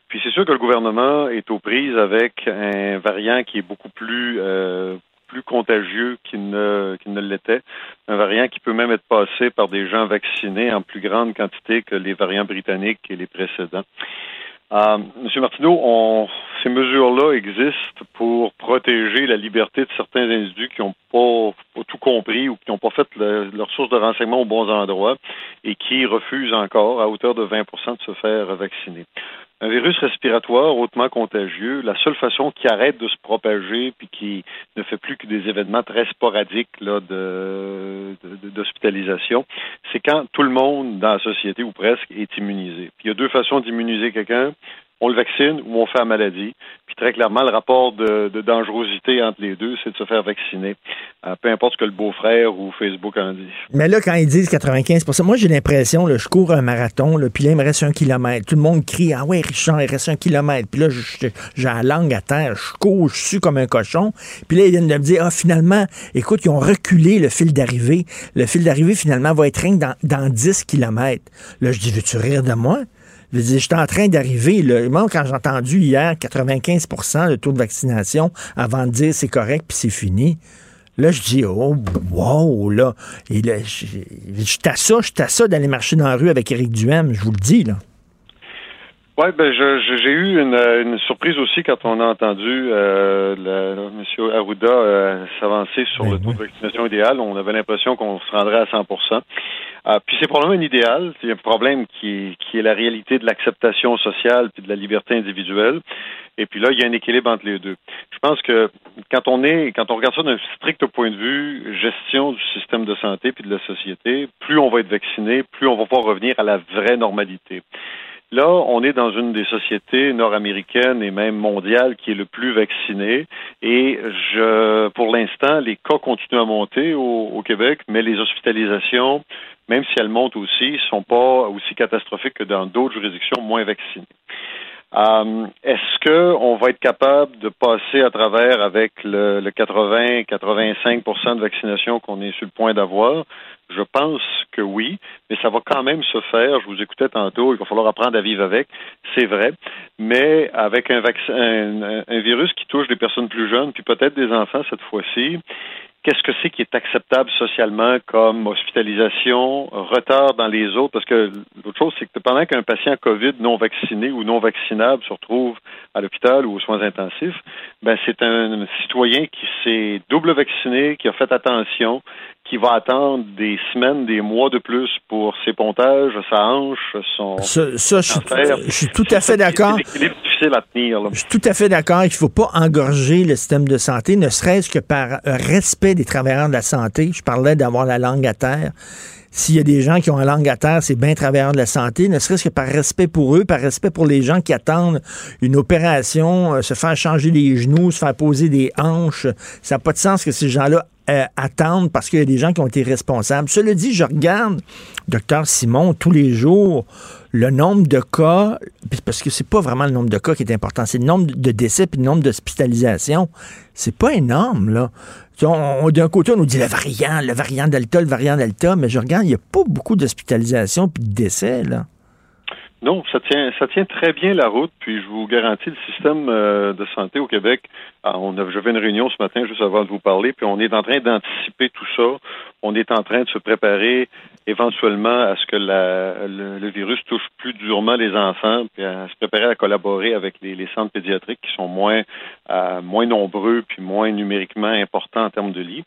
Puis c'est sûr que le gouvernement est aux prises avec un variant qui est beaucoup plus euh, plus contagieux qu'il ne, qu'il ne l'était. Un variant qui peut même être passé par des gens vaccinés en plus grande quantité que les variants britanniques et les précédents. Euh, Monsieur Martineau, on, ces mesures-là existent pour protéger la liberté de certains individus qui n'ont pas, tout compris ou qui n'ont pas fait leur source de renseignement aux bons endroits et qui refusent encore, à hauteur de 20% de se faire vacciner. Un virus respiratoire hautement contagieux, la seule façon qui arrête de se propager puis qui ne fait plus que des événements très sporadiques là, de, d'hospitalisation, c'est quand tout le monde dans la société ou presque est immunisé. Puis il y a deux façons d'immuniser quelqu'un on le vaccine ou on fait la maladie. Puis très clairement, le rapport de, dangerosité entre les deux, c'est de se faire vacciner. Euh, peu importe ce que le beau-frère ou Facebook en dit. Mais là, quand ils disent 95% moi j'ai l'impression, je cours un marathon, là, puis là, il me reste un kilomètre. Tout le monde crie Ah ouais, Richard, il reste un kilomètre. Puis là, j'ai la langue à terre, je cours, je suis comme un cochon. Puis là, ils viennent de me dire Ah, finalement, écoute, ils ont reculé le fil d'arrivée. Le fil d'arrivée, finalement, va être rien dans, dans 10 kilomètres. Là, je dis Veux-tu rire de moi? Je j'étais en train d'arriver. Moi, quand j'ai entendu hier 95% de taux de vaccination avant de dire c'est correct puis c'est fini, là, je dis, oh, wow, là. Et là, j'étais à ça, à ça d'aller marcher dans la rue avec Éric Duhem, je vous le dis, là. Oui, ben j'ai eu une, surprise aussi quand on a entendu euh, M. Arruda euh, s'avancer sur ben le taux de vaccination idéal. On avait l'impression qu'on se rendrait à 100 euh, puis c'est probablement un idéal. C'est un problème qui, qui est la réalité de l'acceptation sociale puis de la liberté individuelle. Et puis là, il y a un équilibre entre les deux. Je pense que quand on est, quand on regarde ça d'un strict point de vue gestion du système de santé puis de la société, plus on va être vacciné, plus on va pouvoir revenir à la vraie normalité. Là, on est dans une des sociétés nord-américaines et même mondiales qui est le plus vaccinée. Et je, pour l'instant, les cas continuent à monter au, Québec, mais les hospitalisations, même si elles montent aussi, sont pas aussi catastrophiques que dans d'autres juridictions moins vaccinées. Euh, est-ce qu'on va être capable de passer à travers avec le, 80-85% de vaccination qu'on est sur le point d'avoir? Je pense que oui, mais ça va quand même se faire. Je vous écoutais tantôt, il va falloir apprendre à vivre avec, c'est vrai, mais avec un, vaccin, un virus qui touche des personnes plus jeunes, puis peut-être des enfants cette fois-ci, qu'est-ce que c'est qui est acceptable socialement comme hospitalisation, retard dans les autres, parce que l'autre chose, c'est que pendant qu'un patient COVID non vacciné ou non vaccinable se retrouve à l'hôpital ou aux soins intensifs, ben c'est un citoyen qui s'est double vacciné, qui a fait attention, qui va attendre des semaines, des mois de plus pour ses pontages, sa hanche, son. Ça, ça je, suis, tout à fait d'accord. C'est difficile à tenir. Je suis tout à fait d'accord. Il ne faut pas engorger le système de santé, ne serait-ce que par respect des travailleurs de la santé. Je parlais d'avoir la langue à terre. S'il y a des gens qui ont la langue à terre, c'est bien travailleurs de la santé, ne serait-ce que par respect pour eux, par respect pour les gens qui attendent une opération, euh, se faire changer les genoux, se faire poser des hanches. Ça n'a pas de sens que ces gens-là euh, attendre parce qu'il y a des gens qui ont été responsables. Cela dit, je regarde, docteur Simon, tous les jours, le nombre de cas, parce que c'est pas vraiment le nombre de cas qui est important, c'est le nombre de décès puis le nombre d'hospitalisations. C'est pas énorme, là. D'un côté, on nous dit le variant, le variant Delta, le variant Delta, mais je regarde, il n'y a pas beaucoup d'hospitalisations puis de décès, là. Non, ça tient, ça tient très bien la route. Puis je vous garantis, le système euh, de santé au Québec, ah, on a, j'avais une réunion ce matin juste avant de vous parler, puis on est en train d'anticiper tout ça. On est en train de se préparer éventuellement à ce que le, virus touche plus durement les enfants, puis à se préparer à collaborer avec les, les centres pédiatriques qui sont moins, euh, moins nombreux puis moins numériquement importants en termes de lits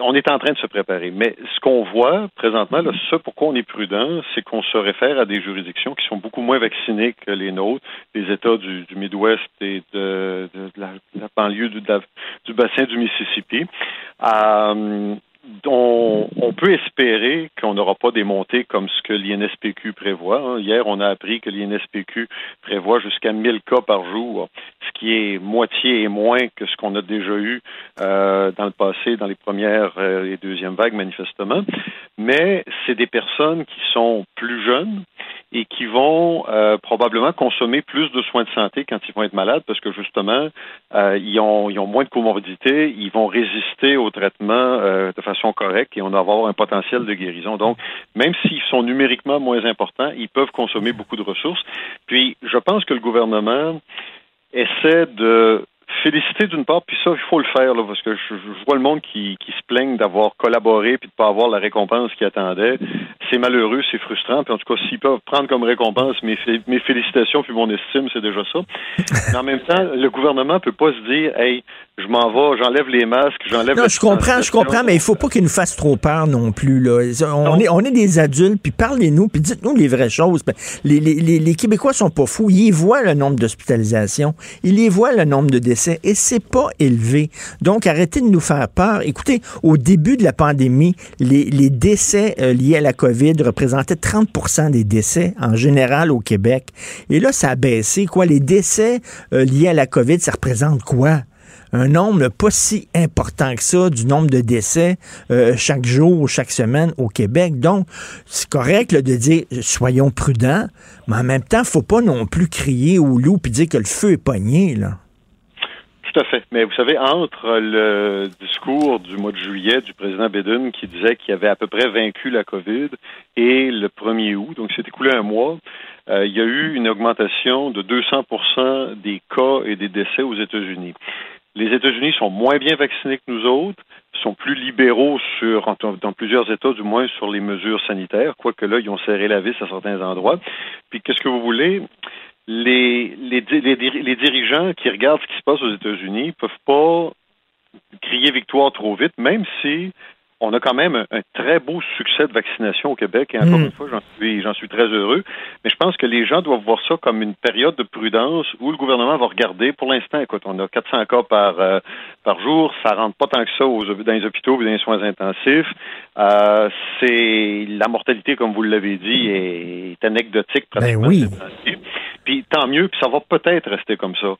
on est en train de se préparer. Mais ce qu'on voit présentement, là, ce pourquoi on est prudent, c'est qu'on se réfère à des juridictions qui sont beaucoup moins vaccinées que les nôtres, les États du, Midwest et de, la, banlieue du, du bassin du Mississippi. Euh, on, on, peut espérer qu'on n'aura pas des montées comme ce que l'INSPQ prévoit. Hein. Hier, on a appris que l'INSPQ prévoit jusqu'à 1000 cas par jour, ce qui est moitié et moins que ce qu'on a déjà eu euh, dans le passé, dans les premières euh, et deuxièmes vagues, manifestement. Mais c'est des personnes qui sont plus jeunes et qui vont euh, probablement consommer plus de soins de santé quand ils vont être malades parce que justement, euh, ils, ont, ils ont moins de comorbidité, ils vont résister au traitement euh, de façon correcte et on va avoir un potentiel de guérison. Donc, même s'ils sont numériquement moins importants, ils peuvent consommer beaucoup de ressources. Puis, je pense que le gouvernement essaie de féliciter d'une part, puis ça, il faut le faire, là, parce que je, vois le monde qui, qui se plaigne d'avoir collaboré puis de pas avoir la récompense qu'il attendait. C'est malheureux, c'est frustrant. Puis en tout cas, s'ils peuvent prendre comme récompense mes, mes félicitations puis mon estime, c'est déjà ça. Mais en même temps, le gouvernement peut pas se dire, hey, je m'en vais, j'enlève les masques, j'enlève. Non, je comprends, je comprends, mais il faut pas qu'il nous fasse trop peur non plus. Là. On, est, on est des adultes, puis parlez-nous, puis dites-nous les vraies choses. Les, les, les, les Québécois sont pas fous. Ils voient le nombre d'hospitalisations, ils y voient le nombre de décès, et c'est pas élevé. Donc, arrêtez de nous faire peur. Écoutez, au début de la pandémie, les, les décès euh, liés à la COVID représentaient 30% des décès en général au Québec. Et là, ça a baissé. Quoi, les décès euh, liés à la COVID, ça représente quoi? Un nombre pas si important que ça du nombre de décès euh, chaque jour, chaque semaine au Québec. Donc, c'est correct de dire soyons prudents, mais en même temps, faut pas non plus crier au loup et dire que le feu est pogné. Là. Tout à fait. Mais vous savez, entre le discours du mois de juillet du président Biden qui disait qu'il avait à peu près vaincu la COVID et le 1er août, donc c'est écoulé un mois, euh, il y a eu une augmentation de 200% des cas et des décès aux États-Unis. Les États-Unis sont moins bien vaccinés que nous autres, sont plus libéraux sur, dans plusieurs États du moins, sur les mesures sanitaires, quoique là, ils ont serré la vis à certains endroits. Puis qu'est-ce que vous voulez? Les, les, les, dirigeants qui regardent ce qui se passe aux États-Unis peuvent pas crier victoire trop vite, même si on a quand même un, très beau succès de vaccination au Québec. Et encore mm. une fois, j'en suis, j'en suis très heureux. Mais je pense que les gens doivent voir ça comme une période de prudence où le gouvernement va regarder. Pour l'instant, écoute, on a 400 cas par, euh, par jour. Ça rentre pas tant que ça aux, dans les hôpitaux ou dans les soins intensifs. Euh, c'est la mortalité, comme vous l'avez dit, est, anecdotique ben pratiquement. Ben oui. Puis tant mieux, puis ça va peut-être rester comme ça.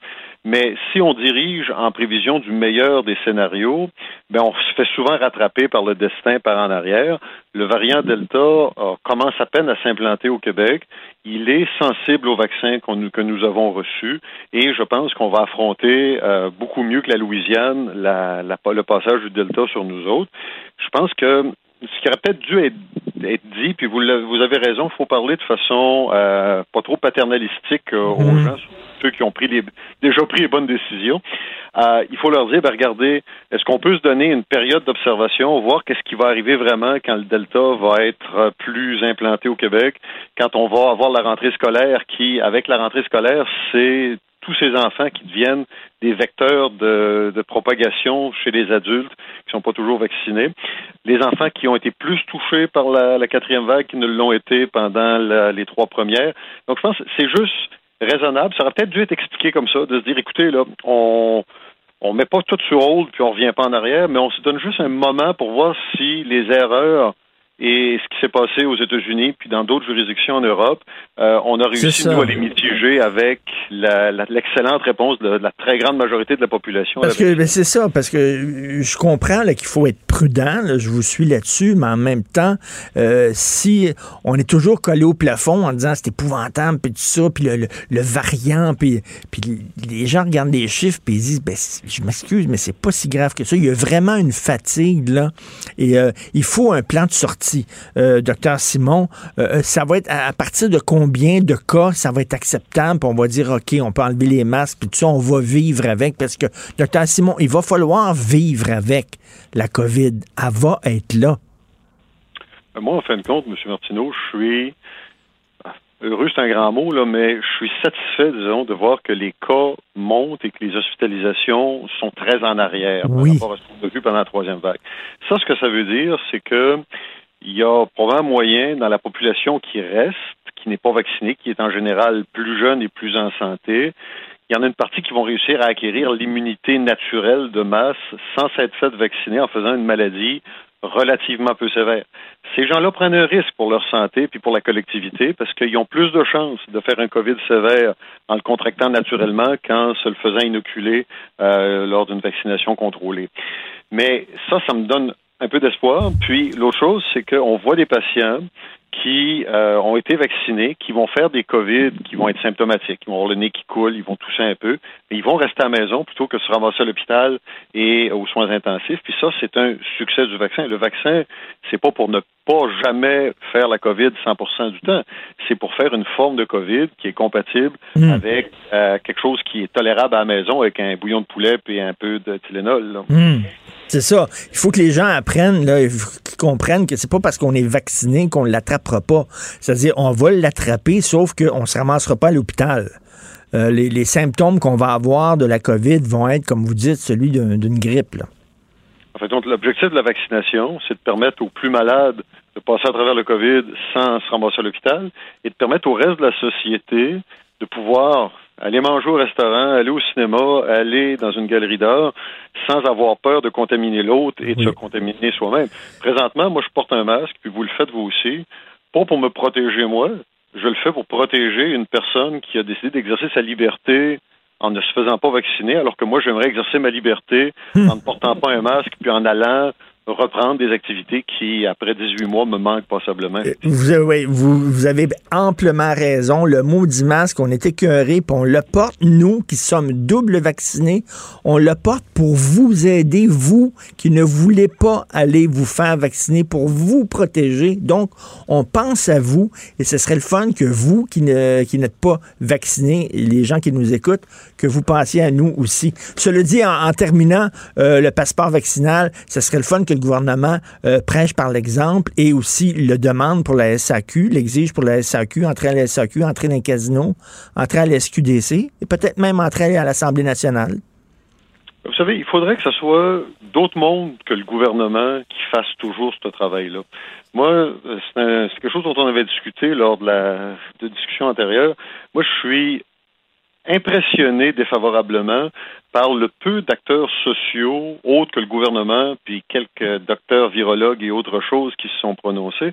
Mais si on dirige en prévision du meilleur des scénarios, ben on se fait souvent rattraper par le destin par en arrière. Le variant Delta euh, commence à peine à s'implanter au Québec. Il est sensible au vaccin que nous avons reçu et je pense qu'on va affronter euh, beaucoup mieux que la Louisiane le passage du Delta sur nous autres. Je pense que ce qui aurait peut-être dû être, dit, puis vous, vous avez raison, il faut parler de façon euh, pas trop paternalistique euh, aux mhm. gens, ceux qui ont pris les, déjà pris les bonnes décisions. Euh, il faut leur dire, ben, regardez, est-ce qu'on peut se donner une période d'observation, voir qu'est-ce qui va arriver vraiment quand le Delta va être plus implanté au Québec, quand on va avoir la rentrée scolaire qui, avec la rentrée scolaire, c'est tous ces enfants qui deviennent des vecteurs de, propagation chez les adultes qui ne sont pas toujours vaccinés, les enfants qui ont été plus touchés par la, quatrième vague qui ne l'ont été pendant les trois premières. Donc, je pense que c'est juste raisonnable. Ça aurait peut-être dû être expliqué comme ça, de se dire, écoutez, là, on on met pas tout sur hold puis on revient pas en arrière, mais on se donne juste un moment pour voir si les erreurs et ce qui s'est passé aux États-Unis, puis dans d'autres juridictions en Europe, euh, on a réussi, nous, à les mitiger avec l'excellente réponse de, la très grande majorité de la population. Parce que ben, c'est ça, parce que je comprends qu'il faut être prudent, je vous suis là-dessus, mais en même temps, euh, si on est toujours collé au plafond en disant c'est épouvantable, puis tout ça, puis le, variant, puis, puis les gens regardent les chiffres, puis ils disent, ben, je m'excuse, mais c'est pas si grave que ça. Il y a vraiment une fatigue, là, et euh, il faut un plan de sortie parti. docteur Simon, ça va être à, partir de combien de cas ça va être acceptable, on va dire, OK, on peut enlever les masques, puis tout ça, on va vivre avec, parce que, docteur Simon, il va falloir vivre avec la COVID. Elle va être là. Moi, en fin de compte, M. Martineau, je suis heureux, c'est un grand mot, là, mais je suis satisfait, disons, de voir que les cas montent et que les hospitalisations sont très en arrière par rapport à ce qu'on a vu pendant la troisième vague. Ça, ce que ça veut dire, c'est que il y a probablement moyen dans la population qui reste, qui n'est pas vaccinée, qui est en général plus jeune et plus en santé, il y en a une partie qui vont réussir à acquérir l'immunité naturelle de masse sans s'être fait vacciner en faisant une maladie relativement peu sévère. Ces gens-là prennent un risque pour leur santé puis pour la collectivité parce qu'ils ont plus de chances de faire un COVID sévère en le contractant naturellement qu'en se le faisant inoculer euh, lors d'une vaccination contrôlée. Mais ça, ça me donne un peu d'espoir. Puis l'autre chose, c'est qu'on voit des patients qui euh, ont été vaccinés, qui vont faire des COVID, qui vont être symptomatiques, ils vont avoir le nez qui coule, ils vont tousser un peu, mais ils vont rester à la maison plutôt que se ramasser à l'hôpital et aux soins intensifs. Puis ça, c'est un succès du vaccin. Le vaccin, c'est pas pour ne pas jamais faire la COVID 100% du temps. C'est pour faire une forme de COVID qui est compatible hmm. avec euh, quelque chose qui est tolérable à la maison avec un bouillon de poulet et un peu de Tylenol. Hmm. C'est ça. Il faut que les gens apprennent, là, qu'ils comprennent que c'est pas parce qu'on est vacciné qu'on ne l'attrapera pas. C'est-à-dire, on va l'attraper, sauf qu'on ne se ramassera pas à l'hôpital. Euh, les, symptômes qu'on va avoir de la COVID vont être, comme vous dites, celui d'une grippe. Là. En fait, donc, l'objectif de la vaccination, c'est de permettre aux plus malades de passer à travers le COVID sans se ramasser à l'hôpital et de permettre au reste de la société de pouvoir aller manger au restaurant, aller au cinéma, aller dans une galerie d'art sans avoir peur de contaminer l'autre et de se contaminer soi-même. Présentement, moi, je porte un masque, puis vous le faites vous aussi, pas pour me protéger moi, je le fais pour protéger une personne qui a décidé d'exercer sa liberté en ne se faisant pas vacciner, alors que moi, j'aimerais exercer ma liberté hmm. en ne portant pas un masque, puis en allant reprendre des activités qui, après 18 mois, me manquent passablement. Euh, vous, avez, vous, vous, avez amplement raison. Le mot dit masque, on est écœuré, puis on le porte, nous qui sommes double vaccinés, on le porte pour vous aider, vous qui ne voulez pas aller vous faire vacciner, pour vous protéger. Donc, on pense à vous, et ce serait le fun que vous qui, ne, qui n'êtes pas vaccinés, les gens qui nous écoutent, que vous pensiez à nous aussi. Cela dit, en, terminant, euh, le passeport vaccinal, ce serait le fun que le gouvernement euh, prêche par l'exemple et aussi le demande pour la SAQ, l'exige pour la SAQ, entrer à la SAQ, entrer dans les casinos, entrer à la SQDC et peut-être même entrer à l'Assemblée nationale? Vous savez, il faudrait que ce soit d'autres mondes que le gouvernement qui fasse toujours ce travail-là. Moi, c'est quelque chose dont on avait discuté lors de la discussion antérieure. Moi, je suis impressionné défavorablement par le peu d'acteurs sociaux, autres que le gouvernement, puis quelques docteurs virologues et autres choses qui se sont prononcés.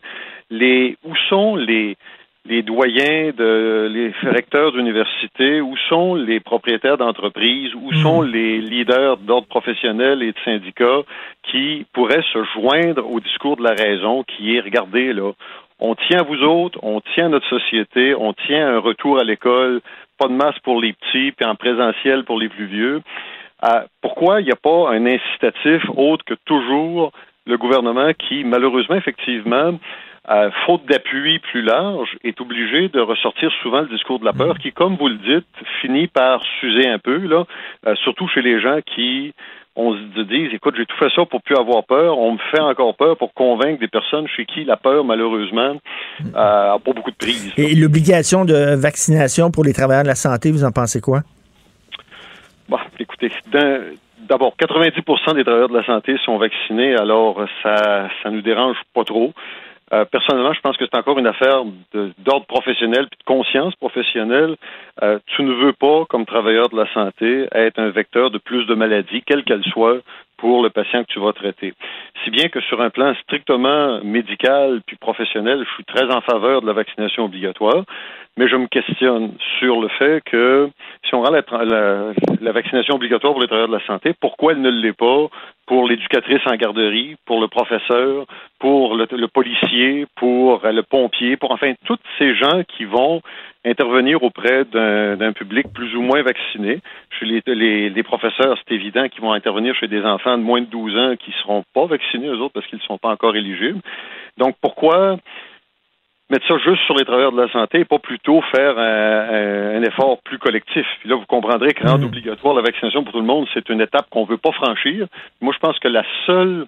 Les, où sont les, les doyens, de, les recteurs d'université, où sont les propriétaires d'entreprises, où sont hmm. les leaders d'ordre professionnel et de syndicats qui pourraient se joindre au discours de la raison qui est, regardez, là, on tient à vous autres, on tient à notre société, on tient un retour à l'école pas de masse pour les petits, puis en présentiel pour les plus vieux. Euh, pourquoi il n'y a pas un incitatif autre que toujours le gouvernement qui, malheureusement, effectivement, euh, faute d'appui plus large, est obligé de ressortir souvent le discours de la peur, qui, comme vous le dites, finit par s'user un peu, là, euh, surtout chez les gens qui on se dit, écoute, j'ai tout fait ça pour plus avoir peur. On me fait encore peur pour convaincre des personnes chez qui la peur, malheureusement, n'a pas beaucoup de prise. Et l'obligation de vaccination pour les travailleurs de la santé, vous en pensez quoi? Bon, écoutez, d'abord, 90% des travailleurs de la santé sont vaccinés, alors ça ça nous dérange pas trop. Euh, personnellement, je pense que c'est encore une affaire d'ordre professionnel puis de conscience professionnelle. Euh, tu ne veux pas, comme travailleur de la santé, être un vecteur de plus de maladies, quelles qu'elles soient, pour le patient que tu vas traiter. Si bien que sur un plan strictement médical puis professionnel, je suis très en faveur de la vaccination obligatoire, mais je me questionne sur le fait que si on rend la, vaccination obligatoire pour les travailleurs de la santé, pourquoi elle ne l'est pas pour l'éducatrice en garderie, pour le professeur, pour le, policier, pour euh, le pompier, pour enfin tous ces gens qui vont intervenir auprès d'un public plus ou moins vacciné. Chez les, les, professeurs, c'est évident qu'ils vont intervenir chez des enfants de moins de 12 ans qui ne seront pas vaccinés, eux autres, parce qu'ils ne sont pas encore éligibles. Donc, pourquoi mettre ça juste sur les travailleurs de la santé et pas plutôt faire un, effort plus collectif? Puis là, vous comprendrez que rendre mmh. obligatoire la vaccination pour tout le monde, c'est une étape qu'on ne veut pas franchir. Moi, je pense que la seule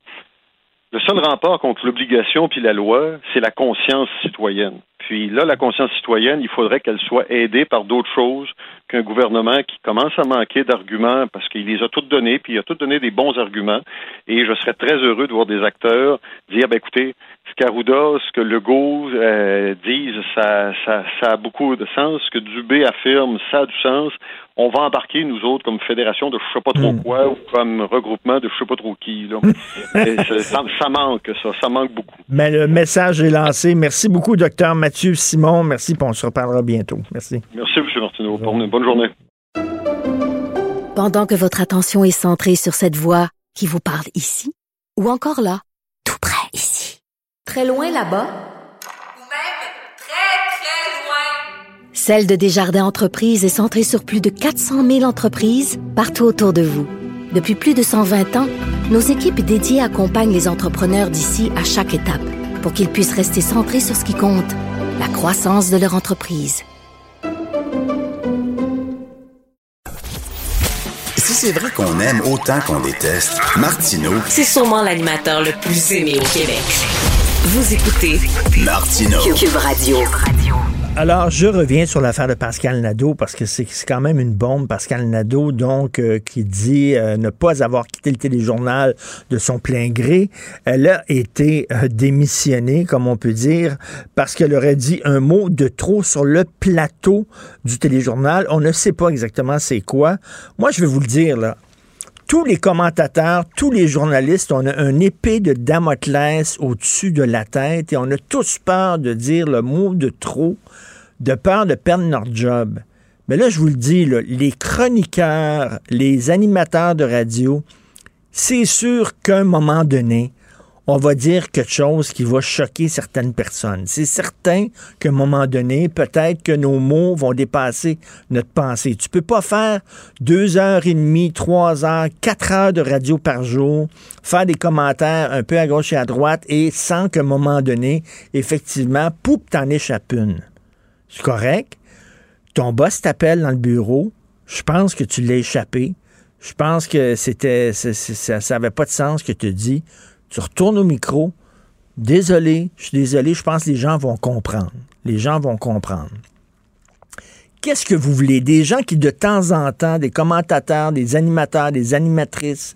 le seul rempart contre l'obligation puis la loi, c'est la conscience citoyenne. Puis là, la conscience citoyenne, il faudrait qu'elle soit aidée par d'autres choses qu'un gouvernement qui commence à manquer d'arguments parce qu'il les a toutes donnés, puis il a toutes donné des bons arguments. Et je serais très heureux de voir des acteurs dire, ben écoutez, ce qu'Arruda, ce que Legault euh, disent, ça, ça, ça a beaucoup de sens. Ce que Dubé affirme, ça a du sens. On va embarquer, nous autres, comme fédération de je sais pas trop hmm. quoi ou comme regroupement de je sais pas trop qui. Là. ça, ça, manque, ça. Ça manque beaucoup. Mais le message est lancé. Merci beaucoup, docteur Mathieu Simon. Merci, puis on se reparlera bientôt. Merci. Merci, M. Martineau. Bonne journée. Pendant que votre attention est centrée sur cette voix qui vous parle ici, ou encore là, tout près ici, très loin là-bas, ou même très, très loin, Celle de Desjardins Entreprises est centrée sur plus de 400 000 entreprises partout autour de vous. Depuis plus de 120 ans, nos équipes dédiées accompagnent les entrepreneurs d'ici à chaque étape pour qu'ils puissent rester centrés sur ce qui compte, la croissance de leur entreprise. Si c'est vrai qu'on aime autant qu'on déteste, Martineau, c'est sûrement l'animateur le plus aimé au Québec. Vous écoutez Martineau, Cube Radio. Alors, je reviens sur l'affaire de Pascal Nadeau parce que c'est quand même une bombe. Pascal Nadeau, donc, euh, qui dit euh, ne pas avoir quitté le téléjournal de son plein gré. Elle a été euh, démissionnée, comme on peut dire, parce qu'elle aurait dit un mot de trop sur le plateau du téléjournal. On ne sait pas exactement c'est quoi. Moi, je vais vous le dire, là tous les commentateurs, tous les journalistes, on a un épée de Damoclès au-dessus de la tête et on a tous peur de dire le mot de trop, de peur de perdre notre job. Mais là, je vous le dis, les chroniqueurs, les animateurs de radio, c'est sûr qu'à un moment donné, on va dire quelque chose qui va choquer certaines personnes. C'est certain qu'à un moment donné, peut-être que nos mots vont dépasser notre pensée. Tu peux pas faire deux heures et demie, trois heures, quatre heures de radio par jour, faire des commentaires un peu à gauche et à droite et sans qu'à un moment donné, effectivement, poup, t'en échappes une. C'est correct? Ton boss t'appelle dans le bureau. Je pense que tu l'as échappé. Je pense que c'était, ça n'avait pas de sens que tu dis tu retournes au micro. Désolé, je suis désolé, je pense que les gens vont comprendre. Les gens vont comprendre. Qu'est-ce que vous voulez? Des gens qui, de temps en temps, des commentateurs, des animateurs, des animatrices,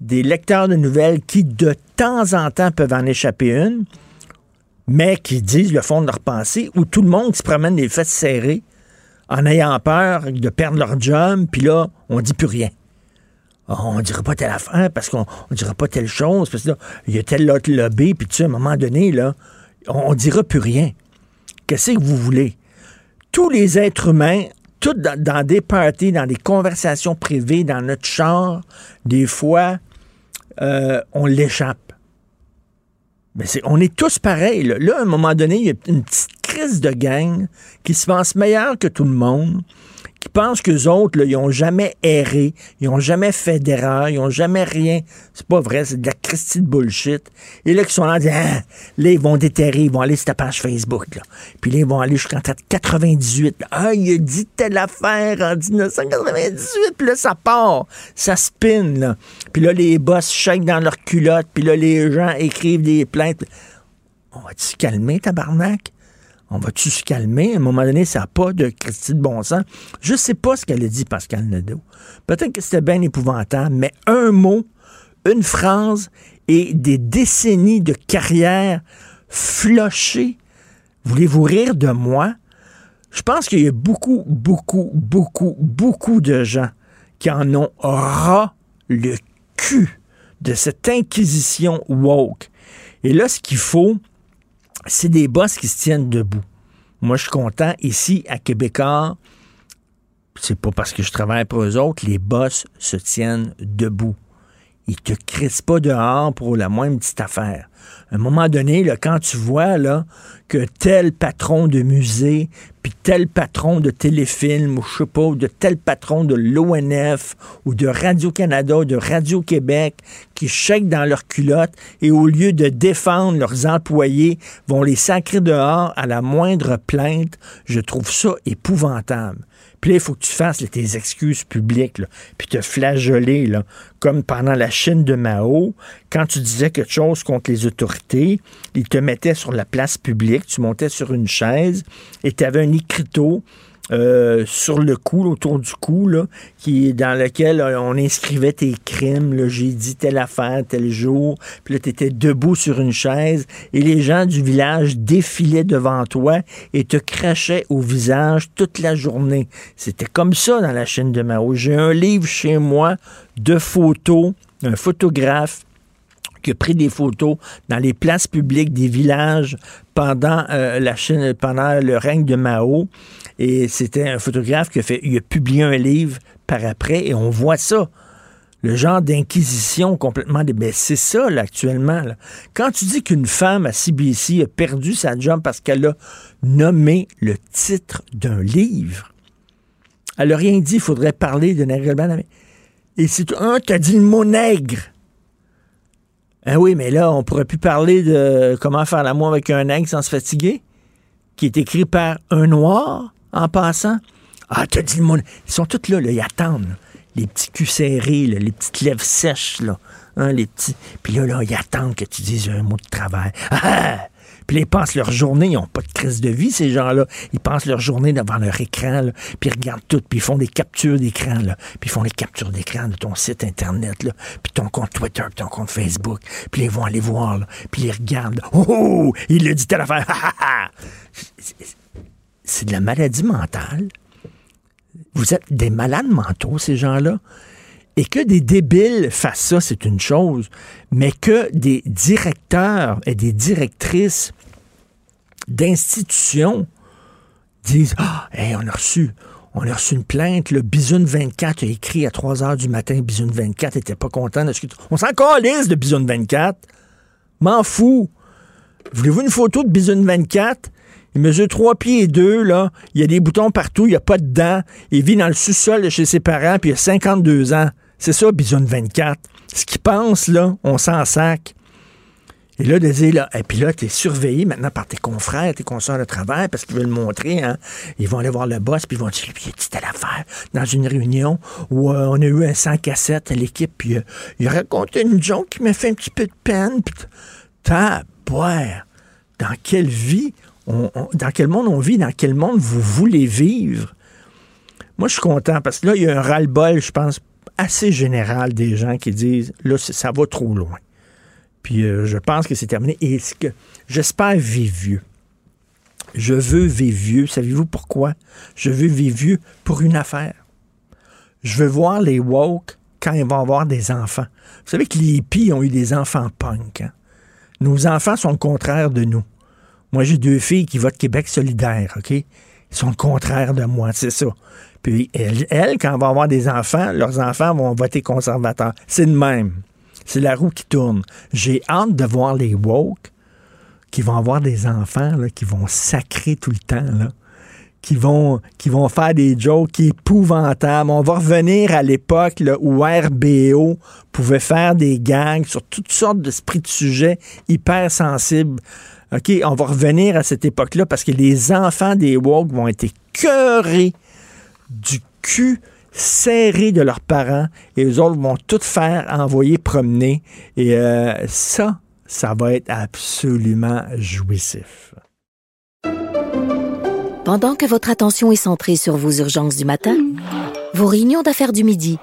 des lecteurs de nouvelles qui, de temps en temps, peuvent en échapper une, mais qui disent le fond de leur pensée, ou tout le monde se promène les fesses serrées en ayant peur de perdre leur job, puis là, on dit plus rien. Ah, on dira pas telle affaire parce qu'on ne dira pas telle chose, parce que là, il y a tel autre lobby, puis tu sais, à un moment donné, là, on ne dira plus rien. Qu'est-ce que vous voulez? Tous les êtres humains, tous dans, des parties, dans des conversations privées, dans notre char, des fois, euh, on l'échappe. Mais on est tous pareils. Là. là. à un moment donné, il y a une petite crise de gang qui se pense meilleure que tout le monde qui pensent qu'eux autres, là, ils n'ont jamais erré, ils n'ont jamais fait d'erreur, ils n'ont jamais rien. C'est pas vrai, c'est de la Christie de bullshit. Et là, qui sont là, disent, ah, là, ils vont déterrer, ils vont aller sur ta page Facebook, là. Puis là, ils vont aller jusqu'en 98. Ah, il a dit telle affaire en 1998, puis là, ça part, ça spin, là. Puis là, les boss shake dans leur culotte, puis là, les gens écrivent des plaintes. On va-tu calmer, tabarnak? On va-tu se calmer? À un moment donné, ça n'a pas de Christie de bon sens. Je ne sais pas ce qu'elle a dit, Pascal Nadeau. Peut-être que c'était bien épouvantable, mais un mot, une phrase et des décennies de carrière flochées. Voulez-vous rire de moi? Je pense qu'il y a beaucoup, beaucoup, beaucoup, beaucoup de gens qui en ont ras le cul de cette inquisition woke. Et là, ce qu'il faut, c'est des boss qui se tiennent debout. Moi, je suis content. Ici, à Québécois, c'est pas parce que je travaille pour eux autres, les boss se tiennent debout. Ils te crissent pas dehors pour la moindre petite affaire. À un moment donné, là, quand tu vois là, que tel patron de musée, puis tel patron de téléfilm, ou je sais pas, de tel patron de l'ONF, ou de Radio-Canada, ou de Radio-Québec, qui chèquent dans leur culotte et au lieu de défendre leurs employés, vont les sacrer dehors à la moindre plainte, je trouve ça épouvantable. Là, il faut que tu fasses tes excuses publiques, puis te flageoler, là, comme pendant la Chine de Mao, quand tu disais quelque chose contre les autorités, ils te mettaient sur la place publique, tu montais sur une chaise et tu avais un écriteau euh, sur le cou, autour du cou, là, qui, dans lequel euh, on inscrivait tes crimes. J'ai dit telle affaire, tel jour. Puis là, tu étais debout sur une chaise et les gens du village défilaient devant toi et te crachaient au visage toute la journée. C'était comme ça dans la chaîne de Mao. J'ai un livre chez moi de photos, un photographe qui a pris des photos dans les places publiques des villages pendant euh, la Chine, pendant le règne de Mao. Et c'était un photographe qui a fait, il a publié un livre par après et on voit ça. Le genre d'inquisition complètement... Ben, c'est ça, là, actuellement. Quand tu dis qu'une femme à CBC a perdu sa job parce qu'elle a nommé le titre d'un livre, elle n'a rien dit, il faudrait parler de nègre Et c'est un, as dit le mot nègre. Ah oui, mais là, on pourrait plus parler de comment faire l'amour avec un nègre sans se fatiguer, qui est écrit par un noir en passant. Ah, t'as dit le mot. Ils sont tous là, ils attendent. Les petits culs serrés, les petites lèvres sèches, là. Hein, les petits. Puis là, ils attendent que tu dises un mot de travail. Ah! ah! Puis ils passent leur journée, ils n'ont pas de crise de vie, ces gens-là. Ils passent leur journée devant leur écran, puis ils regardent tout, puis ils font des captures d'écran, puis font des captures d'écran de ton site Internet, puis ton compte Twitter, puis ton compte Facebook, puis ils vont aller voir, puis ils regardent. Oh, oh, il a dit telle affaire. C'est de la maladie mentale. Vous êtes des malades mentaux, ces gens-là. Et que des débiles fassent ça, c'est une chose, mais que des directeurs et des directrices d'institutions disent Ah, on a reçu. On a reçu une plainte, le Bisoun 24 a écrit à 3 heures du matin, Bisoun 24 n'était pas content de ce que... On s'en calisse de Bisoun 24. M'en fous. Voulez-vous une photo de Bisoun 24? Il mesure trois pieds et deux, là. Il y a des boutons partout, il n'y a pas de dents. Il vit dans le sous-sol de chez ses parents, puis il a 52 ans. C'est ça, Bison 24. Ce qu'il pense, là, on s'en sac. Et là, de dire, là, et puis là, tu es surveillé maintenant par tes confrères, tes consoeurs de travail, parce qu'ils veulent montrer, hein. Ils vont aller voir le boss, puis ils vont dire, puis il a dit telle affaire dans une réunion où euh, on a eu un 100 cassette à l'équipe, puis euh, il a raconté une joke qui m'a fait un petit peu de peine, puis t'as boire. Dans quelle vie dans quel monde on vit, dans quel monde vous voulez vivre? Moi, je suis content parce que là, il y a un ras-le-bol, je pense, assez général des gens qui disent là, ça va trop loin. Puis euh, je pense que c'est terminé. Et j'espère vivre vieux. Je veux vivre vieux. Savez-vous pourquoi? Je veux vivre vieux pour une affaire. Je veux voir les woke quand ils vont avoir des enfants. Vous savez que les hippies ont eu des enfants punk. Hein? Nos enfants sont le contraire de nous. Moi, j'ai deux filles qui votent Québec solidaire, OK? Ils sont le contraire de moi, c'est ça. Puis, elles, quand elles vont avoir des enfants, leurs enfants vont voter conservateur. C'est le même. C'est la roue qui tourne. J'ai hâte de voir les woke qui vont avoir des enfants, qui vont sacrer tout le temps, là qui vont, qui vont faire des jokes épouvantables. On va revenir à l'époque où RBO pouvait faire des gangs sur toutes sortes d'esprits de sujets hyper sensibles. OK, on va revenir à cette époque-là parce que les enfants des woke vont être cœurés du cul serré de leurs parents et les autres vont tout faire envoyer promener. Et euh, ça, ça va être absolument jouissif. Pendant que votre attention est centrée sur vos urgences du matin, vos réunions d'affaires du midi,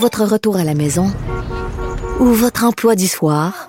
votre retour à la maison ou votre emploi du soir,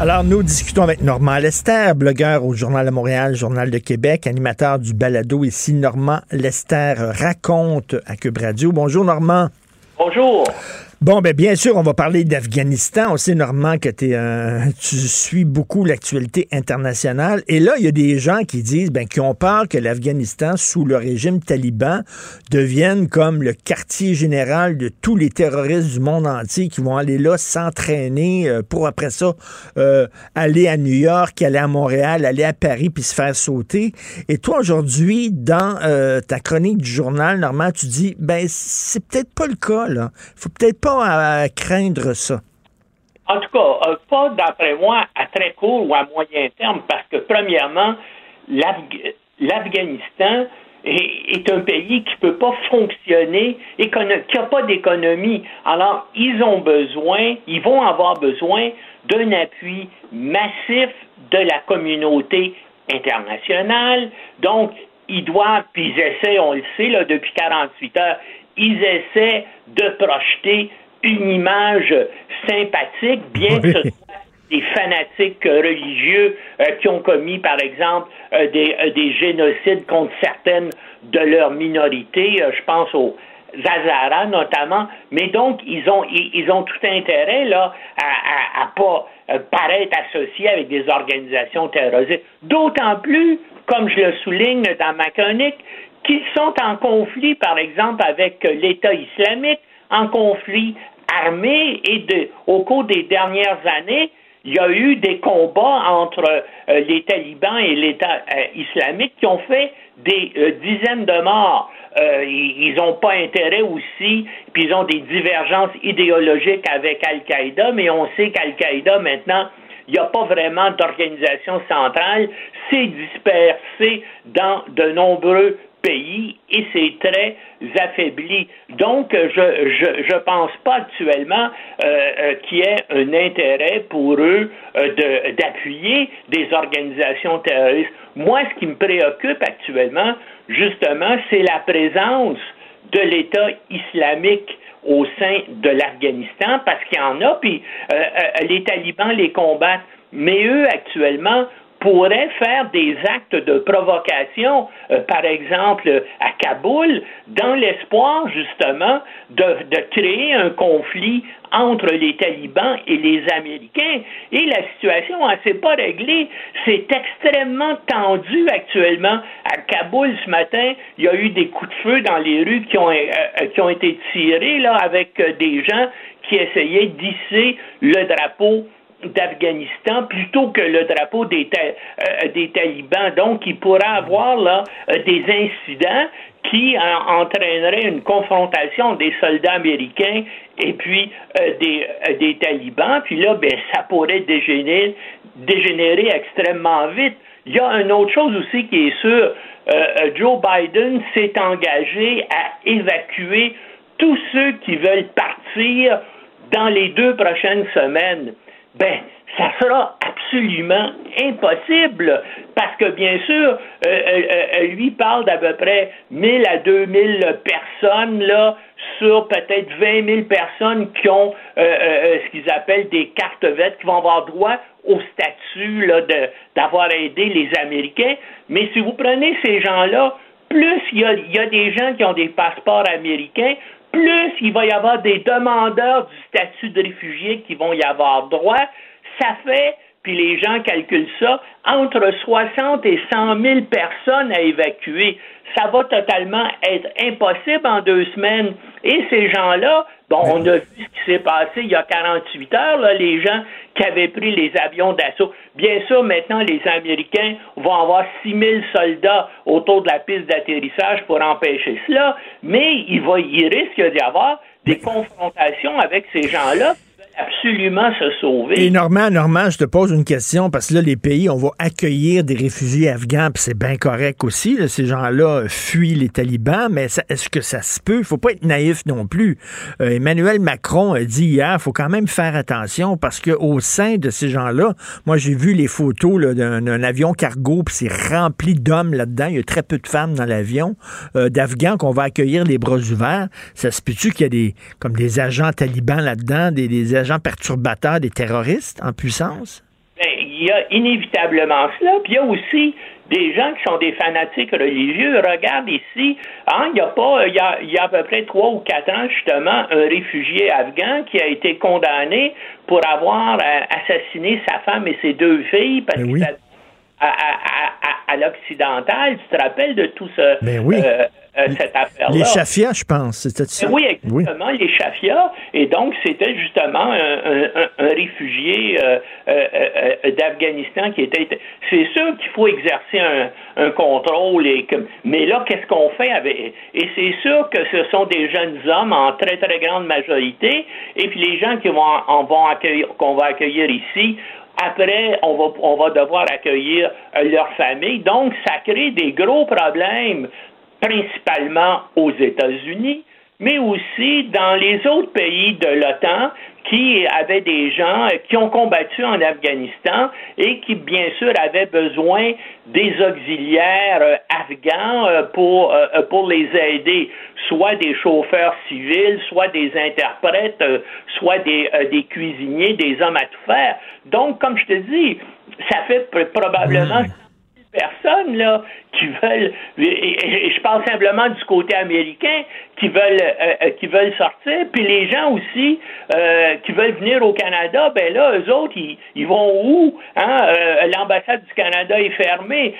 Alors, nous discutons avec Normand Lester, blogueur au Journal de Montréal, Journal de Québec, animateur du balado ici. Normand Lester raconte à Cube Radio. Bonjour, Normand. Bonjour. Bon, ben bien sûr, on va parler d'Afghanistan. On sait, Normand, que es, euh, tu suis beaucoup l'actualité internationale. Et là, il y a des gens qui disent, ben, qui ont peur que l'Afghanistan, sous le régime taliban, devienne comme le quartier général de tous les terroristes du monde entier qui vont aller là s'entraîner euh, pour après ça euh, aller à New York, aller à Montréal, aller à Paris puis se faire sauter. Et toi, aujourd'hui, dans ta chronique du journal, Normand, tu dis, ben, c'est peut-être pas le cas, là. Faut peut-être pas à craindre ça? En tout cas, euh, pas d'après moi à très court ou à moyen terme, parce que premièrement, l'Afghanistan est, un pays qui ne peut pas fonctionner qui n'a pas d'économie. Alors, ils ont besoin, ils vont avoir besoin d'un appui massif de la communauté internationale. Donc, ils doivent, puis ils essaient, on le sait, là, depuis 48 heures, ils essaient de projeter une image sympathique, bien que ce soit des fanatiques religieux euh, qui ont commis, par exemple, euh, des, euh, des, génocides contre certaines de leurs minorités. je pense aux Zazara notamment. Mais donc, ils ont, ils, ont tout intérêt là, à, à, pas paraître associés avec des organisations terroristes. D'autant plus, comme je le souligne dans ma chronique, qu'ils sont en conflit, par exemple, avec l'État islamique, en conflit armé et de, au cours des dernières années, il y a eu des combats entre euh, les talibans et l'État euh, islamique qui ont fait des euh, dizaines de morts. ils n'ont pas intérêt aussi, puis ils ont des divergences idéologiques avec Al-Qaïda, mais on sait qu'Al-Qaïda maintenant il n'y a pas vraiment d'organisation centrale, c'est dispersé dans de nombreux pays et c'est très affaibli. Donc, je je, je pense pas actuellement euh, euh, qu'il y ait un intérêt pour eux euh, d'appuyer des organisations terroristes. Moi, ce qui me préoccupe actuellement, justement, c'est la présence de l'État islamique au sein de l'Afghanistan, parce qu'il y en a, puis les talibans les combattent. Mais eux, actuellement, pourrait faire des actes de provocation, euh, par exemple à Kaboul, dans l'espoir justement de, de, créer un conflit entre les talibans et les Américains. Et la situation ne s'est pas réglée. C'est extrêmement tendu actuellement. À Kaboul ce matin, il y a eu des coups de feu dans les rues qui ont, euh, euh, qui ont été tirés là, avec des gens qui essayaient d'hisser le drapeau d'Afghanistan plutôt que le drapeau des, euh, des talibans. Donc, il pourrait avoir là euh, des incidents qui entraîneraient une confrontation des soldats américains et puis euh, des, des talibans. Puis là, ben, ça pourrait dégénérer, dégénérer extrêmement vite. Il y a une autre chose aussi qui est sûre. Joe Biden s'est engagé à évacuer tous ceux qui veulent partir dans les deux prochaines semaines ben, ça sera absolument impossible parce que, bien sûr, euh, euh, euh, lui parle d'à peu près 1000 à 2000 personnes, là, sur peut-être 20 000 personnes qui ont ce qu'ils appellent des cartes vertes, qui vont avoir droit au statut là, d'avoir aidé les Américains. Mais si vous prenez ces gens-là, plus il y a, y a des gens qui ont des passeports américains, plus il va y avoir des demandeurs du statut de réfugié qui vont y avoir droit. Ça fait, puis les gens calculent ça, entre 60 et 100 000 personnes à évacuer. Ça va totalement être impossible en deux semaines. Et ces gens-là, bon, on a vu ce qui s'est passé il y a 48 heures, là, les gens qui avaient pris les avions d'assaut. Bien sûr, maintenant, les Américains vont avoir 6 000 soldats autour de la piste d'atterrissage pour empêcher cela, mais il, va, il risque d'y avoir des confrontations avec ces gens-là absolument se sauver. Et Normand, Normand, je te pose une question parce que là, les pays, on va accueillir des réfugiés afghans, puis c'est bien correct aussi. ces gens-là fuient les talibans, mais est-ce que ça se peut? Il faut pas être naïf non plus. Euh, Emmanuel Macron a dit hier, faut quand même faire attention parce qu'au sein de ces gens-là, moi j'ai vu les photos d'un avion cargo, puis c'est rempli d'hommes là-dedans. Il y a très peu de femmes dans l'avion, euh, d'Afghans qu'on va accueillir les bras ouverts. Ça se peut-tu qu'il y a des comme des agents talibans là-dedans, des, des agents perturbateurs, des terroristes en puissance? il y a inévitablement cela. Puis il y a aussi des gens qui sont des fanatiques religieux. Regarde ici, hein, il y a pas, il y a, il y a à peu près trois ou quatre ans, justement, un réfugié afghan qui a été condamné pour avoir euh, assassiné sa femme et ses deux filles parce Ben qu'il à, à, à, à l'occidental. Tu te rappelles de tout ce, Ben oui. euh, euh, cette affaire-là? Les chafias, je pense, c'était ça? Oui, exactement, les chafias. Et donc, c'était justement un, un- un- un réfugié euh, euh, euh, d'Afghanistan qui était. C'est sûr qu'il faut exercer un, un contrôle. Et que- mais là, qu'est-ce qu'on fait avec. Et c'est sûr que ce sont des jeunes hommes en très, très grande majorité. Et puis les gens qui vont, en vont accueillir, qu'on va accueillir ici, après, on va, on va devoir accueillir euh, leur famille. Donc, ça crée des gros problèmes, principalement aux États-Unis, mais aussi dans les autres pays de l'OTAN qui avaient des gens euh, qui ont combattu en Afghanistan et qui, bien sûr, avaient besoin des auxiliaires euh, afghans euh, pour, pour les aider, soit des chauffeurs civils, soit des interprètes, soit des, des cuisiniers, des hommes à tout faire. Donc, comme je te dis, ça fait pr- probablement personnes là qui veulent je parle simplement du côté américain qui veulent euh, euh, qui veulent sortir. Puis les gens aussi euh, qui veulent venir au Canada ben là eux autres ils, ils vont où hein? Euh, l'ambassade du Canada est fermée.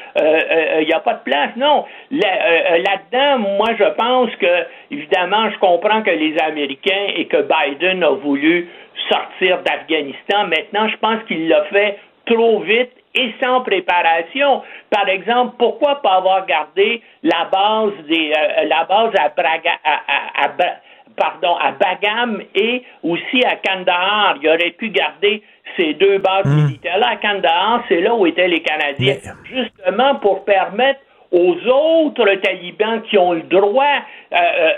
Il n'y a pas de place. Non. Là- euh, là-dedans moi je pense que évidemment je comprends que les Américains et que Biden a voulu sortir d'Afghanistan. Maintenant je pense qu'il l'a fait trop vite et sans préparation. Par exemple, pourquoi pas avoir gardé la base des euh, la base à Braga à, à- à Bra- pardon à Bagam et aussi à Kandahar. Il aurait pu garder ces deux bases militaires-là. À Kandahar, c'est là où étaient les Canadiens, justement pour permettre aux autres talibans qui ont le droit, euh, euh,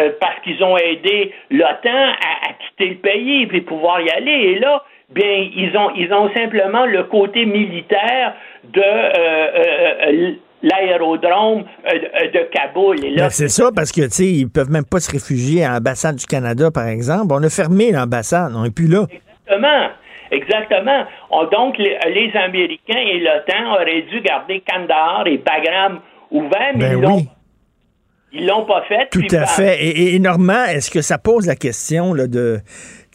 euh, parce qu'ils ont aidé l'OTAN à, à quitter le pays et pouvoir y aller. Et là, bien, ils ont, ils ont simplement le côté militaire de euh, euh, euh, l'aérodrome de- Kaboul. Là, Ben, c'est ça, parce que, tu sais, ils peuvent même pas se réfugier à l'ambassade du Canada, par exemple. On a fermé l'ambassade, on n'est plus là. Exactement. Exactement. On- donc, les, les Américains et l'OTAN auraient dû garder Kandahar et Bagram ouverts, mais Ben ils l'ont oui. ils l'ont pas fait. Tout à par- fait. Et, et Normand, est-ce que ça pose la question là, de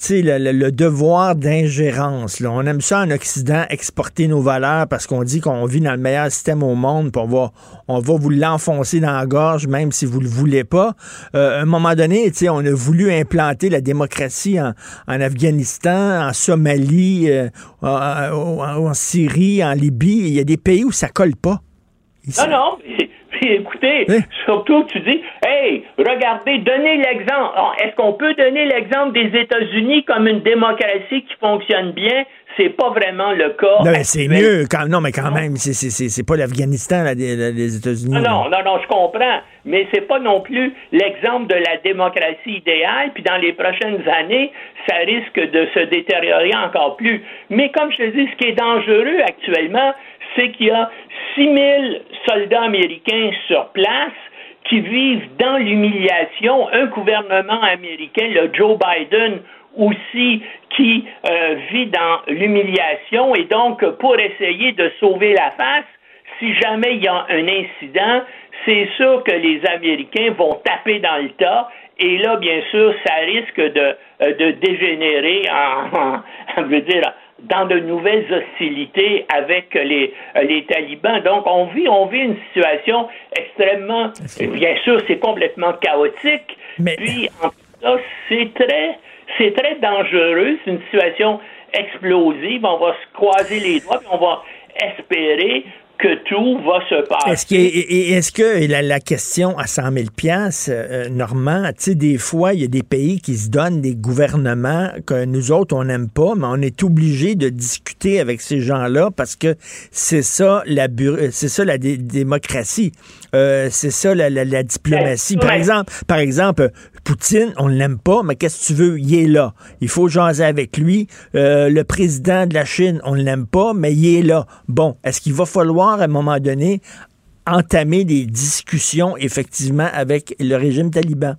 le, le- le devoir d'ingérence? On aime ça en Occident, exporter nos valeurs parce qu'on dit qu'on vit dans le meilleur système au monde, puis on va, on va vous l'enfoncer dans la gorge, même si vous le voulez pas. Euh, à un moment donné, on a voulu implanter la démocratie en, Afghanistan, en Somalie, euh, en Syrie, en Libye. Il y a des pays où ça colle pas. Non, non. Écoutez, surtout que tu dis, hey, regardez, donnez l'exemple. Est-ce qu'on peut donner l'exemple des États-Unis comme une démocratie qui fonctionne bien? C'est pas vraiment le cas. Non, mais c'est mieux. Quand, non, mais quand même, c'est- c'est c'est- c'est pas l'Afghanistan, les États-Unis. Non, non, non, non, je comprends. Mais c'est pas non plus l'exemple de la démocratie idéale. Puis dans les prochaines années, ça risque de se détériorer encore plus. Mais comme je te dis, ce qui est dangereux actuellement, c'est qu'il y a 6000 soldats américains sur place qui vivent dans l'humiliation. Un gouvernement américain, le Joe Biden, aussi qui euh, vit dans l'humiliation et donc pour essayer de sauver la face, si jamais il y a un incident, c'est sûr que les Américains vont taper dans le tas. Et là, bien sûr, ça risque de, euh, dégénérer en, en- je veux dire, dans de nouvelles hostilités avec les, les talibans. Donc, on vit, on vit une situation extrêmement, bien sûr, c'est complètement chaotique. Puis, en tout cas, c'est très, c'est très dangereux. C'est une situation explosive. On va se croiser les doigts, puis on va espérer que tout va se passer. Est-ce que, est-ce que la, la question à 100 000 piastres, euh, Normand, tu sais, des fois, il y a des pays qui se donnent des gouvernements que nous autres, on n'aime pas, mais on est obligé de discuter avec ces gens-là parce que c'est ça la, euh, c'est ça la dé- démocratie. Euh, c'est ça la, la- la diplomatie. Par exemple, par exemple, Poutine, on l'aime pas, mais qu'est-ce que tu veux? Il est là. Il faut jaser avec lui. Euh, le président de la Chine, on l'aime pas, mais il est là. Bon, est-ce qu'il va falloir, à un moment donné, entamer des discussions, effectivement, avec le régime taliban?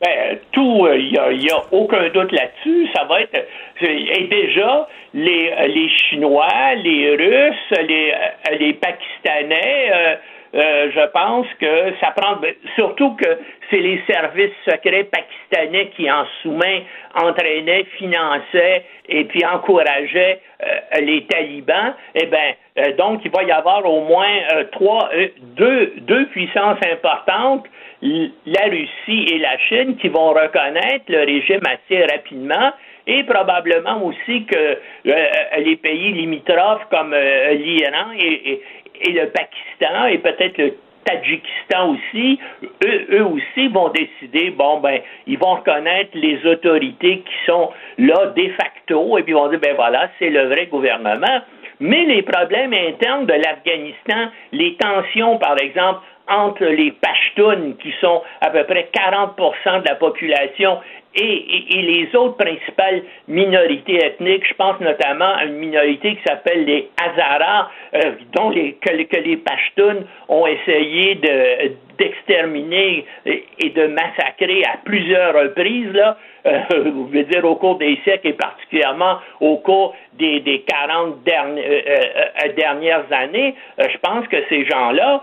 Ben, tout, il euh, n'y a, aucun doute là-dessus. Ça va être. Et déjà, les, les Chinois, les Russes, les Pakistanais, euh, je pense que ça prend ben, surtout que c'est les services secrets pakistanais qui en sous-main entraînaient, finançaient et puis encourageaient euh, les talibans. Eh bien, euh, donc il va y avoir au moins trois, deux, deux puissances importantes, la Russie et la Chine, qui vont reconnaître le régime assez rapidement et probablement aussi que les pays limitrophes comme l'Iran et, et le Pakistan et peut-être le Tadjikistan aussi, eux, eux, aussi vont décider, bon, ben, ils vont reconnaître les autorités qui sont là de facto, et puis ils vont dire, ben voilà, c'est le vrai gouvernement. Mais les problèmes internes de l'Afghanistan, les tensions, par exemple, entre les Pashtuns, qui sont à peu près 40% de la population, et, les autres principales minorités ethniques, je pense notamment à une minorité qui s'appelle les Hazaras, euh, dont les, que, les Pashtuns ont essayé de, d'exterminer et de massacrer à plusieurs reprises, là, euh, je veux dire au cours des siècles et particulièrement au cours des, des 40 euh, euh, dernières années, je pense que ces gens-là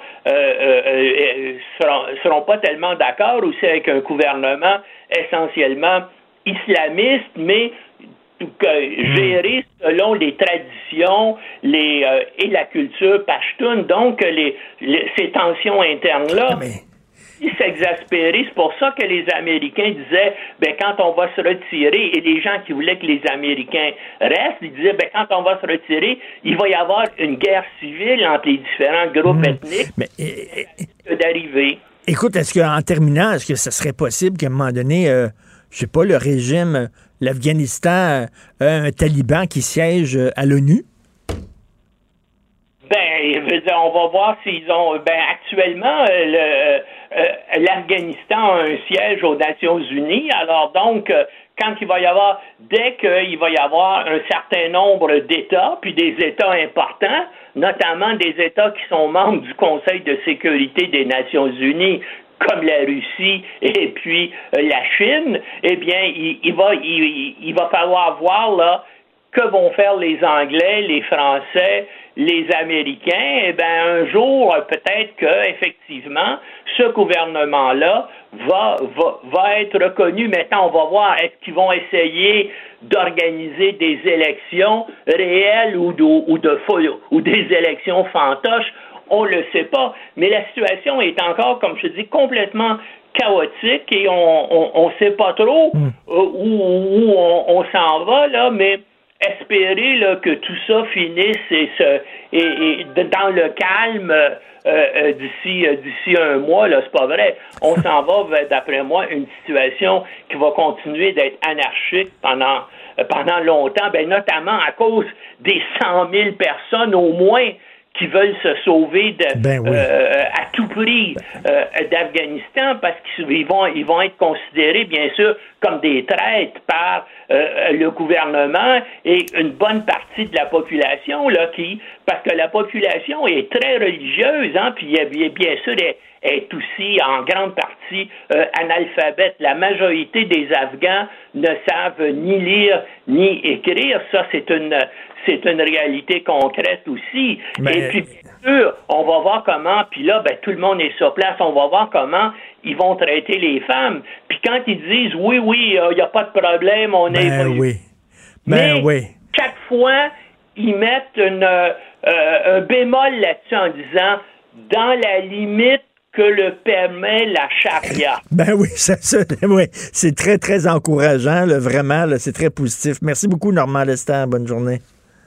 seront, seront pas tellement d'accord aussi avec un gouvernement essentiellement islamiste, mais géré selon les traditions les, et la culture pashtun. Donc, les, ces tensions internes-là s'exaspérer. C'est pour ça que les Américains disaient, ben, quand on va se retirer, et les gens qui voulaient que les Américains restent, ils disaient, ben, quand on va se retirer, il va y avoir une guerre civile entre les différents groupes hmm. ethniques Mais, d'arriver. Écoute, est-ce qu'en terminant, est-ce que ce serait possible qu'à un moment donné, euh, je sais pas, le régime, l'Afghanistan, euh, un taliban qui siège à l'ONU? Ben, on va voir s'ils ont. Ben, actuellement, euh, euh, l'Afghanistan a un siège aux Nations Unies. Alors donc, euh, quand il va y avoir, dès qu'il va y avoir un certain nombre d'États, puis des États importants, notamment des États qui sont membres du Conseil de sécurité des Nations Unies, comme la Russie et puis la Chine, eh bien, il, va, il, va falloir voir là que vont faire les Anglais, les Français, les Américains, eh bien, un jour, peut-être que, effectivement, ce gouvernement-là va, va, va être reconnu. Maintenant, on va voir, est-ce qu'ils vont essayer d'organiser des élections réelles ou, de, ou des élections fantoches? On ne le sait pas. Mais la situation est encore, comme je dis, complètement chaotique et on ne sait pas trop hmm. euh, où, où on, on s'en va, là, mais espérer là, que tout ça finisse et, et, dans le calme euh, euh, d'ici euh, d'ici un mois, là, c'est pas vrai. On s'en va vers, d'après moi, une situation qui va continuer d'être anarchique pendant pendant longtemps, ben, notamment à cause des 100 000 personnes au moins qui veulent se sauver de, ben euh, à tout prix euh, d'Afghanistan parce qu'ils vont, ils vont être considérés, bien sûr, comme des traîtres par euh, le gouvernement et une bonne partie de la population, là, qui, parce que la population est très religieuse, hein, puis bien sûr, elle, est aussi en grande partie analphabète. La majorité des Afghans ne savent ni lire ni écrire. Ça, c'est une c'est une réalité concrète aussi. Et puis, bien sûr, on va voir comment, puis là, ben, tout le monde est sur place, on va voir comment ils vont traiter les femmes. Puis quand ils disent, oui, oui, il n'y a pas de problème, on est... Ben oui. Ben Mais oui. chaque fois, ils mettent une, euh, un bémol là-dessus en disant, dans la limite que le permet la charia. Ben oui, ça, oui. c'est très, très encourageant, vraiment, c'est très positif. Merci beaucoup, Normand Lester. Bonne journée.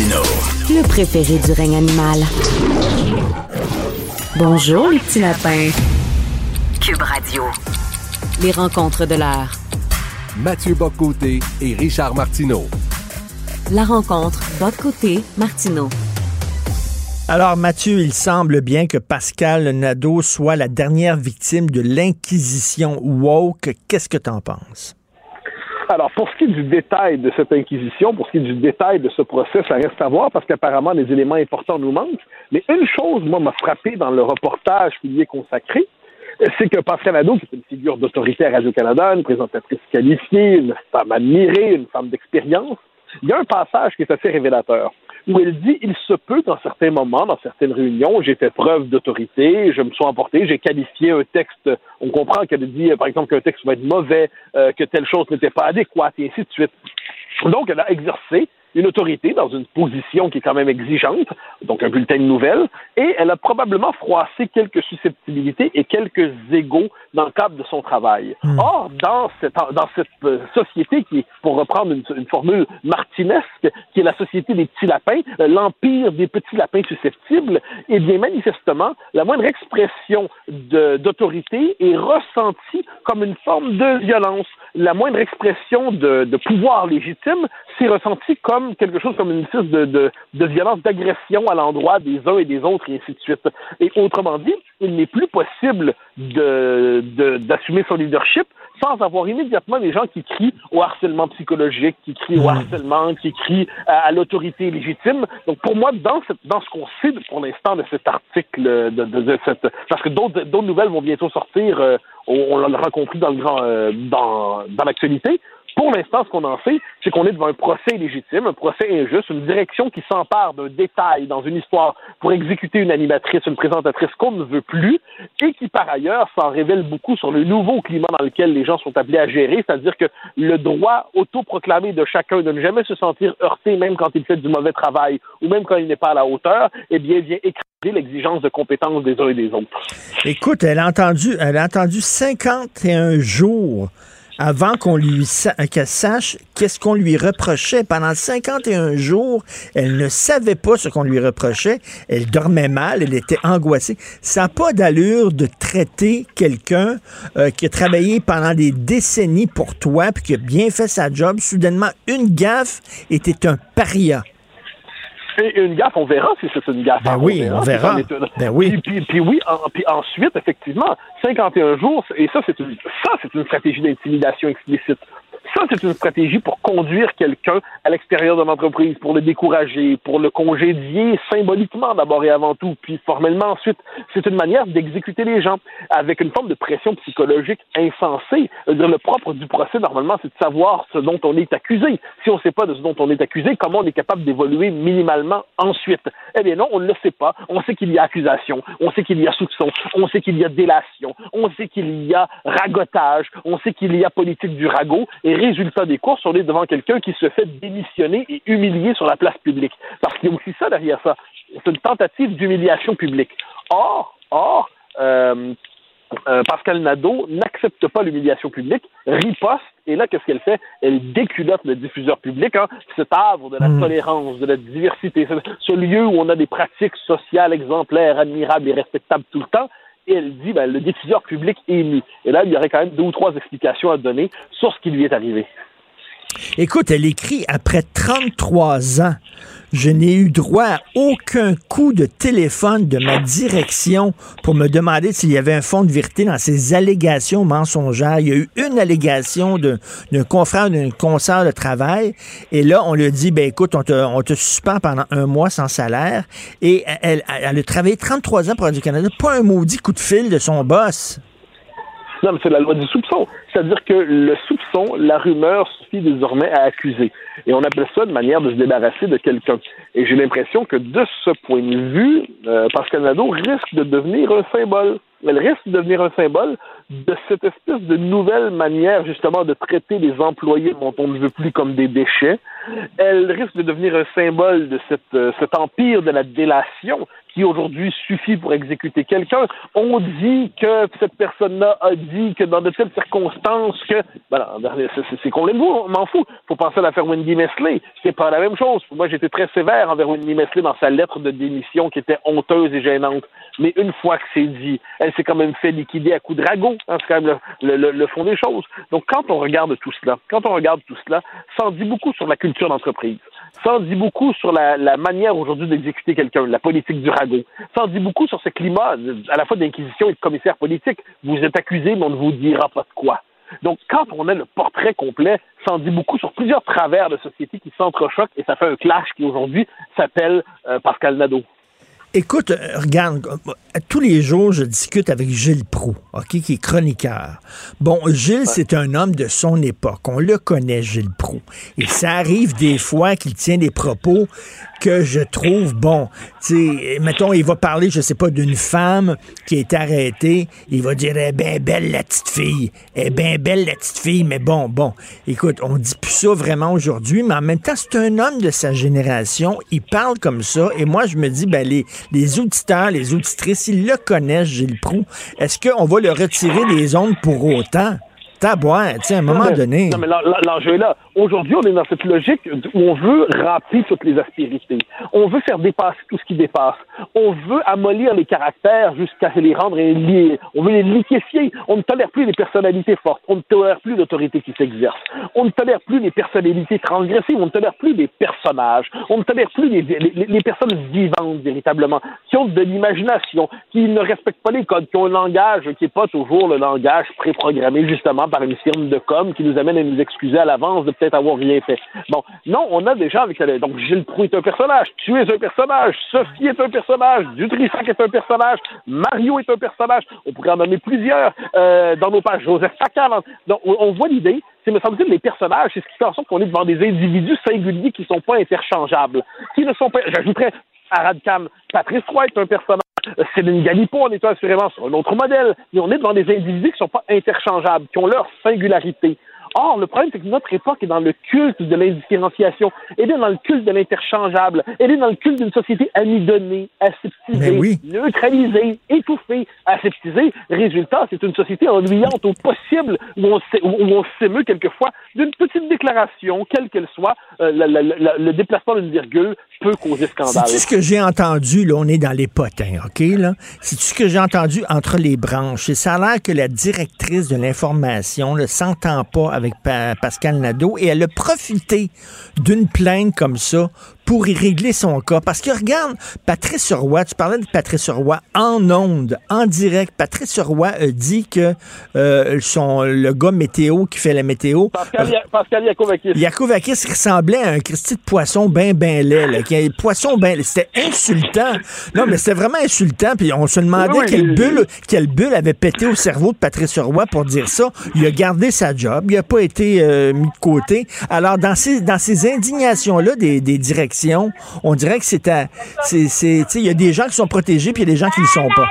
Le préféré du règne animal. Bonjour, les petits lapins. Cube Radio. Les rencontres de l'heure. Mathieu Boccoté et Richard Martineau. La rencontre Boccoté Martineau. Alors Mathieu, il semble bien que Pascal Nadeau soit la dernière victime de l'inquisition woke. Qu'est-ce que tu en penses? Alors, pour ce qui est du détail de cette inquisition, pour ce qui est du détail de ce procès, ça reste à voir parce qu'apparemment, des éléments importants nous manquent. Mais une chose, moi, m'a frappé dans le reportage qui lui est consacré, c'est que Pascal Nadeau, qui est une figure d'autorité à Radio-Canada, une présentatrice qualifiée, une femme admirée, une femme d'expérience, il y a un passage qui est assez révélateur où elle dit il se peut qu'en certains moments, dans certaines réunions, j'ai fait preuve d'autorité, je me suis emporté, j'ai qualifié un texte, on comprend qu'elle dit par exemple qu'un texte va être mauvais, euh, que telle chose n'était pas adéquate, et ainsi de suite. Donc, elle a exercé une autorité dans une position qui est quand même exigeante, donc un bulletin de nouvelles, et elle a probablement froissé quelques susceptibilité et quelques égaux dans le cadre de son travail. Hmm. Or, dans cette, dans cette euh, société qui est, pour reprendre une, une, formule martinesque, qui est la société des petits lapins, euh, l'empire des petits lapins susceptibles, eh bien, manifestement, la moindre expression d'autorité est ressentie comme une forme de violence. La moindre expression de, de pouvoir légitime, s'est ressentie comme quelque chose comme une espèce de, de, de violence, d'agression à l'endroit des uns et des autres, et ainsi de suite. Et autrement dit, il n'est plus possible d'assumer son leadership sans avoir immédiatement des gens qui crient au harcèlement psychologique, qui crient au hmm. harcèlement, qui crient à, l'autorité légitime. Donc pour moi, dans, cette, dans ce qu'on sait pour l'instant de cet article, de, de, cette, parce que d'autres nouvelles vont bientôt sortir, euh, on, l'a compris dans le grand, euh, dans, dans l'actualité. Pour l'instant, ce qu'on en sait, c'est qu'on est devant un procès légitime, un procès injuste, une direction qui s'empare d'un détail dans une histoire pour exécuter une animatrice, une présentatrice qu'on ne veut plus, et qui par ailleurs s'en révèle beaucoup sur le nouveau climat dans lequel les gens sont appelés à gérer, c'est-à-dire que le droit autoproclamé de chacun de ne jamais se sentir heurté, même quand il fait du mauvais travail ou même quand il n'est pas à la hauteur, eh bien, vient écraser l'exigence de compétence des uns et des autres. Écoute, elle a entendu, elle a entendu 51 jours avant qu'on lui qu'elle sache qu'est-ce qu'on lui reprochait. Pendant 51 jours, elle ne savait pas ce qu'on lui reprochait. Elle dormait mal, elle était angoissée. Ça n'a pas d'allure de traiter quelqu'un euh, qui a travaillé pendant des décennies pour toi, puis qui a bien fait sa job. Soudainement, une gaffe était un paria une gaffe, on verra si c'est une gaffe. Ben oui, on verra. Ben oui. Puis, oui, puis ensuite, effectivement, 51 jours, et ça, c'est une, ça, c'est une stratégie d'intimidation explicite. C'est une stratégie pour conduire quelqu'un à l'extérieur de l'entreprise, pour le décourager, pour le congédier symboliquement d'abord et avant tout, puis formellement ensuite. C'est une manière d'exécuter les gens avec une forme de pression psychologique insensée. Le propre du procès, normalement, c'est de savoir ce dont on est accusé. Si on ne sait pas de ce dont on est accusé, comment on est capable d'évoluer minimalement ensuite? Eh bien non, on ne le sait pas. On sait qu'il y a accusation, on sait qu'il y a soupçon, on sait qu'il y a délation, on sait qu'il y a ragotage, on sait qu'il y a politique du ragot, et résultat des courses, on est devant quelqu'un qui se fait démissionner et humilier sur la place publique. Parce qu'il y a aussi ça derrière ça. C'est une tentative d'humiliation publique. Or, or, euh, euh, Pascal Nadeau n'accepte pas l'humiliation publique, riposte, et là, qu'est-ce qu'elle fait? Elle déculotte le diffuseur public, hein, cet havre de la hmm. tolérance, de la diversité, ce lieu où on a des pratiques sociales exemplaires, admirables et respectables tout le temps, et elle dit ben, le diffuseur public est ému. Et là, il y aurait quand même deux ou trois explications à donner sur ce qui lui est arrivé. Écoute, elle écrit après 33 ans je n'ai eu droit à aucun coup de téléphone de ma direction pour me demander s'il y avait un fond de vérité dans ces allégations mensongères. Il y a eu une allégation d'un confrère d'une consoeur de travail et là, on lui dit, ben écoute, on te, on te suspend pendant un mois sans salaire et elle, elle a travaillé 33 ans pour Radio-Canada, pas un maudit coup de fil de son boss. Non, mais c'est la loi du soupçon. C'est-à-dire que le soupçon, la rumeur suffit désormais à accuser. Et on appelle ça une manière de se débarrasser de quelqu'un. Et j'ai l'impression que de ce point de vue, euh, Pascal Nadeau risque de devenir un symbole. Elle risque de devenir un symbole de cette espèce de nouvelle manière justement de traiter les employés dont on ne veut plus comme des déchets. Elle risque de devenir un symbole de cette, euh, cet empire de la délation qui aujourd'hui suffit pour exécuter quelqu'un. On dit que cette personne-là a dit que dans de telles circonstances que, ben, c'est qu'on l'aime, on m'en fout. Faut penser à l'affaire Wendy Mesley. C'est pas la même chose. Moi, j'étais très sévère envers Wendy Mesley dans sa lettre de démission qui était honteuse et gênante. Mais une fois que c'est dit, s'est quand même fait liquider à coups de ragot. Hein, c'est quand même le, fond des choses. Donc, quand on regarde tout cela, quand on regarde tout cela, ça en dit beaucoup sur la culture d'entreprise. Ça en dit beaucoup sur la, la manière aujourd'hui d'exécuter quelqu'un, la politique du ragot. Ça en dit beaucoup sur ce climat à la fois d'inquisition et de commissaire politique. Vous êtes accusé, mais on ne vous dira pas de quoi. Donc, quand on a le portrait complet, ça en dit beaucoup sur plusieurs travers de société qui s'entrechoquent et ça fait un clash qui aujourd'hui s'appelle euh, Pascal Nadeau. Écoute, euh, regarde, euh, tous les jours, je discute avec Gilles Proux, OK, qui est chroniqueur. Bon, Gilles, c'est un homme de son époque. On le connaît, Gilles Proux. Et ça arrive des fois qu'il tient des propos que je trouve bon. Tu mettons, il va parler, je sais pas, d'une femme qui est arrêtée. Il va dire, eh bien belle la petite fille. Eh bien belle la petite fille. Mais bon, bon. Écoute, on dit plus ça vraiment aujourd'hui, mais en même temps, c'est un homme de sa génération. Il parle comme ça. Et moi, je me dis, ben, les, les auditeurs, les auditrices, ils le connaissent, Gilles Proux. Est-ce qu'on va le retirer des ondes pour autant? Taboire, tu sais, à un moment donné. Non, mais l'enjeu est là. Aujourd'hui, on est dans cette logique où on veut remplir toutes les aspérités. On veut faire dépasser tout ce qui dépasse. On veut amollir les caractères jusqu'à les rendre liés. On veut les liquéfier. On ne tolère plus les personnalités fortes. On ne tolère plus l'autorité qui s'exerce. On ne tolère plus les personnalités transgressives. On ne tolère plus les personnages. On ne tolère plus les, les, les personnes vivantes, véritablement, qui ont de l'imagination, qui ne respectent pas les codes, qui ont un langage qui n'est pas toujours le langage préprogrammé, justement, par une firme de com qui nous amène à nous excuser à l'avance de peut-être avoir rien fait. Bon, non, on a déjà avec donc Gilles Proux est un personnage, tu es un personnage, Sophie est un personnage, Dutrissac est un personnage, Mario est un personnage. On pourrait en nommer plusieurs euh, dans nos pages. Joseph Facal. Donc, on voit l'idée. C'est me semble-t-il les personnages, c'est ce qui fait en sorte qu'on est devant des individus singuliers qui ne sont pas interchangeables, qui ne sont pas. J'ajouterais Arad Khan, Patrice Roy est un personnage. Céline Galipo, on est assurément sur un autre modèle, mais on est devant des individus qui ne sont pas interchangeables, qui ont leur singularité. Or, le problème, c'est que notre époque est dans le culte de l'indifférenciation, elle est dans le culte de l'interchangeable, elle est dans le culte d'une société amidonnée, aseptisée, neutralisée, étouffée, aseptisée. Résultat, c'est une société ennuyante au possible, où on, s'émeut quelquefois d'une petite déclaration, quelle qu'elle soit, euh, le déplacement d'une virgule peut causer scandale. C'est ce que j'ai entendu, là, on est dans les potins, OK? C'est ce que j'ai entendu entre les branches? Et ça a l'air que la directrice de l'information ne s'entend pas avec Pascal Nadeau et elle a profité d'une plainte comme ça pour y régler son cas. Parce que regarde, Patrice Roy, tu parlais de Patrice Roy en onde, en direct. Patrice Roy a dit que euh, son, le gars météo qui fait la météo... Pascal, euh, Pascal Yakovakis. Yakovakis ressemblait à un Christy de poisson ben ben laid. Là, qui, poisson ben C'était insultant. Non, mais c'était vraiment insultant. Puis on se demandait quelle, bulle, quelle bulle avait pété au cerveau de Patrice Roy pour dire ça. Il a gardé sa job. Il n'a pas été euh, mis de côté. Alors, dans ces, dans ces indignations-là des, des directions, on dirait que c'est il y a des gens qui sont protégés puis il y a des gens qui ne le sont pas.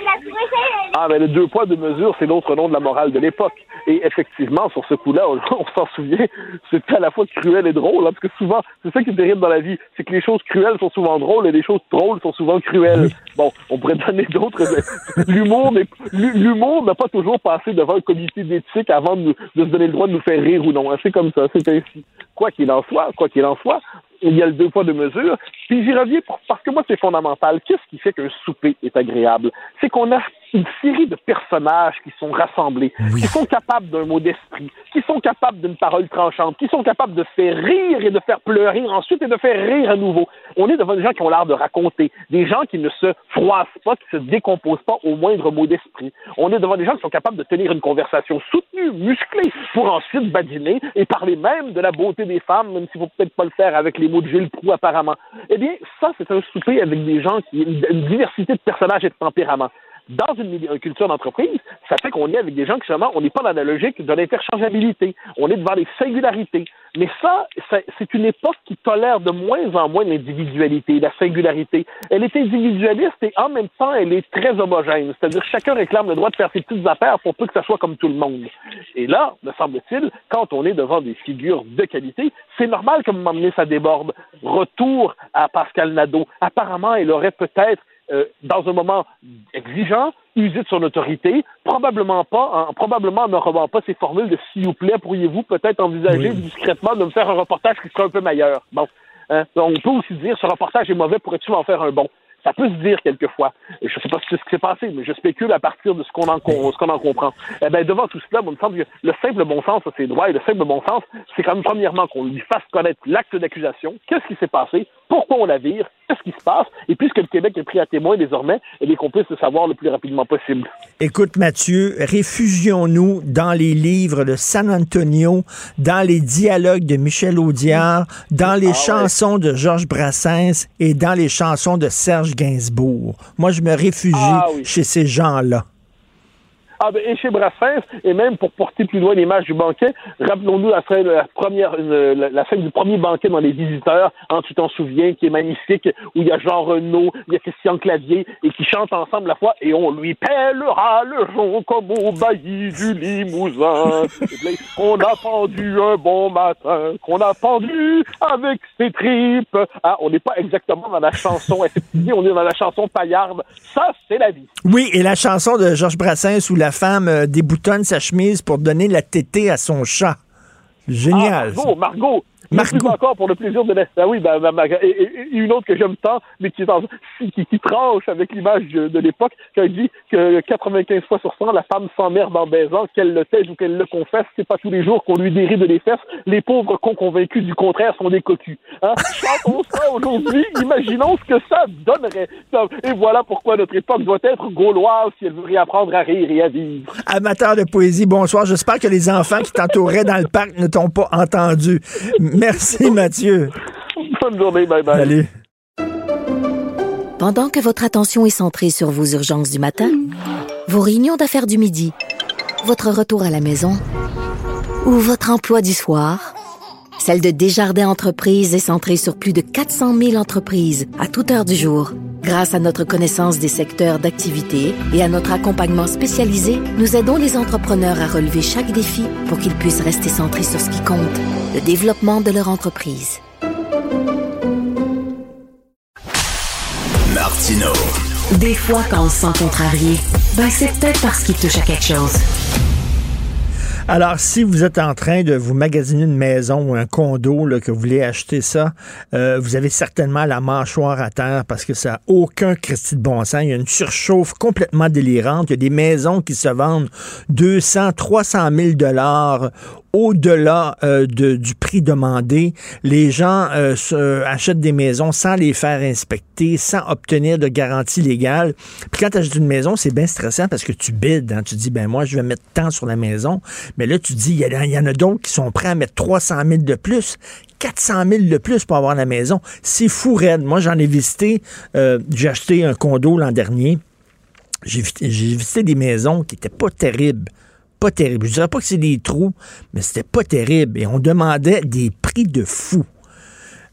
Ah, mais le deux poids, deux mesures, c'est l'autre nom de la morale de l'époque. Et effectivement, sur ce coup-là, on, s'en souvient, c'était à la fois cruel et drôle, hein, parce que souvent, c'est ça qui est terrible dans la vie, c'est que les choses cruelles sont souvent drôles et les choses drôles sont souvent cruelles. Bon, on pourrait donner d'autres. l'humour, l'humour n'a pas toujours passé devant un comité d'éthique avant de, de, se donner le droit de nous faire rire ou non. Hein, c'est comme ça, c'est ainsi. Quoi qu'il en soit, quoi qu'il en soit, il y a le deux poids, deux mesures. Puis j'y reviens parce que moi, c'est fondamental. Qu'est-ce qui fait qu'un souper est agréable? C'est qu'on a une série de personnages qui sont rassemblés, qui sont capables d'un mot d'esprit, qui sont capables d'une parole tranchante, qui sont capables de faire rire et de faire pleurer ensuite et de faire rire à nouveau. On est devant des gens qui ont l'art de raconter, des gens qui ne se froissent pas, qui se décomposent pas au moindre mot d'esprit. On est devant des gens qui sont capables de tenir une conversation soutenue, musclée, pour ensuite badiner et parler même de la beauté des femmes, même s'il faut peut-être pas le faire avec les mots de Gilles Proux apparemment. Eh bien, ça, c'est un souper avec des gens qui une diversité de personnages et de tempéraments. Dans une, culture d'entreprise, ça fait qu'on est avec des gens qui, justement, on n'est pas dans la logique de l'interchangeabilité. On est devant les singularités. Mais ça, c'est une époque qui tolère de moins en moins l'individualité, la singularité. Elle est individualiste et en même temps, elle est très homogène. C'est-à-dire chacun réclame le droit de faire ses petites affaires pour peu que ça soit comme tout le monde. Et là, me semble-t-il, quand on est devant des figures de qualité, c'est normal que un moment donné, ça déborde. Retour à Pascal Nadeau. Apparemment, elle aurait peut-être euh, dans un moment exigeant, usé de son autorité, probablement pas, en, probablement ne revend pas ses formules de s'il vous plaît, pourriez-vous peut-être envisager discrètement de me faire un reportage qui serait un peu meilleur? Bon, hein, on peut aussi dire ce reportage est mauvais, pourrais-tu m'en faire un bon? Ça peut se dire quelquefois. Je ne sais pas ce qui s'est passé, mais je spécule à partir de ce qu'on en, ce qu'on en comprend. Eh ben, devant tout cela, il me semble que le simple bon sens a ses droits, et le simple bon sens, c'est quand même premièrement qu'on lui fasse connaître l'acte d'accusation, qu'est-ce qui s'est passé, pourquoi on la vire, qu'est-ce qui se passe, et puisque le Québec est pris à témoin désormais, et qu'on puisse le savoir le plus rapidement possible. Écoute, Mathieu, réfugions-nous dans les livres de San Antonio, dans les dialogues de Michel Audiard, dans les ah chansons de Georges Brassens et dans les chansons de Serge Gainsbourg. Moi, je me réfugie ah chez ces gens-là. Ah, ben, et chez Brassens, et même pour porter plus loin l'image du banquet, rappelons-nous la scène, la la, scène du premier banquet dans Les Visiteurs, hein, tu t'en souviens, qui est magnifique, où il y a Jean Renaud, il y a Christian Clavier, et qui chantent ensemble la fois, et on lui pèlera le jonc comme au bailli du Limousin. on a pendu un bon matin, qu'on a pendu avec ses tripes. Ah, on n'est pas exactement dans la chanson, on est dans la chanson paillarde. Ça, c'est la vie. Oui, et la chanson de Georges Brassens où la femme euh, déboutonne sa chemise pour donner la tétée à son chat. Génial. Ah, Margot, Margot, Margot. encore pour le plaisir de l'Est. Ah oui, ben, ben, et, une autre que j'aime tant, mais qui, qui, qui, tranche avec l'image de, l'époque, qui a dit que 95 fois sur 100, la femme s'emmerde en baisant, qu'elle le taise ou qu'elle le confesse. C'est pas tous les jours qu'on lui dérive les fesses. Les pauvres cons convaincus du contraire sont des cocus. Hein? Chantons ça aujourd'hui, imaginons ce que ça donnerait. Et voilà pourquoi notre époque doit être gauloise si elle veut réapprendre à rire et à vivre. Amateur de poésie, bonsoir. J'espère que les enfants qui t'entouraient dans le parc ne t'ont pas entendu. Merci, Mathieu. Bonne journée. Bye bye. Salut. Pendant que votre attention est centrée sur vos urgences du matin, vos réunions d'affaires du midi, votre retour à la maison ou votre emploi du soir, celle de Desjardins Entreprises est centrée sur plus de 400 000 entreprises à toute heure du jour. Grâce à notre connaissance des secteurs d'activité et à notre accompagnement spécialisé, nous aidons les entrepreneurs à relever chaque défi pour qu'ils puissent rester centrés sur ce qui compte, le développement de leur entreprise. Martino. Des fois, quand on se sent contrarié, ben c'est peut-être parce qu'il touche à quelque chose. Alors, si vous êtes en train de vous magasiner une maison ou un condo, que vous voulez acheter ça, euh, vous avez certainement la mâchoire à terre parce que ça n'a aucun crédit de bon sens. Il y a une surchauffe complètement délirante. Il y a des maisons qui se vendent 200, 300 000 dollars au-delà euh, du prix demandé. Les gens euh, achètent des maisons sans les faire inspecter, sans obtenir de garantie légale. Puis quand tu achètes une maison, c'est bien stressant parce que tu bides. Hein. Tu dis, ben moi, je vais mettre tant sur la maison. Mais là, tu dis, il y, en a d'autres qui sont prêts à mettre 300 000 de plus. 400 000 de plus pour avoir la maison. C'est fou raide. Moi, j'en ai visité. Euh, j'ai acheté un condo l'an dernier. J'ai visité des maisons qui n'étaient pas terribles pas terrible. Je dirais pas que c'est des trous, mais c'était pas terrible. Et on demandait des prix de fou.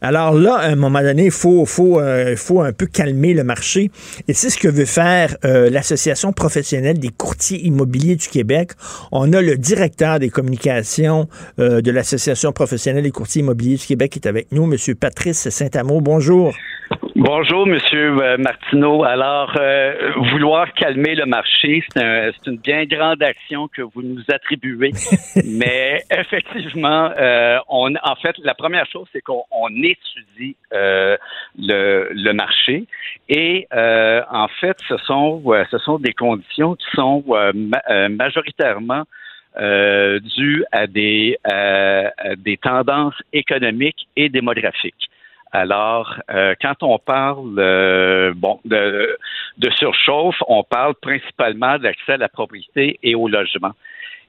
Alors là, à un moment donné, il faut, faut, euh, faut un peu calmer le marché. Et c'est ce que veut faire euh, l'Association professionnelle des courtiers immobiliers du Québec. On a le directeur des communications euh, de l'Association professionnelle des courtiers immobiliers du Québec qui est avec nous, M. Patrice Saint-Amour. Bonjour. Bonjour, Monsieur euh, Martineau. Alors, euh, vouloir calmer le marché, c'est une bien grande action que vous nous attribuez. Mais effectivement, euh, on, en fait, la première chose, c'est qu'on étudie le, le, marché. Et en fait, ce sont, ce sont des conditions qui sont majoritairement dues à des, à des tendances économiques et démographiques. Alors, euh, quand on parle euh, bon de, de, surchauffe, on parle principalement d'accès à la propriété et au logement.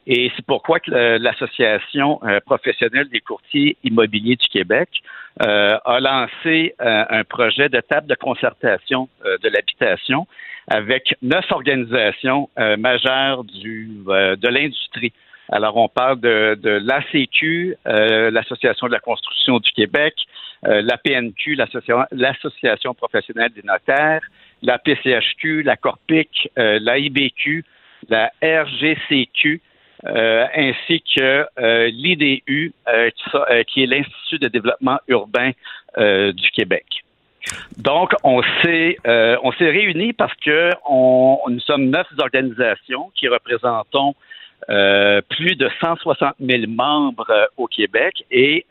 Et c'est pourquoi que l'Association euh, professionnelle des courtiers immobiliers du Québec a lancé un projet de table de concertation de l'habitation avec neuf organisations euh, majeures du, euh, de l'industrie. Alors, on parle de, de l'ACQ, euh, l'Association de la construction du Québec, la PNQ, l'Association professionnelle des notaires, la PCHQ, la Corpic, la IBQ, la RGCQ, ainsi que l'IDU, qui, est l'Institut de développement urbain du Québec. Donc, on s'est euh, réunis parce que nous sommes neuf organisations qui représentons euh, plus de 160 000 membres euh, au Québec et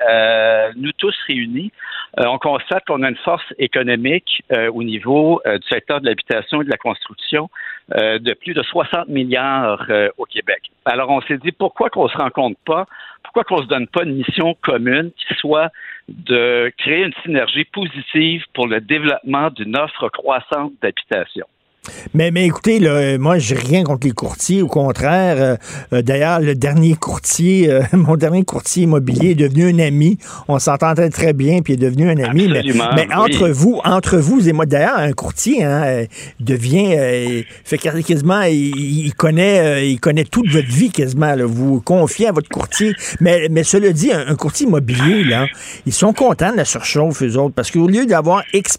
nous tous réunis, on constate qu'on a une force économique au niveau du secteur de l'habitation et de la construction de plus de 60 milliards au Québec. Alors on s'est dit pourquoi qu'on se rencontre pas, pourquoi qu'on se donne pas une mission commune qui soit de créer une synergie positive pour le développement d'une offre croissante d'habitation? Mais, mais écoutez, là, moi, j'ai rien contre les courtiers. Au contraire, euh, euh, d'ailleurs, le dernier courtier, euh, mon dernier courtier immobilier est devenu un ami. On s'entendait très bien, puis il est devenu un ami. Mais, mais, entre vous, entre vous et moi, d'ailleurs, un courtier hein, devient, fait quasiment, il, connaît, il connaît toute votre vie quasiment. Là. Vous confiez à votre courtier. Mais, mais cela dit, un, courtier immobilier, là, ils sont contents de la surchauffe, eux autres, parce qu'au lieu d'avoir X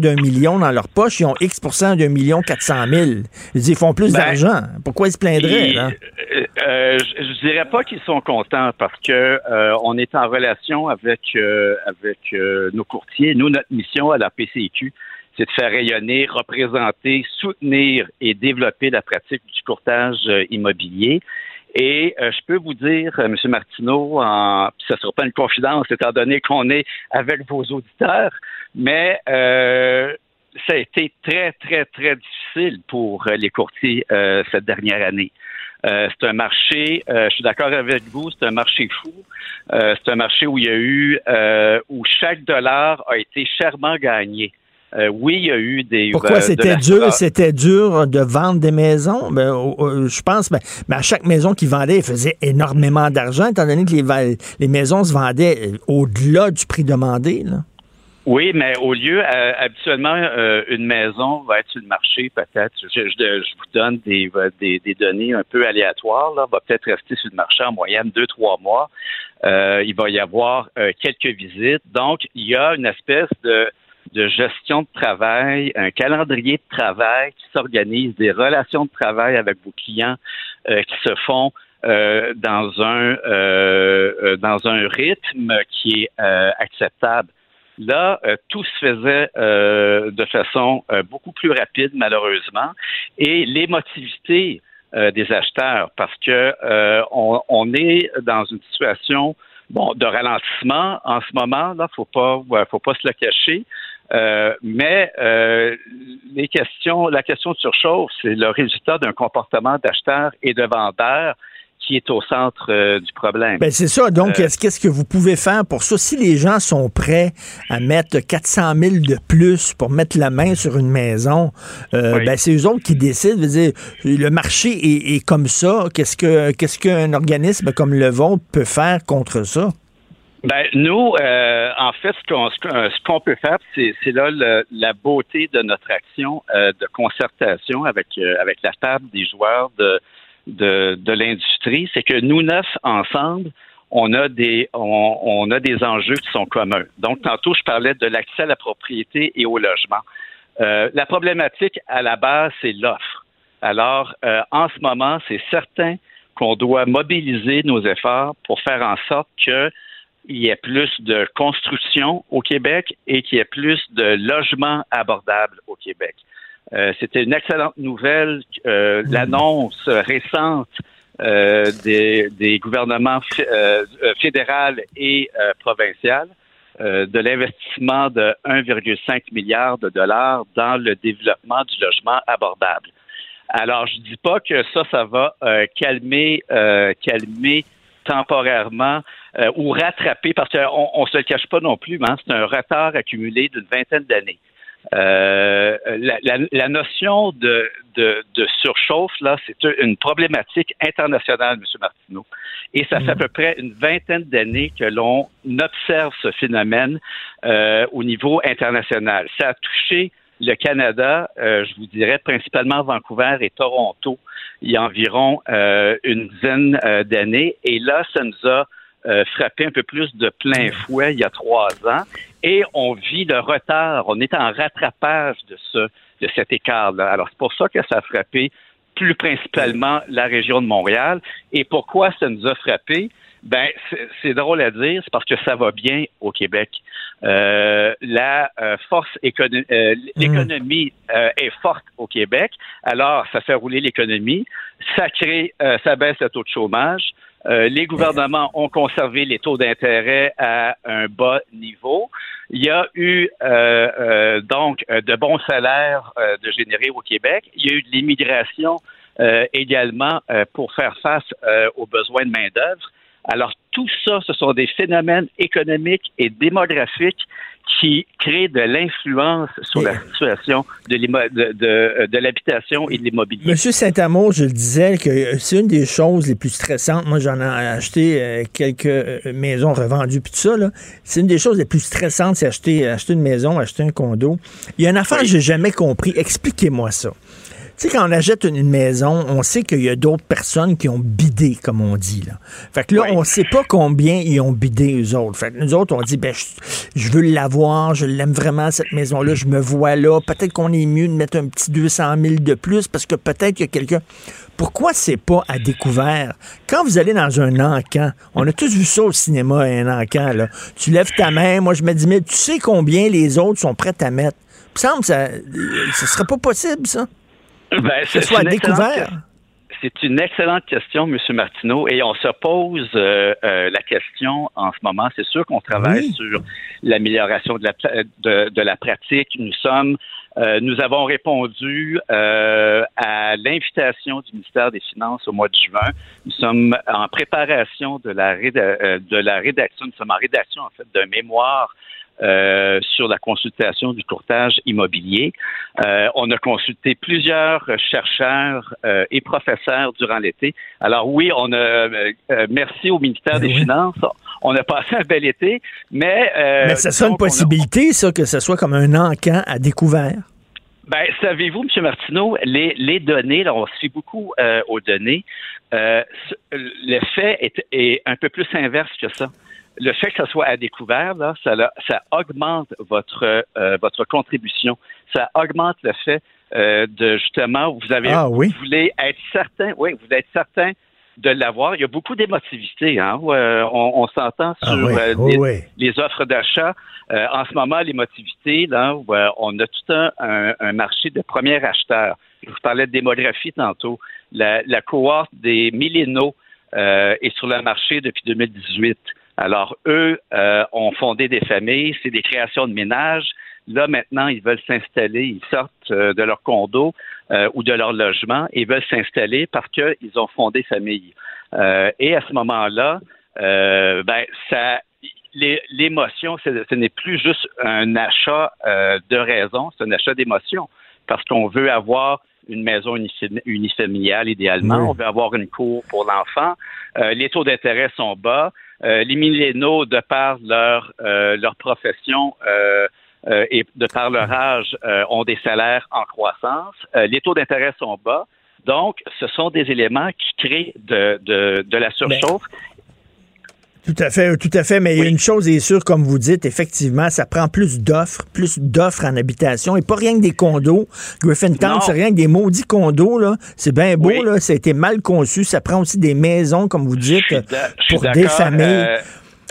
d'un million dans leur poche, ils ont X d'un million 400 000. Ils font plus ben, d'argent. Pourquoi ils se plaindraient? Euh, euh, je, ne dirais pas qu'ils sont contents parce que euh, on est en relation avec, avec nos courtiers. Nous, notre mission à la PCQ, c'est de faire rayonner, représenter, soutenir et développer la pratique du courtage immobilier. Et je peux vous dire, M. Martineau, en, ce ne sera pas une confidence étant donné qu'on est avec vos auditeurs, mais ça a été très, très, très difficile pour euh, les courtiers euh, cette dernière année. Euh, c'est un marché, je suis d'accord avec vous, c'est un marché fou. c'est un marché où il y a eu, où chaque dollar a été chèrement gagné. oui, il y a eu des. Pourquoi c'était dur, c'était dur de vendre des maisons? Ben, je pense, ben, ben, à chaque maison qui vendait, il faisait énormément d'argent, étant donné que les, les maisons se vendaient au-delà du prix demandé. Là. Oui, mais au lieu, euh, habituellement, euh, une maison va être sur le marché, peut-être. Je, vous donne des, des, données un peu aléatoires, là, va peut-être rester sur le marché en moyenne deux, trois mois. Euh, il va y avoir quelques visites. Donc, il y a une espèce de, de gestion de travail, un calendrier de travail qui s'organise, des relations de travail avec vos clients qui se font dans un dans un rythme qui est acceptable. Là, euh, tout se faisait euh, de façon euh, beaucoup plus rapide, malheureusement, et l'émotivité des acheteurs, parce que on, est dans une situation bon de ralentissement en ce moment. Là, faut pas, faut pas se le cacher. mais les questions, la question de surchauffe, c'est le résultat d'un comportement d'acheteurs et de vendeurs qui est au centre euh, du problème. Ben c'est ça. Donc, euh, qu'est-ce que vous pouvez faire pour ça? Si les gens sont prêts à mettre 400 000 de plus pour mettre la main sur une maison, euh, ben, c'est eux autres qui décident. Dire, le marché est, comme ça. Qu'est-ce que qu'est-ce qu'un organisme comme le vôtre peut faire contre ça? Ben, nous, en fait, ce qu'on peut faire, c'est là la beauté de notre action de concertation avec avec la table des joueurs de de, l'industrie, c'est que nous neuf ensemble, on a des on, a des enjeux qui sont communs. Donc tantôt je parlais de l'accès à la propriété et au logement. Euh, la problématique à la base c'est l'offre. Alors euh, en ce moment c'est certain qu'on doit mobiliser nos efforts pour faire en sorte qu'il y ait plus de construction au Québec et qu'il y ait plus de logements abordables au Québec. Euh, c'était une excellente nouvelle. Euh, l'annonce récente euh, des, gouvernements fédéral et provincial de l'investissement de 1,5 milliard de dollars dans le développement du logement abordable. Alors, je dis pas que ça, ça va calmer, calmer temporairement ou rattraper, parce qu'on on se le cache pas non plus, hein, c'est un retard accumulé d'une vingtaine d'années. Euh, la, notion de, surchauffe, là, c'est une problématique internationale, M. Martineau. Et ça fait à mm. peu près une vingtaine d'années que l'on observe ce phénomène euh, au niveau international. Ça a touché le Canada, euh, je vous dirais principalement Vancouver et Toronto, il y a environ euh, une dizaine euh, d'années. Et là, ça nous a frappé un peu plus de plein fouet il y a trois ans. Et on vit le retard. On est en rattrapage de ce de cet écart-là. Alors, c'est pour ça que ça a frappé plus principalement la région de Montréal. Et pourquoi ça nous a frappé? Ben, c'est drôle à dire, c'est parce que ça va bien au Québec. Euh, la euh, force économique, euh, l'économie est forte au Québec, alors ça fait rouler l'économie, ça crée, ça baisse le taux de chômage. Les gouvernements ont conservé les taux d'intérêt à un bas niveau. Il y a eu donc de bons salaires de générer au Québec. Il y a eu de l'immigration également pour faire face aux besoins de main d'œuvre. Alors, tout ça, ce sont des phénomènes économiques et démographiques qui créent de l'influence sur la situation de, de, l'habitation et de l'immobilier. Monsieur Saint-Amour, je le disais que c'est une des choses les plus stressantes. Moi, j'en ai acheté euh, quelques euh, maisons revendues puis tout ça. C'est une des choses les plus stressantes, c'est acheter, acheter une maison, acheter un condo. Il y a une affaire que j'ai jamais compris. Expliquez-moi ça. Tu sais, quand on achète une maison, on sait qu'il y a d'autres personnes qui ont bidé, comme on dit. Là. Fait que là, on sait pas combien ils ont bidé, eux autres. Fait que nous autres, on dit, ben, je, veux l'avoir, je l'aime vraiment, cette maison-là, je me vois là. Peut-être qu'on est mieux de mettre un petit 200 000 de plus parce que peut-être qu'il y a quelqu'un. Pourquoi c'est pas à découvert? Quand vous allez dans un encan, on a tous vu ça au cinéma, un encan, là. Tu lèves ta main, moi je me dis, mais tu sais combien les autres sont prêts à mettre? Il me semble que ça, ce serait pas possible, ça. Ben, ce soit découvert. C'est une excellente question, M. Martineau, et on se pose euh, euh, la question en ce moment. C'est sûr qu'on travaille sur l'amélioration de la, de, la pratique. Nous sommes, euh, nous avons répondu à l'invitation du ministère des Finances au mois de juin. Nous sommes en préparation de la, de la rédaction, nous sommes en rédaction en fait d'un mémoire euh, sur la consultation du courtage immobilier. Euh, on a consulté plusieurs chercheurs euh, et professeurs durant l'été. Alors oui, on a merci au ministère des Finances. On a passé un bel été, mais mais ça sera une possibilité, ça, que ce soit comme un encan à découvert. Ben, savez-vous, M. Martineau, les, les données, là, on se fie beaucoup aux données. L'effet est, est un peu plus inverse que ça le fait que ça soit à découvert, là, ça, ça augmente votre, euh, votre contribution. Ça augmente le fait euh, de justement, vous avez, ah, oui? vous voulez être certain, oui, vous êtes certain de l'avoir. Il y a beaucoup d'émotivité. Hein? Euh, on, s'entend ah sur oh les, offres d'achat. en ce moment, l'émotivité, là, on a tout un, un, marché de premiers acheteurs. Je vous parlais de démographie tantôt. La, la cohorte des millénaux est sur le marché depuis 2018. Alors, eux euh, ont fondé des familles, c'est des créations de ménages. Là, maintenant, ils veulent s'installer, ils sortent euh, de leur condo euh, ou de leur logement et veulent s'installer parce qu'ils ont fondé famille. et à ce moment-là, ben, ça, l'émotion, ce n'est plus juste un achat de raison, c'est un achat d'émotion parce qu'on veut avoir une maison unifamiliale idéalement, on veut avoir une cour pour l'enfant. les taux d'intérêt sont bas. Euh, les millénaux, de par leur, euh, leur profession euh, et de par leur âge, ont des salaires en croissance. les taux d'intérêt sont bas. Donc, ce sont des éléments qui créent de, de, de la surchauffe. Tout à fait, tout à fait. Mais une chose est sûre, comme vous dites, effectivement, ça prend plus d'offres, plus d'offres en habitation et pas rien que des condos. Griffintown, c'est rien que des maudits condos, là. C'est bien beau, là. Ça a été mal conçu. Ça prend aussi des maisons, comme vous dites, pour des familles. Euh,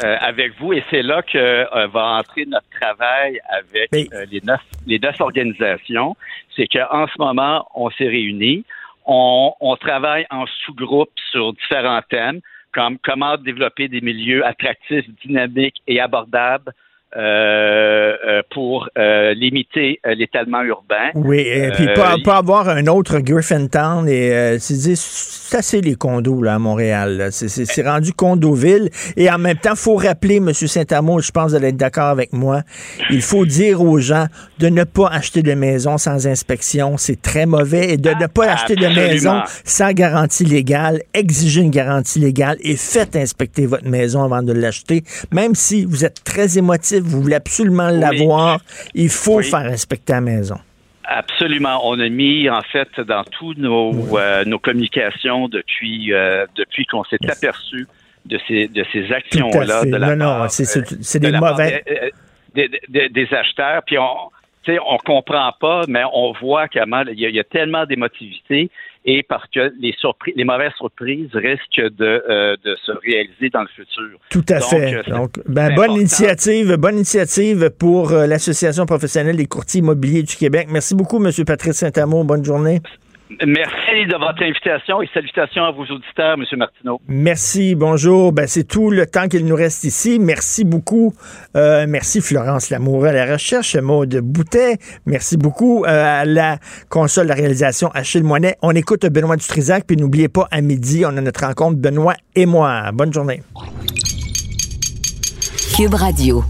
euh, avec vous et c'est là que euh, va entrer notre travail avec les neuf les neuf organisations. C'est qu'en ce moment, on s'est réunis, on, on travaille en sous-groupe sur différents thèmes comme comment développer des milieux attractifs, dynamiques et abordables euh, euh, pour euh, limiter l'étalement urbain. Oui, et puis pas, pas, avoir un autre Griffintown et c'est assez les condos là, à Montréal. C'est rendu condoville. Et en même temps, il faut rappeler, M. Saint-Amour, je pense que vous allez être d'accord avec moi, il faut dire aux gens de ne pas acheter de maison sans inspection. C'est très mauvais. Et de ne pas acheter de maison sans garantie légale. Exigez une garantie légale et faites inspecter votre maison avant de l'acheter. Même si vous êtes très émotif vous voulez absolument l'avoir, il faut faire respecter la maison. Absolument. On a mis, en fait, dans tous nos, euh, nos communications depuis, euh, depuis qu'on s'est aperçu de ces, de ces actions-là. De la non, non, c'est des mauvais. Des, des, des, acheteurs. Puis on, on comprend pas, mais on voit qu'il y, y, a tellement d'émotivité et parce que les, surprises, les mauvaises surprises risquent de, euh, de, se réaliser dans le futur. Tout à fait. Euh, Donc, ben, bonne initiative, bonne initiative pour euh, l'Association professionnelle des courtiers immobiliers du Québec. Merci beaucoup, M. Patrice Saint-Amour. Bonne journée. Merci de votre invitation et salutations à vos auditeurs, M. Martineau. Merci, bonjour. Ben, c'est tout le temps qu'il nous reste ici. Merci beaucoup. Euh, merci Florence Lamour à la recherche, Maud Boutet. Merci beaucoup euh, à la console de la réalisation Achille Moinet. On écoute Benoît Dutrisac, puis n'oubliez pas, à midi, on a notre rencontre Benoît et moi. Bonne journée. Cube Radio.